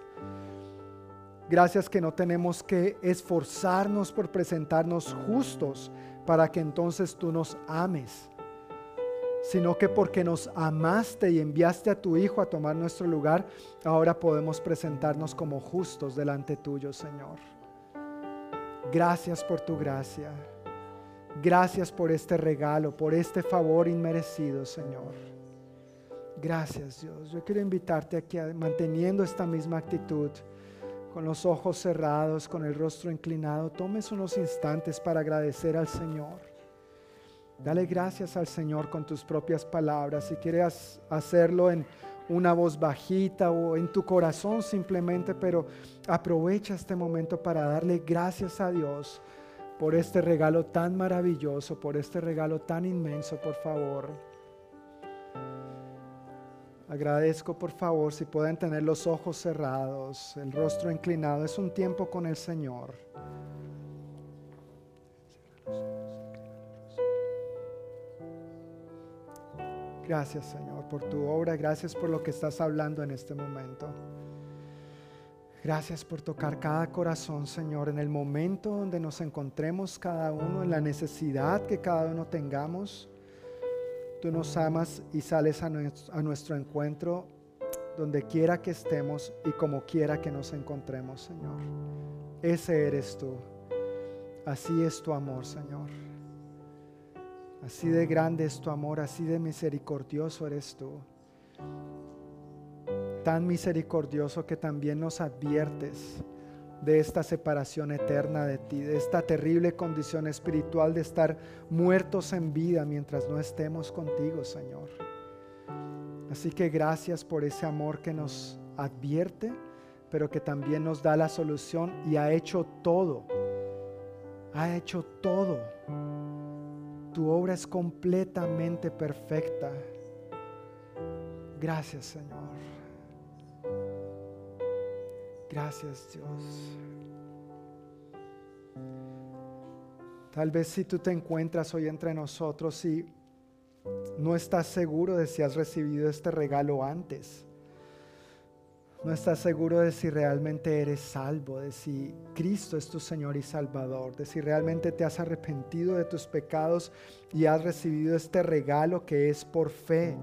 Gracias que no tenemos que esforzarnos por presentarnos justos para que entonces tú nos ames, sino que porque nos amaste y enviaste a tu Hijo a tomar nuestro lugar, ahora podemos presentarnos como justos delante tuyo, Señor. Gracias por tu gracia. Gracias por este regalo, por este favor inmerecido, Señor. Gracias, Dios. Yo quiero invitarte aquí manteniendo esta misma actitud, con los ojos cerrados, con el rostro inclinado. Tomes unos instantes para agradecer al Señor. Dale gracias al Señor con tus propias palabras. Si quieres hacerlo en una voz bajita o en tu corazón simplemente, pero aprovecha este momento para darle gracias a Dios por este regalo tan maravilloso, por este regalo tan inmenso, por favor. Agradezco, por favor, si pueden tener los ojos cerrados, el rostro inclinado. Es un tiempo con el Señor. Gracias, Señor, por tu obra. Gracias por lo que estás hablando en este momento. Gracias por tocar cada corazón, Señor, en el momento donde nos encontremos cada uno, en la necesidad que cada uno tengamos. Tú nos amas y sales a nuestro, encuentro donde quiera que estemos y como quiera que nos encontremos, Señor. Ese eres tú. Así es tu amor, Señor. Así de grande es tu amor, así de misericordioso eres tú tan misericordioso que también nos adviertes de esta separación eterna de ti, de esta terrible condición espiritual de estar muertos en vida mientras no estemos contigo, Señor. Así que gracias por ese amor que nos advierte, pero que también nos da la solución y ha hecho todo. Ha hecho todo. Tu obra es completamente perfecta Gracias Señor. Gracias Dios. Tal vez si tú te encuentras hoy entre nosotros y no estás seguro de si has recibido este regalo antes. No estás seguro de si realmente eres salvo, de si Cristo es tu Señor y Salvador, de si realmente te has arrepentido de tus pecados y has recibido este regalo que es por fe.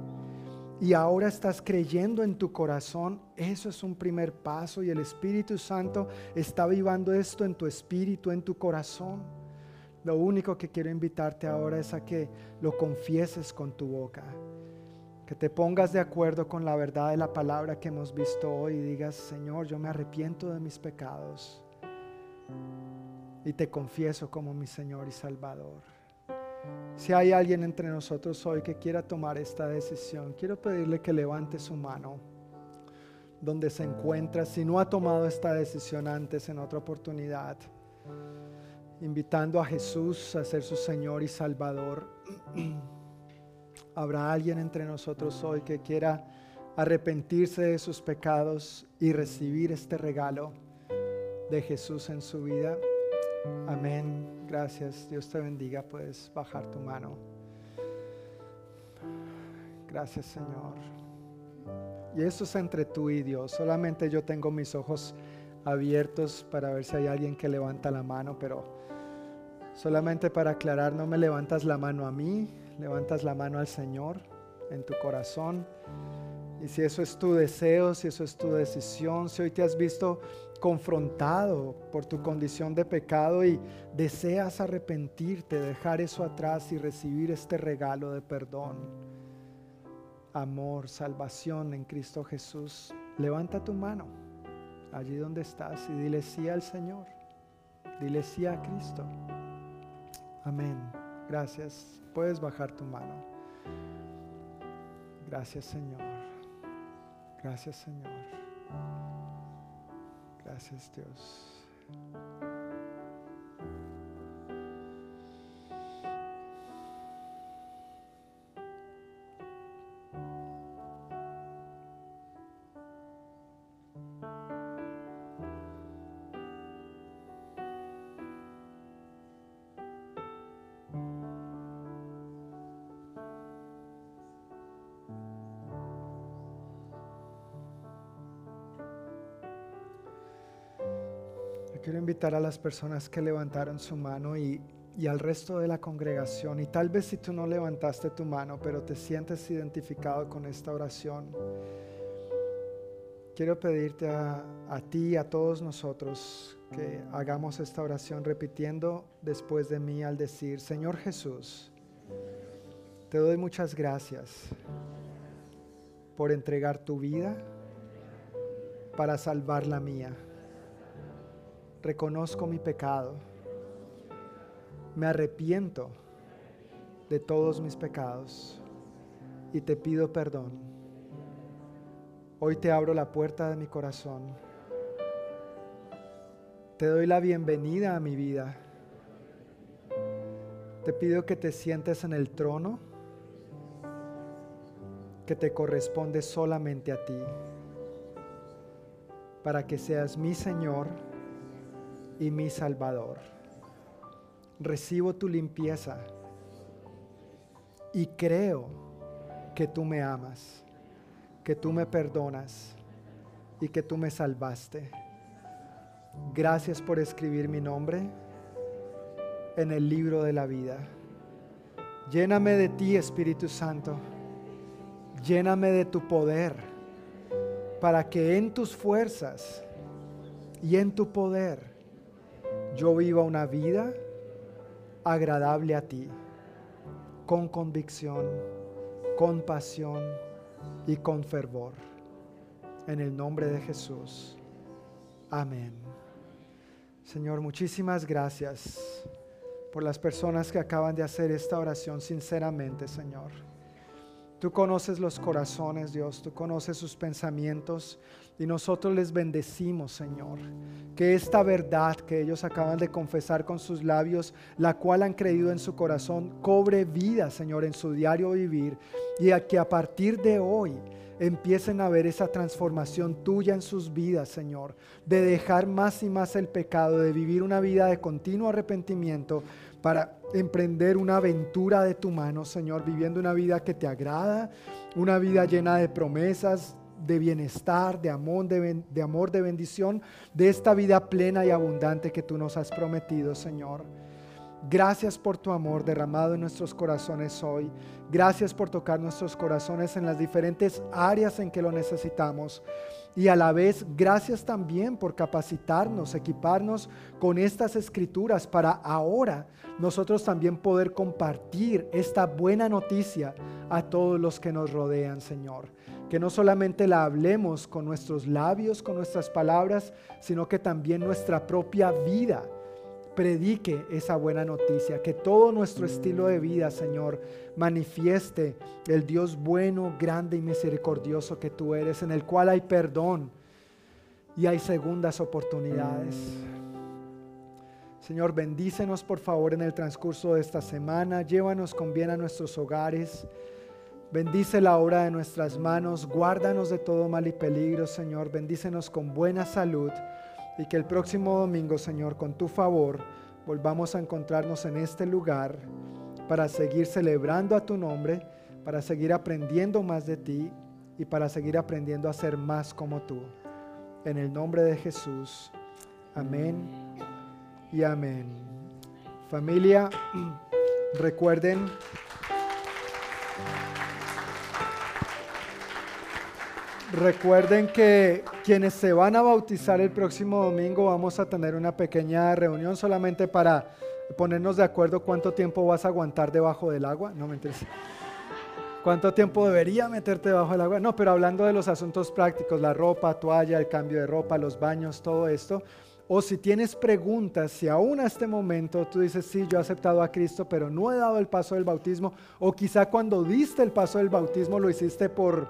Y ahora estás creyendo en tu corazón, eso es un primer paso y el Espíritu Santo está vivando esto en tu espíritu, en tu corazón. Lo único que quiero invitarte ahora es a que lo confieses con tu boca, que te pongas de acuerdo con la verdad de la palabra que hemos visto hoy y digas, Señor, yo me arrepiento de mis pecados y te confieso como mi Señor y Salvador. Si hay alguien entre nosotros hoy que quiera tomar esta decisión, quiero pedirle que levante su mano donde se encuentra, si no ha tomado esta decisión antes en otra oportunidad invitando a Jesús a ser su Señor y Salvador. Habrá alguien entre nosotros hoy que quiera arrepentirse de sus pecados y recibir este regalo de Jesús en su vida. Amén. Gracias. Dios te bendiga. Puedes bajar tu mano. Gracias Señor. Y eso es entre tú y Dios. Solamente yo tengo mis ojos abiertos para ver si hay alguien que levanta la mano, pero Solamente para aclarar, no me levantas la mano a mí, levantas la mano al Señor en tu corazón. Y si eso es tu deseo, si eso es tu decisión, si hoy te has visto confrontado por tu condición de pecado y deseas arrepentirte, dejar eso atrás y recibir este regalo de perdón, amor, salvación en Cristo Jesús, levanta tu mano allí donde estás y dile sí al Señor, dile sí a Cristo. Amén. Gracias. Puedes bajar tu mano. Gracias Señor. Gracias Señor. Gracias Dios. A las personas que levantaron su mano y, al resto de la congregación. Y tal vez si tú no levantaste tu mano, pero te sientes identificado con esta oración, quiero pedirte a, a ti y a todos nosotros que hagamos esta oración repitiendo después de mí al decir, Señor Jesús, te doy muchas gracias por entregar tu vida para salvar la mía reconozco mi pecado, me arrepiento de todos mis pecados y te pido perdón. Hoy te abro la puerta de mi corazón. Te doy la bienvenida a mi vida. Te pido que te sientes en el trono que te corresponde solamente a ti, para que seas mi Señor y mi Salvador. Recibo tu limpieza y creo que tú me amas, que tú me perdonas y que tú me salvaste. Gracias por escribir mi nombre en el libro de la vida. Lléname de ti, Espíritu Santo. Lléname de tu poder para que en tus fuerzas y en tu poder yo viva una vida agradable a ti, con convicción, con pasión y con fervor. En el nombre de Jesús. Amén. Señor, muchísimas gracias por las personas que acaban de hacer esta oración sinceramente, Señor. Tú conoces los corazones, Dios, tú conoces sus pensamientos y nosotros les bendecimos, Señor. Que esta verdad que ellos acaban de confesar con sus labios, la cual han creído en su corazón, cobre vida, Señor, en su diario vivir y a que a partir de hoy empiecen a ver esa transformación tuya en sus vidas, Señor, de dejar más y más el pecado, de vivir una vida de continuo arrepentimiento para emprender una aventura de tu mano, Señor, viviendo una vida que te agrada, una vida llena de promesas, de bienestar, de amor, de, amor, de bendición, de esta vida plena y abundante que tú nos has prometido, Señor. Gracias por tu amor derramado en nuestros corazones hoy. Gracias por tocar nuestros corazones en las diferentes áreas en que lo necesitamos. Y a la vez, gracias también por capacitarnos, equiparnos con estas escrituras para ahora nosotros también poder compartir esta buena noticia a todos los que nos rodean, Señor. Que no solamente la hablemos con nuestros labios, con nuestras palabras, sino que también nuestra propia vida predique esa buena noticia, que todo nuestro estilo de vida, Señor, manifieste el Dios bueno, grande y misericordioso que tú eres, en el cual hay perdón y hay segundas oportunidades. Señor, bendícenos por favor en el transcurso de esta semana, llévanos con bien a nuestros hogares. Bendice la obra de nuestras manos, guárdanos de todo mal y peligro, Señor. Bendícenos con buena salud y que el próximo domingo, Señor, con tu favor, volvamos a encontrarnos en este lugar para seguir celebrando a tu nombre, para seguir aprendiendo más de ti y para seguir aprendiendo a ser más como tú. En el nombre de Jesús. Amén y amén. Familia, recuerden Recuerden que quienes se van a bautizar el próximo domingo vamos a tener una pequeña reunión solamente para ponernos de acuerdo cuánto tiempo vas a aguantar debajo del agua. No me interesa. ¿Cuánto tiempo debería meterte debajo del agua? No, pero hablando de los asuntos prácticos, la ropa, toalla, el cambio de ropa, los baños, todo esto. O si tienes preguntas, si aún a este momento tú dices, sí, yo he aceptado a Cristo, pero no he dado el paso del bautismo, o quizá cuando diste el paso del bautismo lo hiciste por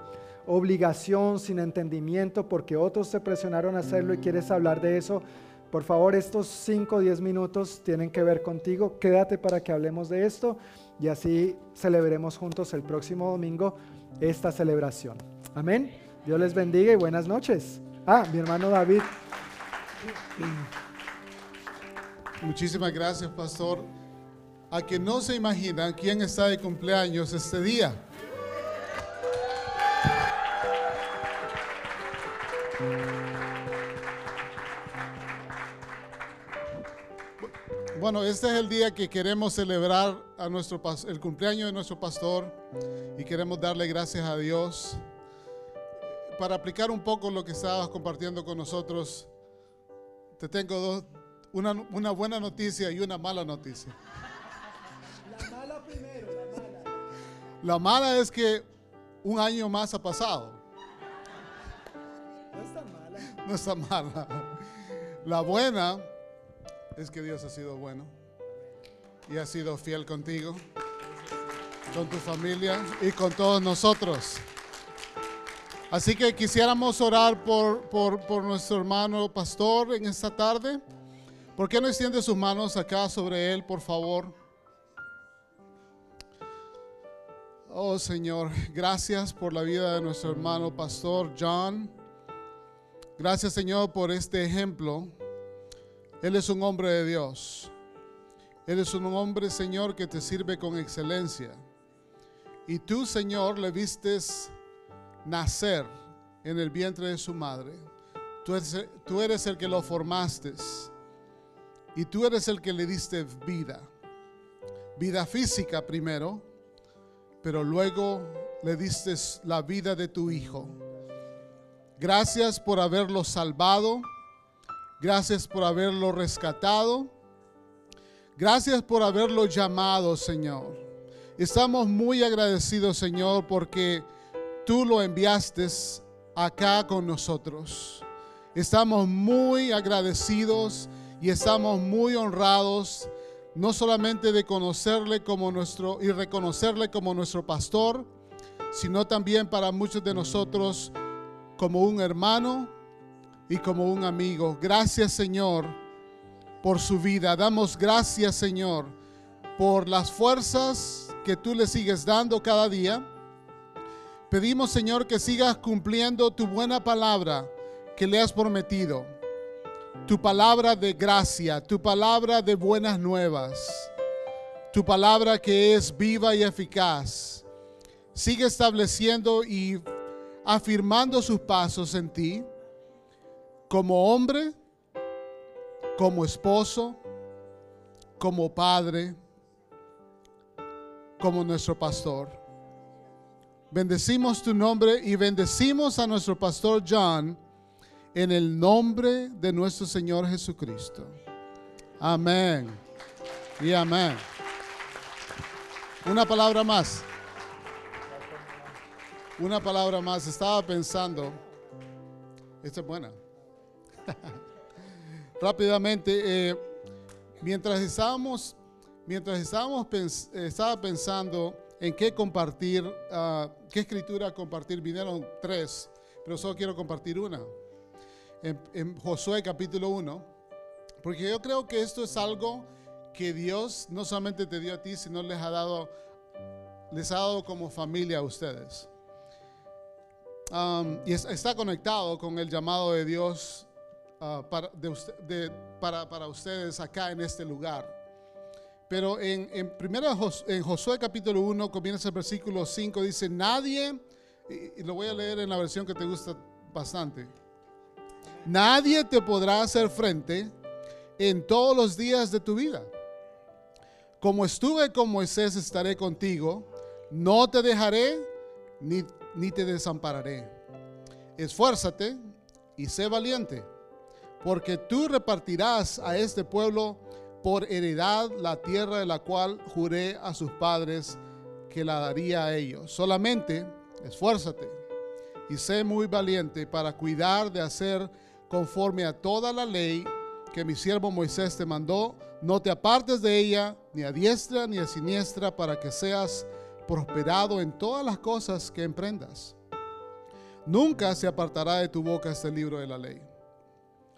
obligación, sin entendimiento, porque otros te presionaron a hacerlo y quieres hablar de eso, por favor, estos 5 o 10 minutos tienen que ver contigo. Quédate para que hablemos de esto y así celebremos juntos el próximo domingo esta celebración. Amén. Dios les bendiga y buenas noches. Ah, mi hermano David. Muchísimas gracias, pastor. A que no se imaginan quién está de cumpleaños este día. Bueno, este es el día que queremos celebrar a nuestro, el cumpleaños de nuestro pastor y queremos darle gracias a Dios. Para aplicar un poco lo que estabas compartiendo con nosotros, te tengo dos, una, una buena noticia y una mala noticia. La mala primero, la mala. La mala es que un año más ha pasado. No está mala. No está mala. La buena es que Dios ha sido bueno y ha sido fiel contigo, con tu familia y con todos nosotros. Así que quisiéramos orar por, por, nuestro hermano pastor en esta tarde. ¿Por qué no extiende sus manos acá sobre él, por favor? Oh Señor, gracias por la vida de nuestro hermano pastor John. Gracias Señor por este ejemplo él es un hombre de Dios. Él es un hombre, Señor, que te sirve con excelencia. Y tú, Señor, le vistes nacer en el vientre de su madre. Tú eres, el que lo formaste. Y tú eres el que le diste vida. Vida física primero, pero luego le diste la vida de tu hijo. Gracias por haberlo salvado Gracias por haberlo rescatado. Gracias por haberlo llamado, Señor. Estamos muy agradecidos, Señor, porque tú lo enviaste acá con nosotros. Estamos muy agradecidos y estamos muy honrados, no solamente de conocerle como nuestro y reconocerle como nuestro pastor, sino también para muchos de nosotros como un hermano, y como un amigo. Gracias Señor por su vida. Damos gracias Señor por las fuerzas que tú le sigues dando cada día. Pedimos, Señor, que sigas cumpliendo tu buena palabra que le has prometido. Tu palabra de gracia, tu palabra de buenas nuevas, tu palabra que es viva y eficaz. Sigue estableciendo y afirmando sus pasos en ti como hombre, como esposo, como padre, como nuestro pastor. Bendecimos tu nombre y bendecimos a nuestro pastor John en el nombre de nuestro Señor Jesucristo. Amén. Y amén. Una palabra más. Una palabra más. Estaba pensando. Esta es buena. Rápidamente, eh, mientras estábamos, mientras estábamos estaba pensando en qué compartir, uh, qué escritura compartir, vinieron tres, pero solo quiero compartir una. En, en Josué capítulo 1, porque yo creo que esto es algo que Dios no solamente te dio a ti, sino les ha dado, les ha dado como familia a ustedes. Y está conectado con el llamado de Dios de, para, para, ustedes acá en este lugar. Pero en, en, primera, en Josué capítulo 1 comienza el versículo 5, dice, nadie, y, lo voy a leer en la versión que te gusta bastante, nadie te podrá hacer frente en todos los días de tu vida. Como estuve con Moisés, estaré contigo, no te dejaré ni ni te desampararé. Esfuérzate y sé valiente, porque tú repartirás a este pueblo por heredad la tierra de la cual juré a sus padres que la daría a ellos. Solamente esfuérzate y sé muy valiente para cuidar de hacer conforme a toda la ley que mi siervo Moisés te mandó. No te apartes de ella, ni a diestra ni a siniestra, para que seas prosperado en todas las cosas que emprendas. Nunca se apartará de tu boca este libro de la ley,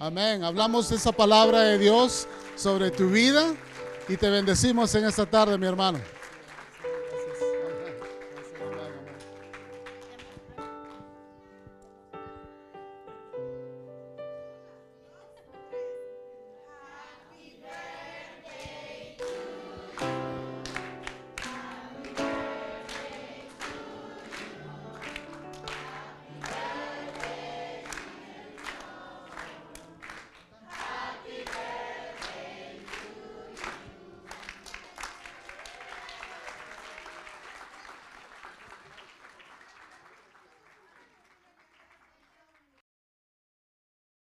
Amén. Hablamos esa palabra de Dios sobre tu vida y te bendecimos en esta tarde, mi hermano.